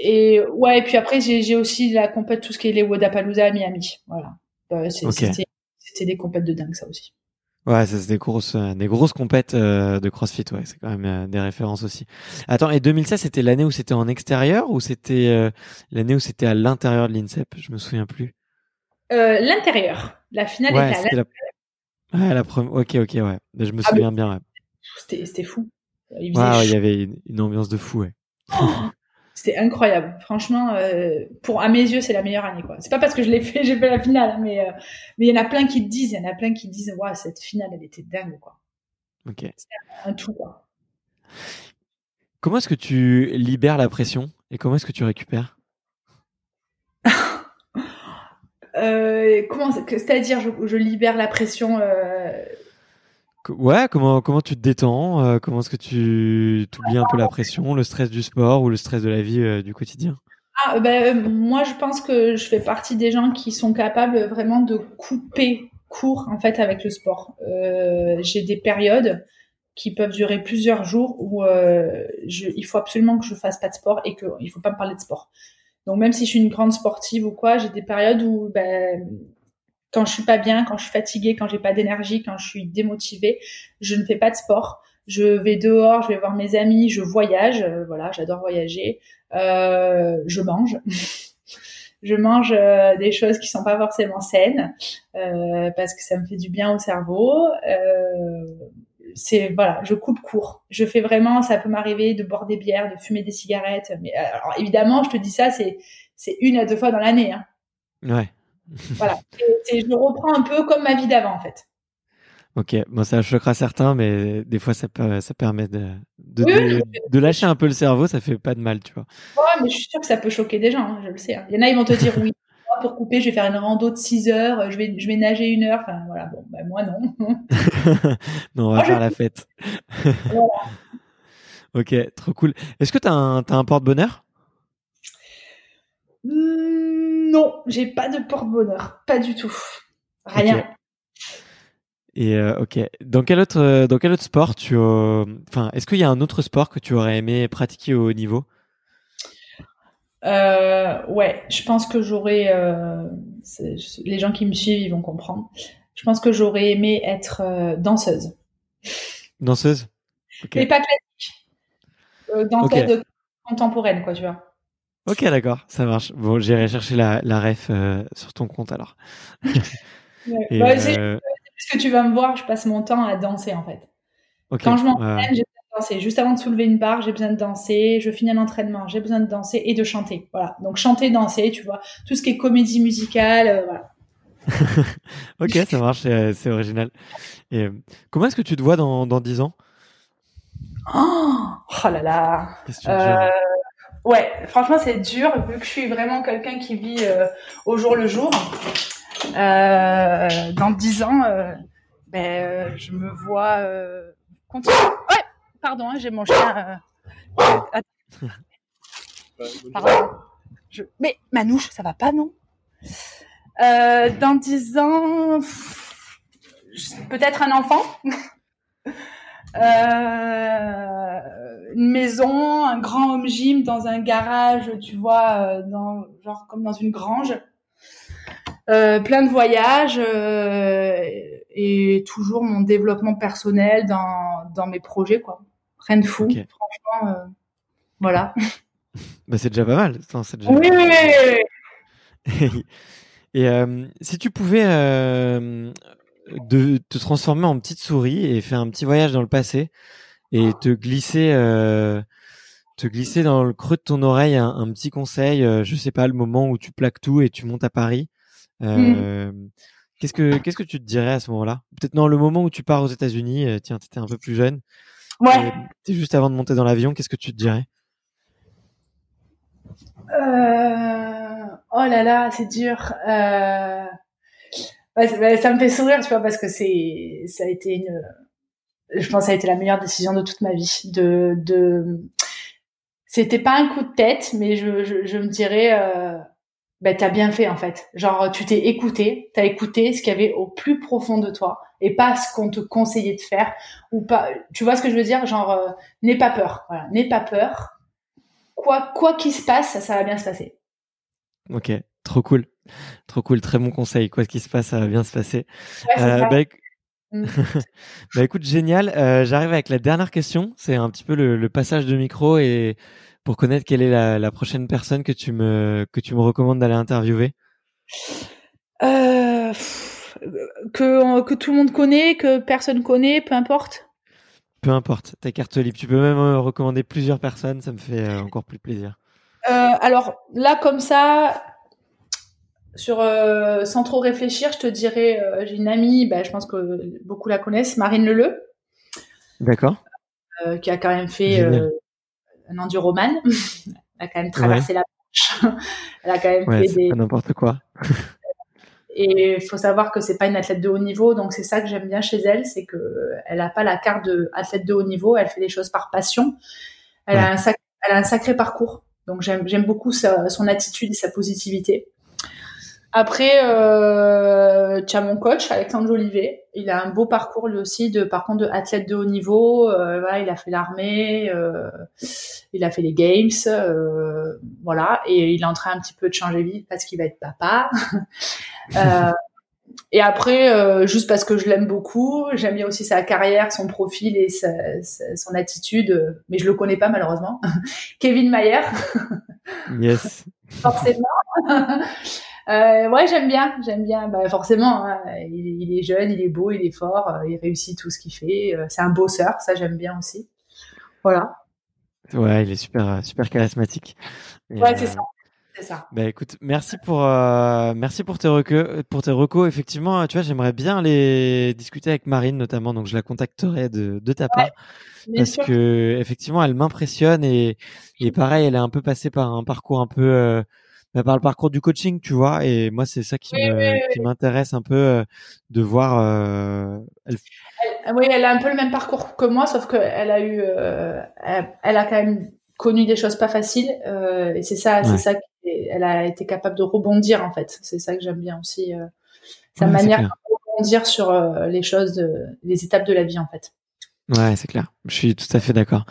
Et, ouais, et puis après, j'ai aussi la compète, tout ce qui est les Wodapalooza à Miami. Voilà. Bah, C'était des compètes de dingue, ça aussi. Ouais, c'est des grosses, euh, des grosses compètes euh, de CrossFit, ouais. C'est quand même euh, des références aussi. Attends, et 2016, c'était l'année où c'était en extérieur ou c'était l'année où c'était à l'intérieur de l'INSEP? Je me souviens plus. l'intérieur. La finale était à l'intérieur. La... Ouais, la première. Ok, ok, ouais. Je me ah, souviens bien. Ouais. C'était fou. Il, ouais, il y avait une, ambiance de fou, ouais. Oh, c'était incroyable. Franchement, euh, pour à mes yeux, c'est la meilleure année. quoi. C'est pas parce que je l'ai fait, j'ai fait la finale, mais euh, mais il y en a plein qui disent, il y en a plein qui disent, waouh, cette finale, elle était dingue, quoi. Ok. C'était un tout, quoi. Comment est-ce que tu libères la pression et comment est-ce que tu récupères? Euh, Comment, c'est-à-dire, je, je, libère la pression Ouais, comment comment tu te détends euh, Comment est-ce que tu oublies un peu la pression, le stress du sport ou le stress de la vie euh, du quotidien? Ah, ben, moi, je pense que je fais partie des gens qui sont capables vraiment de couper court en fait avec le sport. Euh, J'ai des périodes qui peuvent durer plusieurs jours où euh, il faut absolument que je fasse pas de sport et qu'il faut pas me parler de sport. Donc même si je suis une grande sportive ou quoi, j'ai des périodes où ben, quand je suis pas bien, quand je suis fatiguée, quand j'ai pas d'énergie, quand je suis démotivée, je ne fais pas de sport. Je vais dehors, je vais voir mes amis, je voyage. Euh, voilà, j'adore voyager. Euh, je mange. je mange euh, des choses qui sont pas forcément saines euh, parce que ça me fait du bien au cerveau. C'est voilà, je coupe court. Je fais vraiment, ça peut m'arriver de boire des bières, de fumer des cigarettes. Mais alors évidemment, je te dis ça, c'est c'est une à deux fois dans l'année. Hein. Ouais voilà. Et, je reprends un peu comme ma vie d'avant, en fait. Ok, bon, ça choquera certains, mais des fois, ça, peut, ça permet de, de, de, lâcher un peu le cerveau, ça fait pas de mal, tu vois. Ouais, mais je suis sûre que ça peut choquer des gens, hein, je le sais. Hein. Il y en a, ils vont te dire oui. Pour couper, je vais faire une rando de 6 heures, je vais, je vais nager une heure. Enfin, voilà, bon, bah, moi, non. non, on va faire la fête. voilà. Ok, trop cool. Est-ce que tu as un, un porte-bonheur? Non, j'ai pas de porte-bonheur, pas du tout. Rien. Et euh, ok, dans quel autre euh, dans quel autre sport tu enfin est-ce qu'il y a un autre sport que tu aurais aimé pratiquer au haut niveau? Euh, Ouais, je pense que j'aurais les gens qui me suivent ils vont comprendre. Je pense que j'aurais aimé être danseuse. Danseuse? Mais pas classique. danseuse contemporaine quoi, tu vois. Ok, d'accord, ça marche. Bon, j'irai chercher la, la ref euh, sur ton compte alors. ouais. bah, euh... que tu vas me voir, je passe mon temps à danser en fait. Quand je m'entraîne, j'ai besoin de danser. Juste avant de soulever une barre, j'ai besoin de danser. Je finis un entraînement, j'ai besoin de danser et de chanter. Voilà. Donc chanter, danser, tu vois. Tout ce qui est comédie musicale, euh, voilà. ok, ça marche, c'est original. Et, euh, comment est-ce que tu te vois dans, dans 10 ans? Oh, oh là là. Ouais, franchement, c'est dur vu que je suis vraiment quelqu'un qui vit euh, au jour le jour. Euh, dans dix ans, euh, ben, je me vois continuer. Ouais, pardon, hein, j'ai mon chien. Pardon. Je... Mais Manouche, ça va pas, non? Dans dix ans, peut-être un enfant. Euh, une maison, un grand home gym dans un garage, tu vois, euh, dans, genre comme dans une grange. Euh, plein de voyages euh, et toujours mon développement personnel dans, dans mes projets, quoi. Rien de fou, franchement. Voilà. Bah, c'est déjà pas mal. déjà... Oui, oui, oui. et si tu pouvais de te transformer en petite souris et faire un petit voyage dans le passé et te glisser euh, te glisser dans le creux de ton oreille un, petit conseil euh, je sais pas le moment où tu plaques tout et tu montes à Paris euh, mmh. qu'est-ce que qu'est-ce que tu te dirais à ce moment-là? Peut-être dans le moment où tu pars aux États-Unis euh, tiens t'étais un peu plus jeune ouais. t'es juste avant de monter dans l'avion qu'est-ce que tu te dirais? Oh là là c'est dur ça me fait sourire, tu vois, parce que c'est, ça a été une, je pense, ça a été la meilleure décision de toute ma vie. De, de, c'était pas un coup de tête, mais je, je, me dirais, ben t'as bien fait en fait. Genre tu t'es écouté, t'as écouté ce qu'il y avait au plus profond de toi et pas ce qu'on te conseillait de faire ou pas. Tu vois ce que je veux dire? Genre euh, n'aie pas peur. Voilà, n'aie pas peur. Quoi quoi qu'il se passe, ça, va bien se passer. Ok, trop cool, trop cool, très bon conseil. Quoi qu'il se passe, ça va bien se passer. Euh, bah, mm. bah, écoute, génial. Euh, j'arrive avec la dernière question. C'est un petit peu le passage de micro et pour connaître quelle est la, prochaine personne que tu me que tu me recommandes d'aller interviewer euh, que que tout le monde connaît, que personne connaît, peu importe. Peu importe, ta carte libre. Tu peux même euh, recommander plusieurs personnes, ça me fait encore plus plaisir. alors là, comme ça, sur sans trop réfléchir, je te dirais, j'ai une amie, bah, je pense que beaucoup la connaissent, Marine Leleu. D'accord. qui a quand même fait un enduroman. elle a quand même traversé la Manche. elle a quand même fait des. n'importe quoi. Et il faut savoir que c'est pas une athlète de haut niveau, donc c'est ça que j'aime bien chez elle, c'est que elle n'a pas la carte de athlète de haut niveau, elle fait les choses par passion. Elle, a, un elle a un sacré parcours, donc j'aime beaucoup son attitude et sa positivité. Après, euh, tu as mon coach, Alexandre Jolivet. Il a un beau parcours lui aussi, de par contre de athlète de haut niveau. Euh, voilà, il a fait l'armée, euh, il a fait les games, euh, voilà, et il est en train un petit peu de changer vie parce qu'il va être papa. euh, et après, euh, juste parce que je l'aime beaucoup, j'aime bien aussi sa carrière, son profil et sa, son attitude, mais je le connais pas malheureusement. Kevin Mayer. yes. Forcément. Euh, ouais, j'aime bien, j'aime bien. Bah, forcément, hein, il, est jeune, il est beau, il est fort, euh, il réussit tout ce qu'il fait. Euh, c'est un bosseur, ça j'aime bien aussi. Voilà. Ouais, il est super, super charismatique. ouais, c'est ça. Ça. Bah écoute, merci pour merci pour tes recos, pour tes recos. Effectivement, tu vois, j'aimerais bien aller discuter avec Marine notamment, donc je la contacterai de, de ta part parce que effectivement, elle m'impressionne et et pareil, elle est un peu passée par un parcours un peu bah, par le parcours du coaching, tu vois. Et moi, c'est ça qui m'intéresse un peu euh, de voir. Euh, elle... oui, elle a un peu le même parcours que moi, sauf qu'elle a eu, euh, elle, a quand même connu des choses pas faciles, et c'est ça, c'est ça. Elle a été capable de rebondir en fait. C'est ça que j'aime bien aussi, sa manière de rebondir sur les choses, les étapes de la vie en fait. Ouais, c'est clair. Je suis tout à fait d'accord.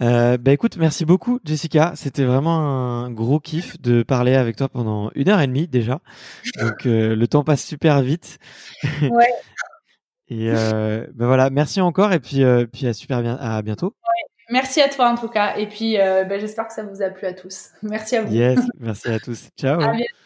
Euh, bah écoute, merci beaucoup Jessica. C'était vraiment un gros kiff de parler avec toi pendant une heure et demie déjà. Donc euh, le temps passe super vite. Ouais. et euh, bah voilà, merci encore et puis puis à super bien à bientôt. Ouais. Merci à toi en tout cas et puis bah, j'espère que ça vous a plu à tous. Merci à vous. Yes, merci à tous. Ciao. À bientôt.